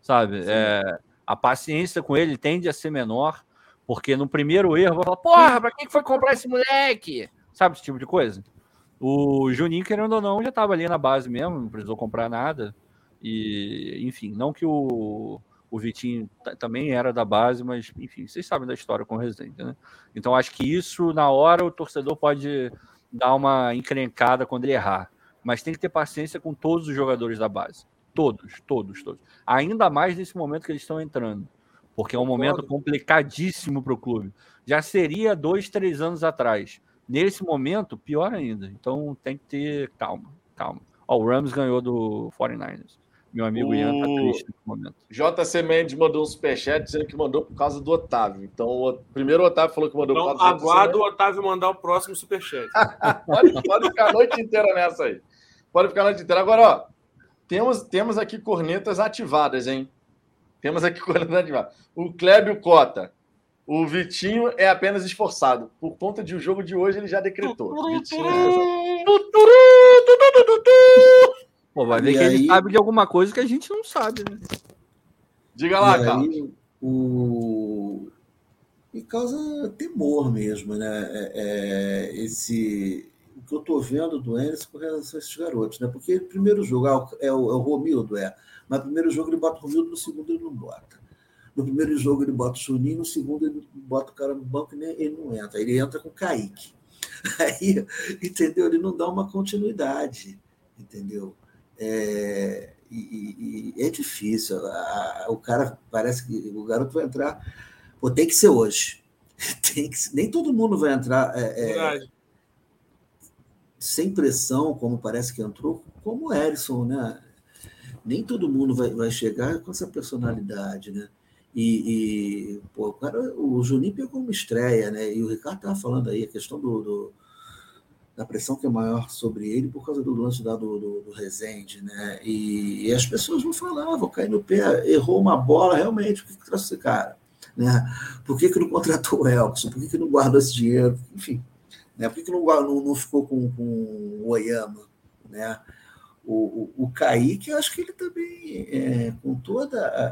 sabe? É, a paciência com ele tende a ser menor, porque no primeiro erro vai falar: porra, para que foi comprar esse moleque? Sabe esse tipo de coisa? O Juninho, querendo ou não, já estava ali na base mesmo, não precisou comprar nada. E, enfim, não que o, o Vitinho ta- também era da base, mas, enfim, vocês sabem da história com o Resende, né? Então, acho que isso, na hora, o torcedor pode dar uma encrencada quando ele errar. Mas tem que ter paciência com todos os jogadores da base. Todos, todos, todos. Ainda mais nesse momento que eles estão entrando. Porque é um momento complicadíssimo para o clube. Já seria dois, três anos atrás. Nesse momento, pior ainda. Então tem que ter calma, calma. Ó, o Rams ganhou do 49ers. Meu amigo Ian tá O- triste nesse momento. JC Mendes mandou um superchat dizendo que mandou por causa do Otávio. Então, o primeiro o Otávio falou que mandou Então, por causa do aguardo o. Otávio mandar o próximo superchat. Pode, pode ficar a noite inteira nessa aí. Pode ficar a noite inteira. Agora, ó, temos, temos aqui cornetas ativadas, hein? Temos aqui cornetas ativadas. O Clébio Cota. O Vitinho é apenas esforçado. Por conta de o jogo de hoje, ele já decretou. Vitinho é esforçado. Pô, vai ver E que ele aí- sabe de alguma coisa que a gente não sabe, né? Diga lá, e Carlos. aí, o... E causa temor mesmo, né? É, é, esse... O que eu estou vendo do Enes com relação a esses garotos, né? Porque o primeiro jogo ah, é o, é o Romildo, é. No primeiro jogo ele bota o Romildo, no segundo ele não bota. No primeiro jogo ele bota o Juninho, no segundo ele bota o cara no banco e nem- ele não entra. Ele entra com o Kaique. Aí, entendeu? Ele não dá uma continuidade, entendeu? É, e, e- é difícil. A- a- o cara parece que o garoto vai entrar. Pô, tem que ser hoje. Tem que, nem todo mundo vai entrar é, é, sem pressão, como parece que entrou, como o Erisson, né? Nem todo mundo vai, vai chegar com essa personalidade, né? E, e, pô, o, cara, o Juninho pegou uma estreia, né? E o Ricardo estava falando aí a questão do, do- da pressão que é maior sobre ele por causa do lance lá do, do, do Rezende, né? E, e as pessoas vão falar, vão cair no pé, errou uma bola, realmente, por que, que trouxe esse cara? Né? Por que, que não contratou o Elkson? Por que, que não guardou esse dinheiro? Enfim, né? Por que, que não, não, não ficou com, com o Oyama? Né? O, o, o Kaique, eu acho que ele também, é, com toda a,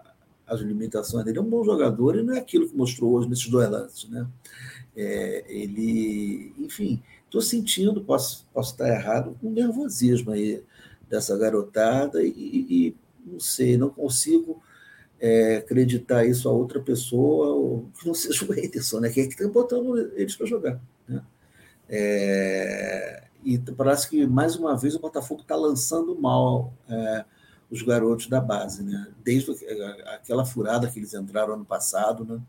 a- as limitações dele, é um bom jogador e não é aquilo que mostrou hoje nesses dois lances. Né? É, ele, enfim, estou sentindo, posso, posso estar errado, um nervosismo aí dessa garotada e, e não sei, não consigo é, acreditar isso a outra pessoa, que não seja o Henderson, né? que é que está botando eles para jogar. Né? É, e parece que, mais uma vez, o Botafogo está lançando mal é, os garotos da base, né? desde aquela furada que eles entraram ano passado, né?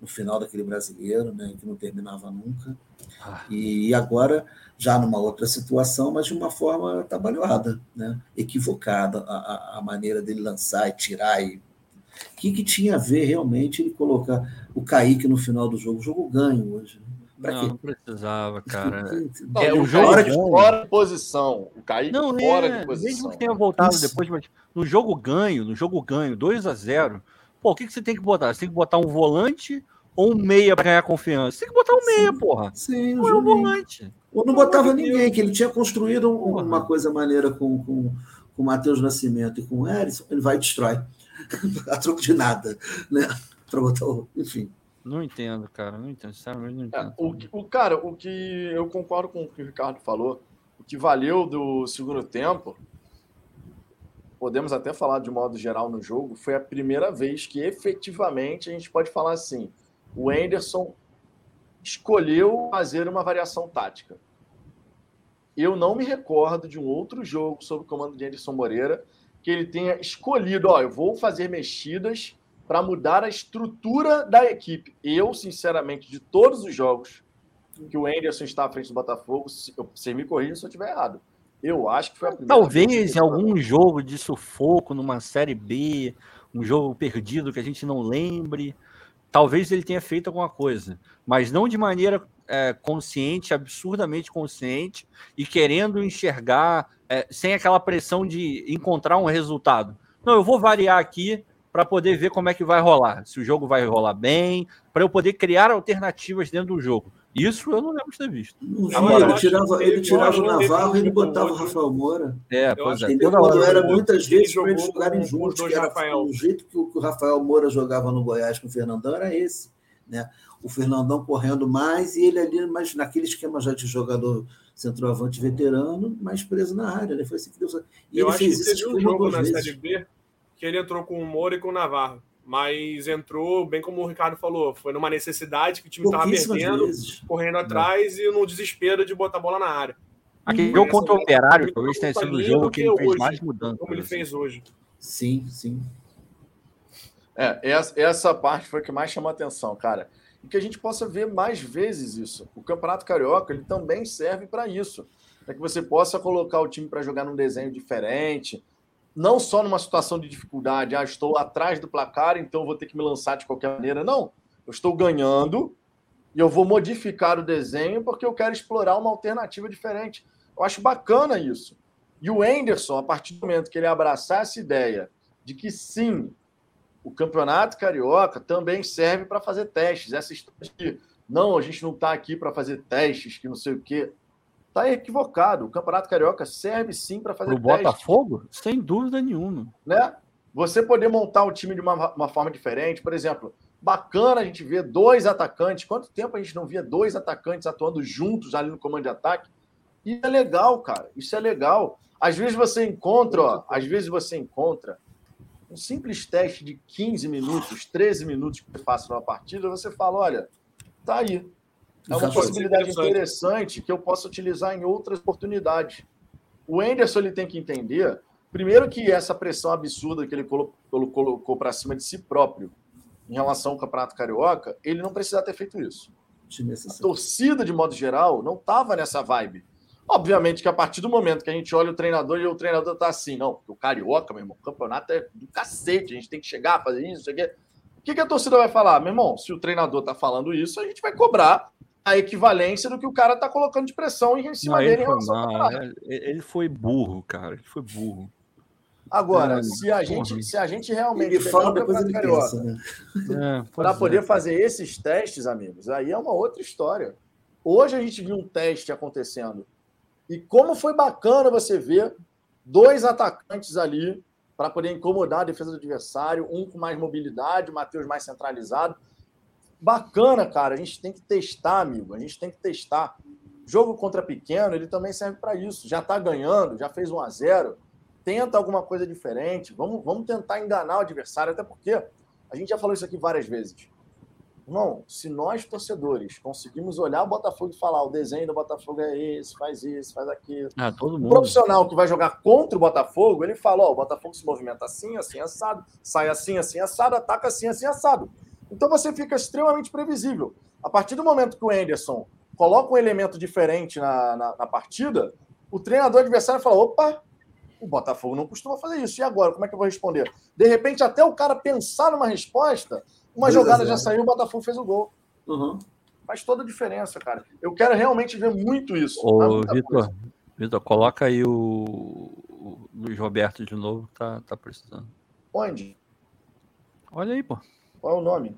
no final daquele brasileiro, né? que não terminava nunca. Ah. E agora, já numa outra situação, mas de uma forma trabalhada, né? equivocada, a, a- a maneira dele lançar e tirar. E... O que, que tinha a ver realmente ele colocar o Kaique no final do jogo? O jogo ganho hoje. né? Pra Não, quê? não precisava, cara. Não, É, o jogo fora, é de, fora de posição. O Kaique Não, fora é, de posição. mesmo que tenha voltado Isso. depois, mas no jogo ganho, no jogo ganho, 2 a 0 pô, o que, que você tem que botar? Você tem que botar um volante ou um meia para ganhar confiança? Você tem que botar um meia, porra. Sim, o Não é um volante. Ou não botava de ninguém, que ele tinha construído um- uma coisa maneira com, com, com o Matheus Nascimento e com o Erisson, ele vai e destrói. a troco de nada, né? Para botar o. Enfim. Não entendo, cara. Não entendo. Sinceramente, não É, entendo. o, que- o cara, o que eu concordo com o que o Ricardo falou, o que valeu do segundo tempo, podemos até falar de modo geral no jogo, foi a primeira vez que efetivamente a gente pode falar assim: o Anderson escolheu fazer uma variação tática. Eu não me recordo de um outro jogo sob o comando de Anderson Moreira que ele tenha escolhido, ó, eu vou fazer mexidas para mudar a estrutura da equipe. Eu, sinceramente, de todos os jogos que o Anderson está à frente do Botafogo, você me corrija se eu estiver errado. Eu acho que foi a primeira Talvez em algum jogo de sufoco numa série B, um jogo perdido que a gente não lembre, talvez ele tenha feito alguma coisa, mas não de maneira é, consciente, absurdamente consciente e querendo enxergar é, sem aquela pressão de encontrar um resultado. Não, eu vou variar aqui para poder ver como é que vai rolar, se o jogo vai rolar bem, para eu poder criar alternativas dentro do jogo. Isso eu não lembro de ter visto. Agora, ele tirava, ele tirava o Navarro e ele botava o Rafael Moura. É, pois é. Entendeu? Quando era muitas vezes para eles jogarem juntos, que era, o jeito que o Rafael Moura jogava no Goiás com o Fernandão era esse. Né? O Fernandão correndo mais e ele ali, mas naquele esquema já de jogador centroavante veterano, mais preso na área. Né? Foi assim que deu. E eu ele acho fez que teve um jogo na vezes. Série B que ele entrou com o Moura e com o Navarro mas entrou, bem como o Ricardo falou, foi numa necessidade que o time estava perdendo, vezes. correndo atrás e no desespero de botar a bola na área. Aquele jogo contra o Operário talvez tenha sido o jogo que ele fez hoje, mais mudança. Como ele fez hoje. Sim, sim. É, essa, essa parte foi a que mais chamou a atenção, cara. E que a gente possa ver mais vezes isso. O Campeonato Carioca ele também serve para isso. Para que você possa colocar o time para jogar num desenho diferente, não só numa situação de dificuldade, ah, estou atrás do placar, então vou ter que me lançar de qualquer maneira. Não, eu estou ganhando e eu vou modificar o desenho porque eu quero explorar uma alternativa diferente. Eu acho bacana isso. E o Enderson, a partir do momento que ele abraçar essa ideia de que sim, o campeonato carioca também serve para fazer testes. Essa história de não, a gente não está aqui para fazer testes, que não sei o quê. Está equivocado. O Campeonato Carioca serve sim para fazer. O Botafogo? Sem dúvida nenhuma. Né? Você poder montar o time de uma, uma forma diferente, por exemplo, bacana a gente ver dois atacantes. Quanto tempo a gente não via dois atacantes atuando juntos ali no comando de ataque? Isso é legal, cara. Isso é legal. Às vezes você encontra, ó, às vezes você encontra um simples teste de 15 minutos, 13 minutos que você faça numa partida, você fala, olha, tá aí. É uma possibilidade interessante que eu posso utilizar em outras oportunidades. O Enderson ele tem que entender, primeiro, que essa pressão absurda que ele colocou, colocou para cima de si próprio em relação ao Campeonato Carioca, ele não precisava ter feito isso. A torcida, de modo geral, não estava nessa vibe. Obviamente que a partir do momento que a gente olha o treinador e o treinador está assim, não, o Carioca, meu irmão, o campeonato é do cacete, a gente tem que chegar, fazer isso, isso aqui. O que, que a torcida vai falar? Meu irmão, se o treinador está falando isso, a gente vai cobrar a equivalência do que o cara tá colocando de pressão em cima não, dele. Ele foi, ele foi burro, cara. Ele foi burro. Agora, é, se, a gente, se a gente realmente. Ele fala depois ele pensa, né? É, Para poder é. fazer esses testes, amigos, aí é uma outra história. Hoje a gente viu um teste acontecendo. E como foi bacana você ver dois atacantes ali para poder incomodar a defesa do adversário, um com mais mobilidade, o Matheus mais centralizado. Bacana, cara. A gente tem que testar, amigo. A gente tem que testar. Jogo contra pequeno, ele também serve para isso. Já está ganhando, já fez 1 a 0 Tenta alguma coisa diferente. Vamos, vamos tentar enganar o adversário, até porque a gente já falou isso aqui várias vezes. Irmão, se nós, torcedores, conseguimos olhar o Botafogo e falar o desenho do Botafogo é esse, faz isso, faz aquilo. Ah, todo mundo. O profissional que vai jogar contra o Botafogo, ele fala: ó, o Botafogo se movimenta assim, assim, assado, sai assim, assim, assado, ataca assim, assim, assado. Então você fica extremamente previsível. A partir do momento que o Anderson coloca um elemento diferente na, na, na partida, o treinador adversário fala: opa, o Botafogo não costuma fazer isso. E agora, como é que eu vou responder? De repente, até o cara pensar numa resposta, uma jogada já saiu, o Botafogo fez o gol. Uhum. Faz toda a diferença, cara. Eu quero realmente ver muito isso. Ô, Vitor, Vitor, coloca aí o, o Luiz Roberto de novo, tá, tá precisando. Onde? Olha aí, pô. Qual é o nome?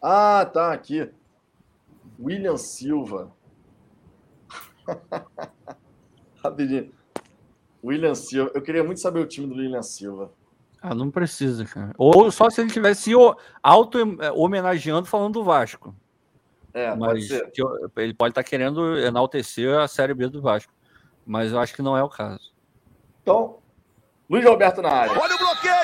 Ah, tá aqui. William Silva. Rapidinho. William Silva. Eu queria muito saber o time do William Silva. Ah, não precisa, cara. Ou só se ele tivesse auto-homenageando falando do Vasco. É, Mas pode ele pode estar tá querendo enaltecer a Série B do Vasco. Mas eu acho que não é o caso. Então, Luiz Roberto na área. Olha o bloqueio!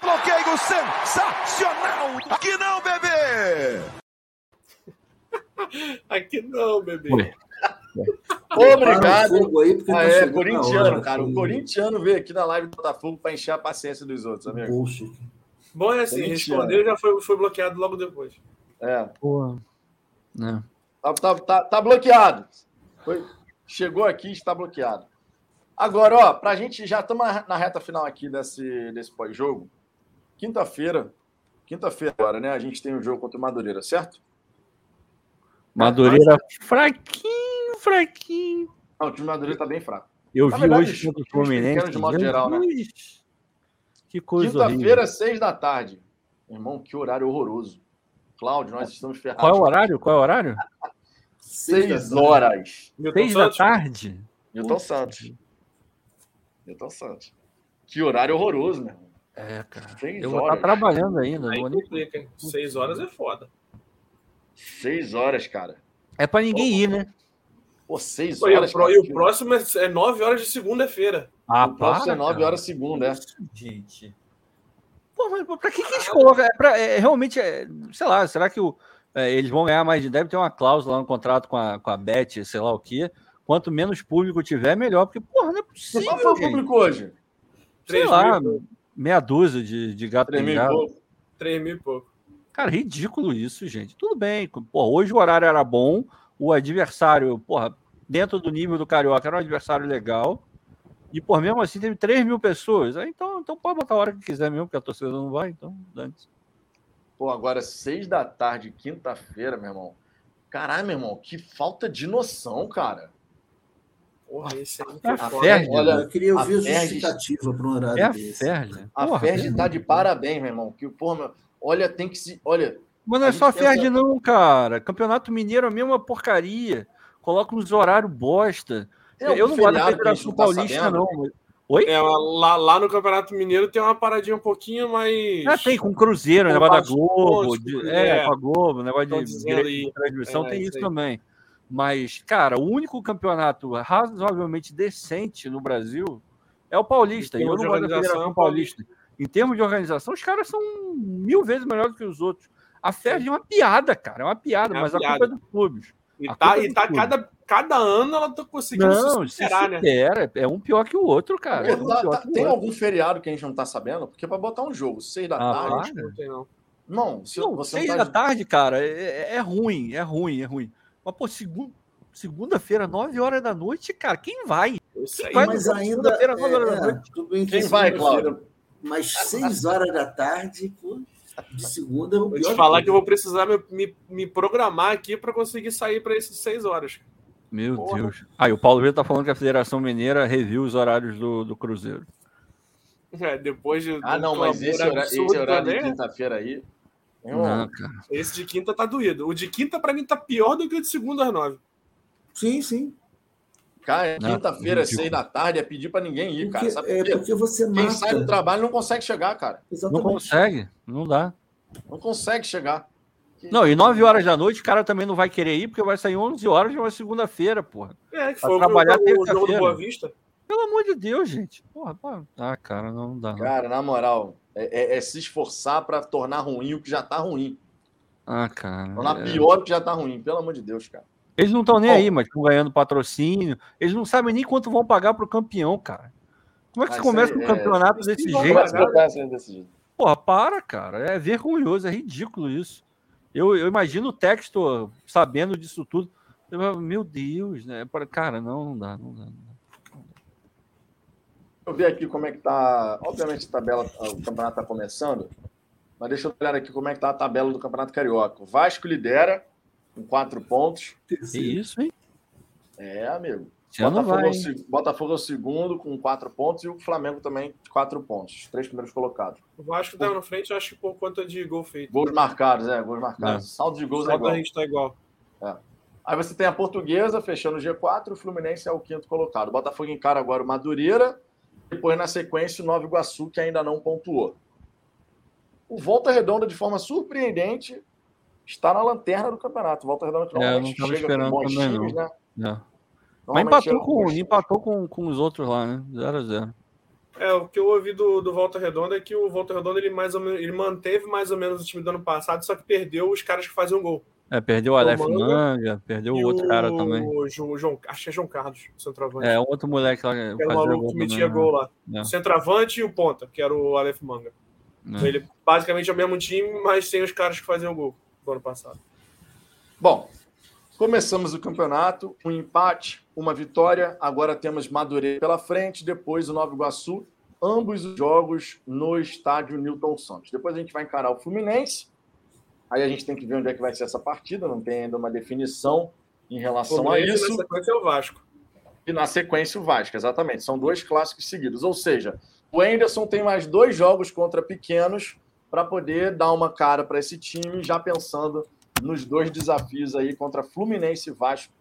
Bloqueio sensacional! Aqui não, bebê! Aqui não, bebê. Obrigado. Aí, Ah, tá é, corintiano, hora, cara. O filho. corintiano veio aqui na live do Botafogo para encher a paciência dos outros, amigo. Bom é assim, respondeu e já foi, foi bloqueado logo depois. É. Porra. Né? Tá, tá, tá, tá bloqueado. Foi- chegou aqui e está bloqueado. Agora, ó, pra gente já estamos na, na reta final aqui desse, desse pós-jogo. Quinta-feira, quinta-feira agora, né? A gente tem um jogo contra o Madureira, certo? Madureira fraquinho, fraquinho. Não, o time do Madureira tá bem fraco. Eu Na vi verdade, hoje contra o Fluminense. de modo geral, né? Que coisa Quinta-feira, seis da tarde. Irmão, que horário horroroso. Cláudio, nós estamos ferrados. Qual é o horário? Qual é o horário? Seis horas. Milton Seis da tarde? Milton Santos. Milton Santos. Que horário horroroso, meu irmão. É, cara. Seis Eu vou estar horas. trabalhando ainda. Aí Não hein? Seis horas é foda. Seis horas, cara. É pra ninguém ir, né? Pô, seis Pô, e, o horas. cara, e o próximo é, é nove horas de segunda-feira. Ah, O próximo é para, nove cara. horas segunda, é. Gente. Pô, mas pra que, que eles colocam? É, pra- é, realmente, é, sei lá, será que o, é, eles vão ganhar mais? Deve ter uma cláusula lá no contrato com a, com a Bet, sei lá o quê. Quanto menos público tiver, melhor. Porque, porra, não é possível. Qual foi o público hoje? Sei Três lá, mil, meia dúzia de, de gato Três mil e pingado. pouco. três mil e pouco. Cara, ridículo isso, gente. Tudo bem. Pô, hoje o horário era bom, o adversário, porra, dentro do nível do Carioca, era um adversário legal. E, por mesmo assim, teve 3 mil pessoas. Aí, então, então pode botar a hora que quiser mesmo, porque a torcida não vai, então, dane-se. Pô, agora seis da tarde, quinta-feira, meu irmão. Caralho, meu irmão, que falta de noção, cara. Porra, esse aí É a foi foda. Ferdi, Olha, Eu queria ouvir a justificativa para um horário É a desse. Ferdi. A Porra, Ferdi tá de parabéns, meu irmão. Que, porra, meu, olha, tem que se. Olha, Mas não é só a Ferdi, não, cara. Campeonato Mineiro é a mesma porcaria. Coloca uns horários bosta. algum Eu não gosto da Federação tá Paulista, sabendo? não. Oi? É, lá, lá no Campeonato Mineiro tem uma paradinha um pouquinho mais. Ah, tem com o Cruzeiro, Com negócio da Globo. pontos, de- com- é, é. com a Globo, negócio de de transmissão, É, tem isso isso aí. também. Mas, cara, o único campeonato razoavelmente decente no Brasil é o Paulista. Em E eu termos não gosto da Federação é Paulista. Em termos de organização, os caras são mil vezes melhores que os outros. A FED é uma piada, cara. É uma piada, É uma mas a piada. culpa é dos clubes. E A tá, é e tá cada, cada ano ela tá conseguindo Não, se se superar, né? supera. É um pior que o outro, cara. É um tá- tá- tem outro. algum feriado que a gente não tá sabendo? Porque para botar um jogo, seis da Ah, tarde. Não tem, não. Não, se Não, você seis não da tá. tarde, cara, é, é- é ruim, é ruim, é ruim. Mas, pô, segun- segunda-feira, nove horas da noite, cara, quem vai? Isso aí, Vai Mas ainda. segunda-feira, horas da É, noite. é, tudo bem que Quem é vai, Cláudio? Mas seis horas da tarde, pô, de segunda é o Vou te falar de que eu vou precisar me, me, me programar aqui para conseguir sair para esses seis horas. Meu Porra. Deus. Ah, e o Paulo Vitor tá falando que a Federação Mineira reviu os horários do, do Cruzeiro. É, depois de. Ah, não, mas esse, hora- absurdo esse horário de também, quinta-feira aí. Irmão, Não, cara. Esse de quinta tá doído. O de quinta, para mim, tá pior do que o de segunda às nove. Sim, sim. Cara, Não, quinta-feira, seis da tarde, é pedir para ninguém ir, cara. Porque, Sabe é por quê? porque você Quem mata. sai do trabalho não consegue chegar, cara. Não Exatamente. consegue, não dá. Não consegue chegar. Não, e nove horas da noite o cara também não vai querer ir, porque vai sair 11 horas de uma segunda-feira, porra. É, que Pra foi o, trabalhar o, o jogo do terça-feira. Boa Vista. Pelo amor de Deus, gente. Porra, porra. Ah, cara, não, não dá. Não. Cara, na moral, é, é- é se esforçar para tornar ruim o que já tá ruim. Ah, cara. Tornar é. pior o que já tá ruim, pelo amor de Deus, cara. Eles não estão nem Bom. aí, mas estão ganhando patrocínio. Eles não sabem nem quanto vão pagar pro campeão, cara. Como é que Ah, você começa um é- campeonato isso desse jeito? é desse jeito? Porra, para, cara. É vergonhoso, é ridículo isso. Eu, eu imagino o Textor sabendo disso tudo. Eu Meu Deus, né? Cara, não, não dá, não dá. Não dá. Deixa eu ver aqui como é que tá. Obviamente, a tabela, o campeonato tá começando, mas deixa eu olhar aqui como é que tá a tabela do Campeonato Carioca. O Vasco lidera com quatro pontos. Que isso, hein? É, amigo. Ano Botafogo, vai. é o Botafogo é o segundo com quatro pontos e o Flamengo também quatro pontos. Os três primeiros colocados. O Vasco tá na frente, acho que por conta de gol feito. Gols marcados, é, gols marcados. Saldo de gols é igual. a gente tá igual. Aí você tem a Portuguesa fechando o G4, o Fluminense é o quinto colocado. O Botafogo encara agora o Madureira, depois na sequência o Nova Iguaçu, que ainda não pontuou. O Volta Redonda, de forma surpreendente, está na lanterna do campeonato. Volta Redonda que É, não normalmente tava chega com bons também, times, né? É. Mas empatou, com empatou com, com os outros lá, né? 0x0. É, o que eu ouvi do, do Volta Redonda é que o Volta Redonda ele mais ou menos, ele manteve mais ou menos o time do ano passado, só que perdeu os caras que faziam gol. É, perdeu o Aleph Manga Manga, perdeu o outro cara também. o João, acho que é João Carlos, o centroavante. É, outro moleque lá. que Era o maluco que metia também, gol lá. né? O centroavante e o ponta, que era o Aleph Manga. É. Ele basicamente é o mesmo time, mas sem os caras que faziam gol do ano passado. Bom, começamos o campeonato, um empate, uma vitória. Agora temos Madureira pela frente, depois o Nova Iguaçu. Ambos os jogos no estádio Newton Santos. Depois a gente vai encarar o Fluminense. Aí a gente tem que ver onde é que vai ser essa partida. Não tem ainda uma definição em relação a isso. na sequência é o Vasco. E na sequência o Vasco, exatamente. São dois clássicos seguidos. Ou seja, o Anderson tem mais dois jogos contra pequenos para poder dar uma cara para esse time, já pensando nos dois desafios aí contra Fluminense e Vasco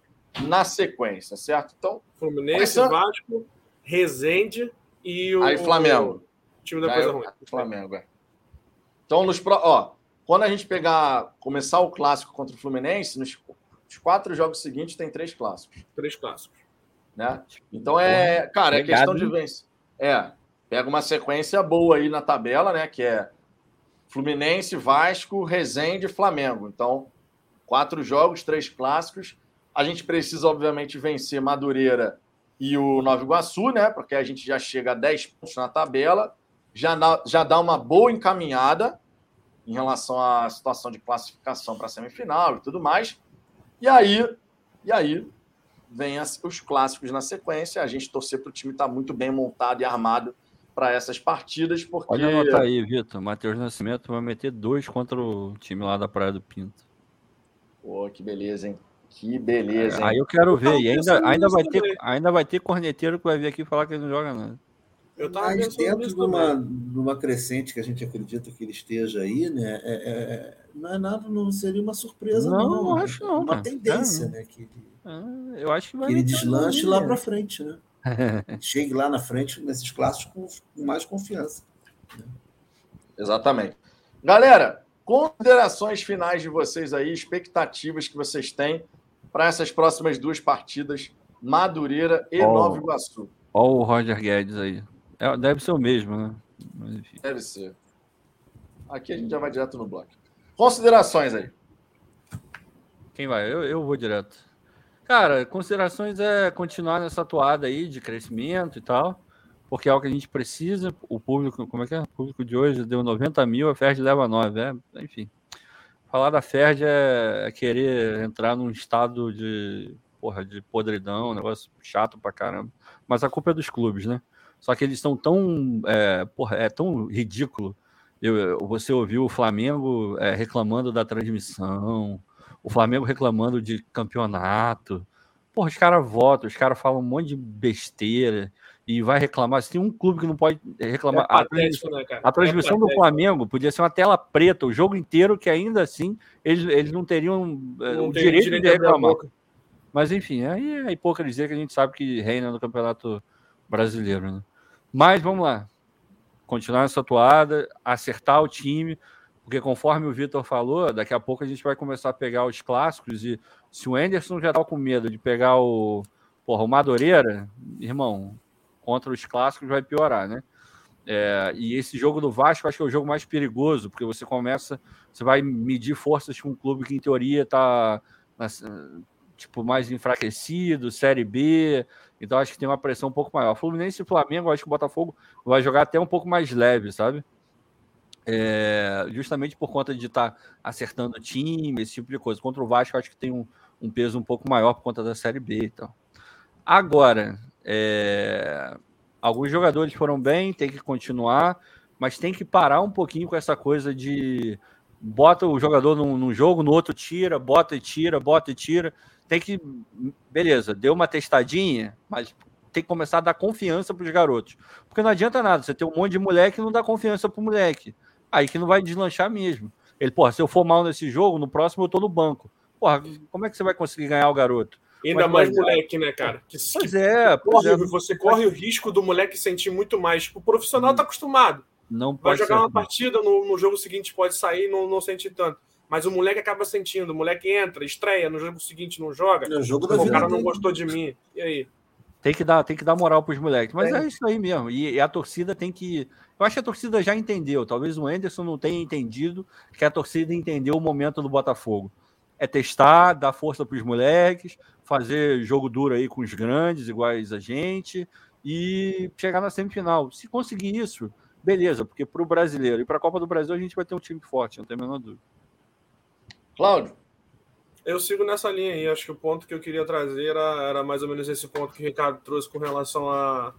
na sequência, certo? Então, Fluminense, Começando- Vasco, Resende e o. aí Flamengo. O time da coisa ruim. Flamengo, é. Então, nos pro... ó, quando a gente pegar, começar o clássico contra o Fluminense, nos os quatro jogos seguintes tem três clássicos. Três clássicos. né? Então é, cara, é Obrigado, questão de vencer. É, pega uma sequência boa aí na tabela, né? Que é Fluminense, Vasco, Resende e Flamengo. Então, quatro jogos, três clássicos. A gente precisa, obviamente, vencer Madureira e o Nova Iguaçu, né? Porque a gente já chega a 10 pontos na tabela, já dá, já dá uma boa encaminhada em relação à situação de classificação para a semifinal e tudo mais. E aí, e aí vem as- os clássicos na sequência. A gente torcer para o time estar muito bem montado e armado para essas partidas, porque Pode anotar aí, Vitor. Matheus Nascimento vai meter dois contra o time lá da Praia do Pinto. Pô, que beleza, hein? Que beleza, hein? Aí eu quero ver. E ainda, ainda, vai ter, ainda vai ter corneteiro que vai vir aqui falar que ele não joga nada. Eu tava Mas dentro de uma, de uma crescente que a gente acredita que ele esteja aí, né? é- é- não é nada, não seria uma surpresa, Não, não. não né? acho não, Uma cara. tendência, É. né? Que ele, Ah, eu acho que vai. que ele deslanche lá para frente, né? Chegue lá na frente nesses clássicos com, com mais confiança. Exatamente. Galera, considerações finais de vocês aí, expectativas que vocês têm para essas próximas duas partidas, Madureira e Ó. Nova Iguaçu. Olha o Roger Guedes aí. É, deve ser o mesmo, né? Mas. Deve ser. Aqui a gente já vai direto no bloco. Considerações aí. Quem vai? Eu, eu vou direto. Cara, considerações é continuar nessa toada aí de crescimento e tal, porque é o que a gente precisa. O público, como é que é? O público de hoje deu 90 mil, a Ferd leva 9. É, enfim. Falar da Ferd é, é querer entrar num estado de, porra, de podridão, um negócio chato pra caramba. Mas a culpa é dos clubes, né? Só que eles estão tão. É, porra, é tão ridículo. Eu, você ouviu o Flamengo é, reclamando da transmissão, o Flamengo reclamando de campeonato. Porra, os caras votam, os caras falam um monte de besteira e vai reclamar. Se tem um clube que não pode É reclamar. a transmissão- patético, né, a transmissão é do patético. Flamengo podia ser uma tela preta o jogo inteiro, que ainda assim eles, eles não teriam é, Não o direito, direito de reclamar. Mas enfim, aí é a hipocrisia que a gente sabe que reina no Campeonato Brasileiro. Né? Mas vamos lá. Continuar essa toada, acertar o time, porque conforme o Vitor falou, daqui a pouco a gente vai começar a pegar os clássicos e se o Anderson já tá com medo de pegar o, porra, o Madureira, irmão, contra os clássicos vai piorar, né? É, e esse jogo do Vasco acho que é o jogo mais perigoso, porque você começa, você vai medir forças com um clube que em teoria está tipo mais enfraquecido, Série B, então acho que tem uma pressão um pouco maior. Fluminense e Flamengo, acho que o Botafogo vai jogar até um pouco mais leve, sabe? É, justamente por conta de estar acertando o time, esse tipo de coisa. Contra o Vasco, acho que tem um, um peso um pouco maior por conta da Série B e tal. Agora, é, alguns jogadores foram bem, tem que continuar, mas tem que parar um pouquinho com essa coisa de bota o jogador num, num jogo, no outro tira, bota e tira, bota e tira. Tem que, beleza, deu uma testadinha, mas tem que começar a dar confiança para os garotos. Porque não adianta nada, você ter um monte de moleque e não dá confiança pro moleque. Aí que não vai deslanchar mesmo. Ele, porra, se eu for mal nesse jogo, no próximo eu tô no banco. Porra, como é que você vai conseguir ganhar o garoto? Ainda mais moleque, né, cara? Que, Pois que é, pois corre, é. você corre o risco do moleque sentir muito mais. O profissional tá acostumado. Não Vai pode jogar ser. uma partida, no, no jogo seguinte pode sair e não, não sentir tanto. Mas o moleque acaba sentindo. O moleque entra, estreia, no jogo seguinte não joga. É o jogo da o vida cara não gostou de mim. E aí? Tem que dar, tem que dar moral pros moleques. Mas é isso aí mesmo. E, e a torcida tem que. Eu acho que a torcida já entendeu. Talvez o Anderson não tenha entendido que a torcida entendeu o momento do Botafogo. é testar, dar força para os moleques, fazer jogo duro aí com os grandes, iguais a gente, e chegar na semifinal. Se conseguir isso, beleza, porque para o brasileiro e para a Copa do Brasil a gente vai ter um time forte, não tem a menor dúvida. Cláudio. Eu sigo nessa linha aí. Acho que o ponto que eu queria trazer era, era mais ou menos esse ponto que o Ricardo trouxe com relação a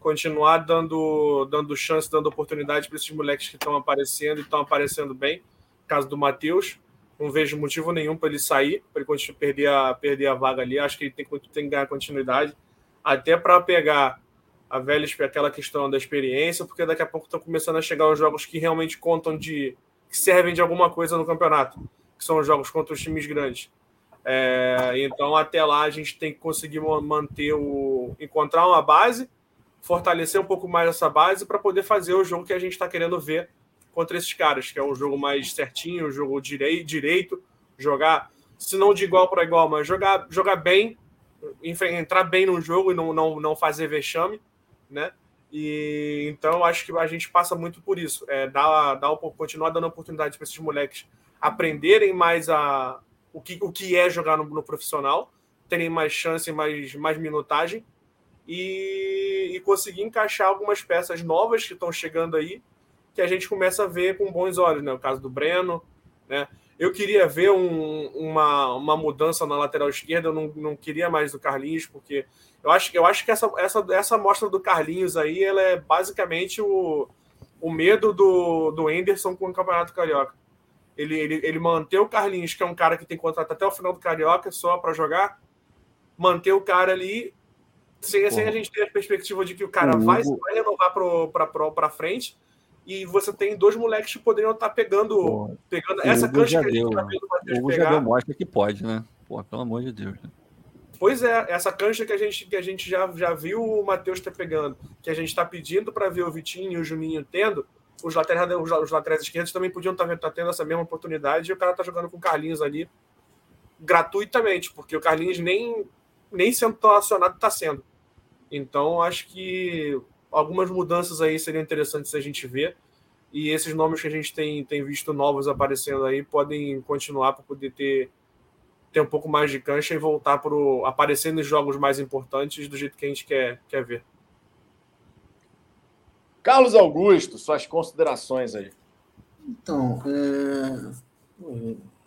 continuar dando, dando chance, dando oportunidade para esses moleques que estão aparecendo e estão aparecendo bem. Caso do Matheus, não vejo motivo nenhum para ele sair, para ele perder a, perder a vaga ali. Acho que ele tem, tem que ganhar continuidade, até para pegar a velha aquela questão da experiência, porque daqui a pouco estão começando a chegar os jogos que realmente contam de que servem de alguma coisa no campeonato, que são os jogos contra os times grandes. É, então até lá a gente tem que conseguir manter o encontrar uma base, fortalecer um pouco mais essa base para poder fazer o jogo que a gente está querendo ver contra esses caras, que é um jogo mais certinho, um jogo direi direito, jogar, se não de igual para igual, mas jogar, jogar bem, entrar bem no jogo e não, não, não fazer vexame, né? E então acho que a gente passa muito por isso, é dar, dar continuar dando oportunidade para esses moleques aprenderem mais a, o, que, o que é jogar no, no profissional, terem mais chance, mais, mais minutagem e, e conseguir encaixar algumas peças novas que estão chegando aí que a gente começa a ver com bons olhos, né? O caso do Breno, né? Eu queria ver um, uma, uma mudança na lateral esquerda, eu não, não queria mais do Carlinhos, porque eu acho, eu acho que essa, essa, essa amostra do Carlinhos aí, ela é basicamente o, o medo do, do Enderson com o Campeonato Carioca. Ele, ele, ele manter o Carlinhos, que é um cara que tem contrato até o final do Carioca só para jogar, manter o cara ali, sem, sem a gente ter a perspectiva de que o cara vai, vai renovar para frente e você tem dois moleques que poderiam estar tá pegando, pegando essa cancha que a gente tá vendo o. Já deu mostra que pode, né? Pô, pelo amor de Deus. Né? Pois é, essa cancha que a gente, que a gente já, já viu o Matheus tá pegando, que a gente está pedindo para ver o Vitinho e o Juninho tendo, os laterais, os, laterais esquerdos também podiam estar tá, tá tendo essa mesma oportunidade e o cara tá jogando com o Carlinhos ali gratuitamente, porque o Carlinhos nem, nem sendo acionado está sendo. Então, acho que algumas mudanças aí seriam interessantes a gente ver. E esses nomes que a gente tem, tem visto novos aparecendo aí podem continuar para poder ter, ter um pouco mais de cancha e voltar para aparecer nos jogos mais importantes do jeito que a gente quer, quer ver. Carlos Augusto, suas considerações aí. Então, é...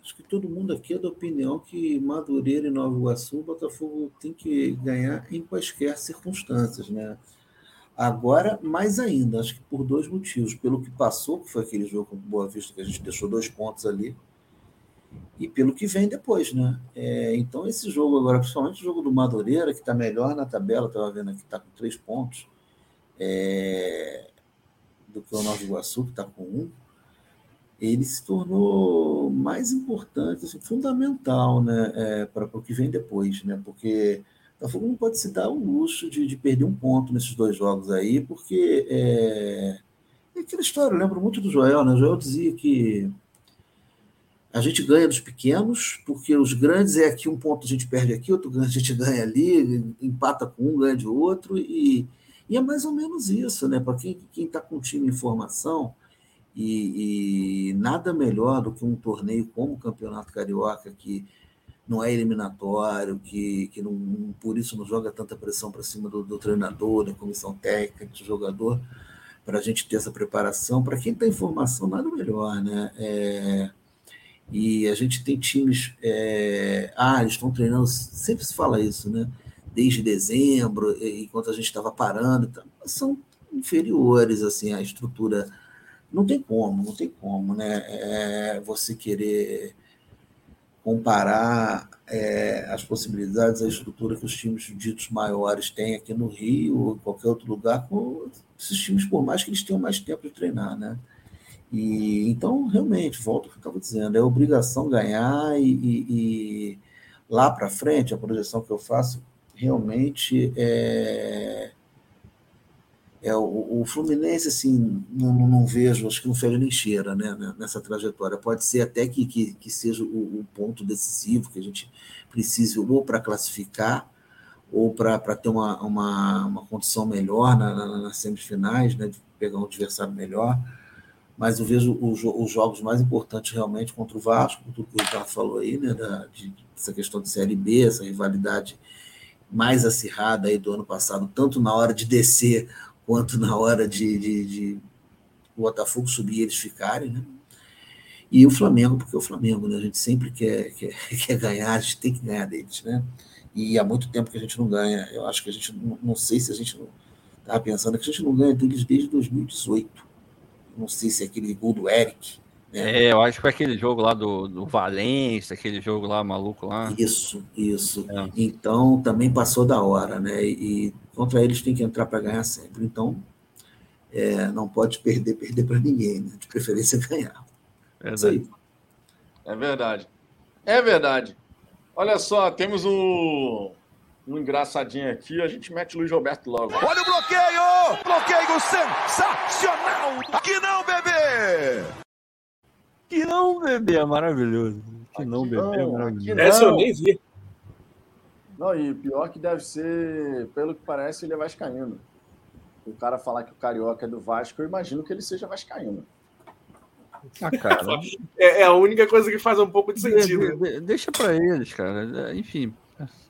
acho que todo mundo aqui é da opinião que Madureira e Nova Iguaçu, o Botafogo tem que ganhar em quaisquer circunstâncias, né? Agora, mais ainda, acho que por dois motivos. Pelo que passou, que foi aquele jogo com Boa Vista, que a gente deixou dois pontos ali, e pelo que vem depois, né? É, então, esse jogo agora, principalmente o jogo do Madureira, que está melhor na tabela, estava vendo aqui, está com três pontos, é, do que o Nova Iguaçu, que está com um, ele se tornou mais importante, assim, fundamental, né? É, para o que vem depois, né? Porque Botafogo não pode se dar o luxo de, de, perder um ponto nesses dois jogos aí, porque é, é aquela história, eu lembro muito do Joel, né? O Joel dizia que a gente ganha dos pequenos, porque os grandes é aqui um ponto a gente perde aqui, outro a gente ganha ali, empata com um, ganha de outro, e, e é mais ou menos isso, né? Para quem está com time em formação, e, e, nada melhor do que um torneio como o Campeonato Carioca, que não é eliminatório, que, que não, por isso não joga tanta pressão para cima do, do, treinador, da comissão técnica, do jogador, para a gente ter essa preparação. Para quem está em formação, nada melhor, né? É, e a gente tem times. É, ah, eles estão treinando, sempre se fala isso, né? Desde dezembro, enquanto a gente estava parando, então, são inferiores assim à estrutura. Não tem como, não tem como, né? É, você querer comparar é, as possibilidades, a estrutura que os times ditos maiores têm aqui no Rio ou em qualquer outro lugar com esses times, por mais que eles tenham mais tempo de treinar, né? E, então, realmente, volto ao que eu estava dizendo, é obrigação ganhar e, e, e lá para frente, a projeção que eu faço realmente é, é, o, o, Fluminense, assim, não, não, vejo, acho que não fez nem cheira né, né, nessa trajetória. Pode ser até que, que, que seja o, o, ponto decisivo que a gente precise ou para classificar ou para ter uma, uma, uma condição melhor na, na, nas semifinais, né, de pegar um adversário melhor. mas eu vejo os, os jogos mais importantes realmente contra o Vasco, tudo que o Ricardo falou aí, né, da, de, essa questão de Série B, essa rivalidade mais acirrada aí do ano passado, tanto na hora de descer quanto na hora de, de, de o Botafogo subir e eles ficarem, né? E o Flamengo, porque o Flamengo, né? A gente sempre quer, quer, quer ganhar, a gente tem que ganhar deles, né? E há muito tempo que a gente não ganha. Eu acho que a gente não, sei se a gente não estava pensando que a gente não ganha deles desde 2018. Não sei se é aquele gol do Eric. Né? É, eu acho que foi aquele jogo lá do, do Valência, aquele jogo lá maluco lá. Isso, isso. É. Então também passou da hora, né? E contra eles tem que entrar para ganhar sempre. Então é, não pode perder, perder para ninguém, né? De preferência ganhar. Verdade. É verdade. É verdade. Olha só, temos um, um engraçadinho aqui. A gente mete o Luiz Roberto logo. Olha o bloqueio! Bloqueio sensacional! Que não, bebê! Que não, bebê, é maravilhoso. Que não, bebê, é maravilhoso. Essa eu nem vi. Não, e pior que deve ser, pelo que parece, ele é vascaíno. O cara falar que o Carioca é do Vasco, eu imagino que ele seja vascaíno. Ah, cara. é, é, a única coisa que faz um pouco de sentido. De, de, deixa para eles, cara. Enfim,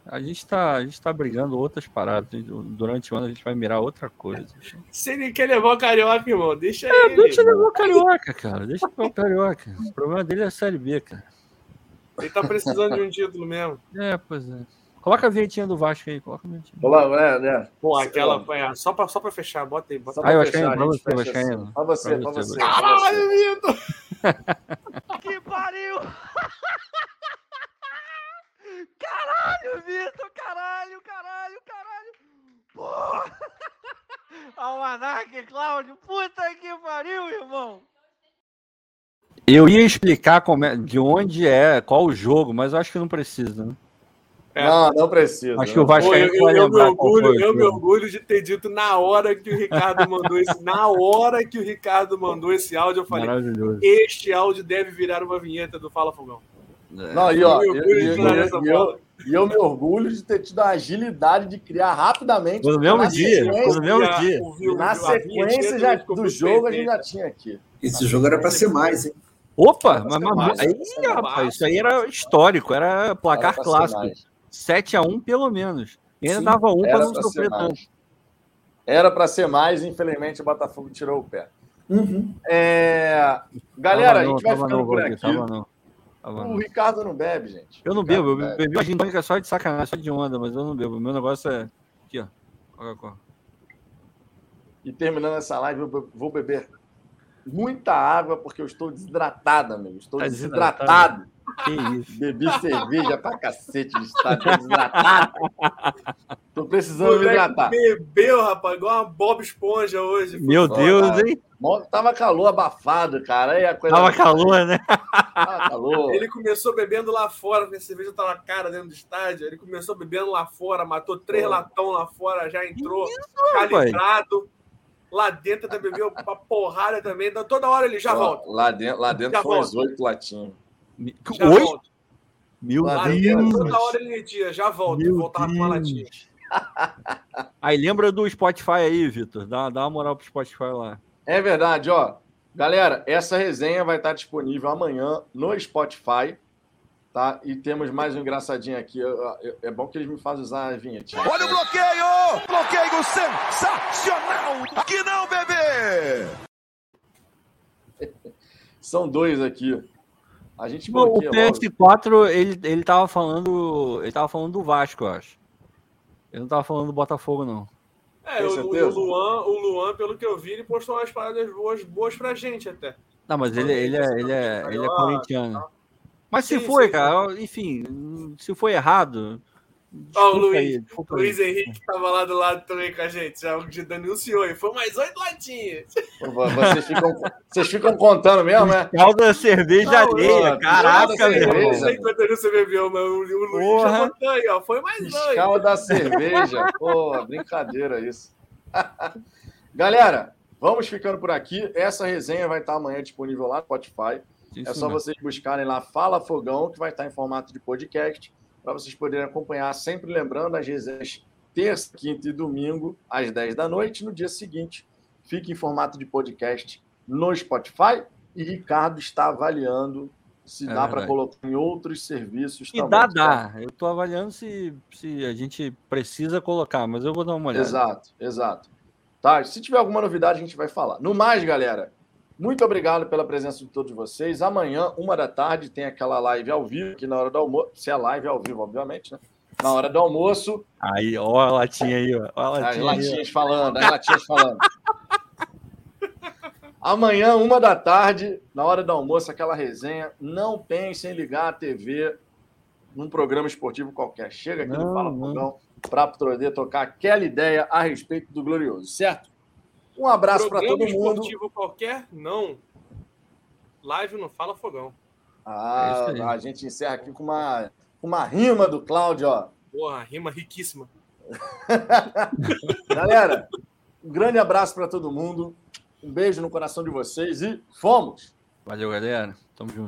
a gente tá, a gente tá brigando outras paradas. Durante o ano a gente vai mirar outra coisa. Se ele quer levar o carioca, irmão, deixa é, ele. Deixa levar o carioca, cara. Deixa levar o carioca. O problema dele é a série B, cara. Ele tá precisando de um título mesmo. É, pois é. Coloca a vinhetinha do Vasco aí, coloca a vinhetinha. Olá, é, né? Pô, aquela é, só pra, só pra fechar, bota aí. Bota ah, eu achei pra você, eu achei Pra você, pra você. Caralho, Vitor! que pariu! Caralho, Vitor! Caralho, caralho, caralho! Porra! Almanac, Cláudio! Puta que pariu, irmão! Eu ia explicar como é, de onde é, qual o jogo, mas eu acho que não precisa, né? É. Não, não precisa. Acho que o Vasco eu, eu, eu, me orgulho, eu me orgulho de ter dito na hora que o Ricardo mandou esse, na hora que o Ricardo mandou esse áudio, eu falei: este áudio deve virar uma vinheta do Fala Fogão. É. Não, e ó, eu, eu, e eu me orgulho de ter tido a agilidade de criar rapidamente. No mesmo dia. No mesmo dia. Na sequência já, do jogo, a gente já tinha aqui. Esse jogo era para ser mais, hein? Opa, mas, mas, aí, rapaz, isso aí era histórico, era placar era clássico. 7 a 1 pelo menos. E ainda Sim, dava um para não sofrer tanto. Era para ser mais, infelizmente o Botafogo tirou o pé. Uhum. É... Galera, não, a gente vai ficando não, por aqui. Tava não. O Ricardo não bebe, gente. Eu não bebo, eu bebi uma gin só de sacanagem, só de onda, mas eu não bebo. O meu negócio é aqui, ó. Coca-Cola. E terminando essa live, eu vou beber muita água, porque eu estou desidratado, amigo. Estou tá desidratado. desidratado. Que isso? Bebi cerveja pra cacete de estado desidratado. Tô precisando me hidratar. Bebeu, rapaz, igual uma Bob Esponja hoje. Meu Deus, cara. hein? Tava calor abafado, cara. Aí a coisa Tava calor, né? Tava calor. Ele começou bebendo lá fora, porque a cerveja tava cara dentro do estádio. Ele começou bebendo lá fora, matou três latão lá fora, já entrou isso, calibrado. Lá dentro também bebeu uma porrada também. Então, toda hora ele já volta. Lá dentro, lá dentro já foi uns oito latinhos. Já Oi? Volto. Meu Lá Deus! Toda hora ele dia, já volto, Meu voltar com uma latinha. Aí lembra do Spotify aí, Vitor. Dá, dá uma moral pro Spotify lá. É verdade, ó. Galera, essa resenha vai estar disponível amanhã no Spotify. Tá? E temos mais um engraçadinho aqui. É bom que eles me fazem usar a vinheta. Olha o bloqueio! Bloqueio sensacional! Aqui não, bebê! São dois aqui. A gente o PS4, logo. ele, ele tava falando. Ele tava falando do Vasco, eu acho. Ele não tava falando do Botafogo, não. É, o, o, Luan, o Luan, pelo que eu vi, ele postou umas paradas boas, boas pra gente até. Não, mas ele, ele, é, ele, é, ele é corintiano. Mas se sim, foi, sim, cara, enfim, se foi errado, Ó, o Luiz, aí, Luiz Henrique estava lá do lado também com a gente, já denunciou e foi mais oito latinhas. Vocês ficam, vocês ficam contando mesmo, né? Calda cerveja alheia, caraca, meu. Eu não sei quanto você bebeu, mas o, o Luiz já contou aí, ó, foi mais oito. Calda da cerveja, pô, brincadeira isso. Galera, vamos ficando por aqui. Essa resenha vai estar amanhã disponível lá no Spotify. Isso é só mesmo. vocês buscarem lá Fala Fogão, que vai estar em formato de podcast para vocês poderem acompanhar, sempre lembrando as resenhas terça, quinta e domingo, às 10 da noite. No dia seguinte, fique em formato de podcast no Spotify e Ricardo está avaliando se É dá para colocar em outros serviços E também. dá, dá. Eu tô avaliando se, se a gente precisa colocar, mas eu vou dar uma olhada. Exato, exato. Tá? Se tiver alguma novidade, a gente vai falar. No mais, galera, muito obrigado pela presença de todos vocês. Amanhã, uma da tarde, tem aquela live ao vivo, aqui na hora do almoço. Se é live ao vivo, obviamente, né? Na hora do almoço, Aí, ó a latinha aí, ó. A as latinha aí, ó. latinhas falando, as latinhas falando. Amanhã, uma da tarde, na hora do almoço, aquela resenha. Não pense em ligar a TV num programa esportivo qualquer. Chega aqui no Não, Fala não. Fogão para poder tocar aquela ideia a respeito do Glorioso, certo? Um abraço para todo mundo. qualquer? Não. Live não fala fogão. Ah, É a gente encerra aqui com uma, uma rima do Cláudio, ó. Porra, rima riquíssima. Galera, um grande abraço para todo mundo. Um beijo no coração de vocês e fomos! Valeu, galera. Tamo junto.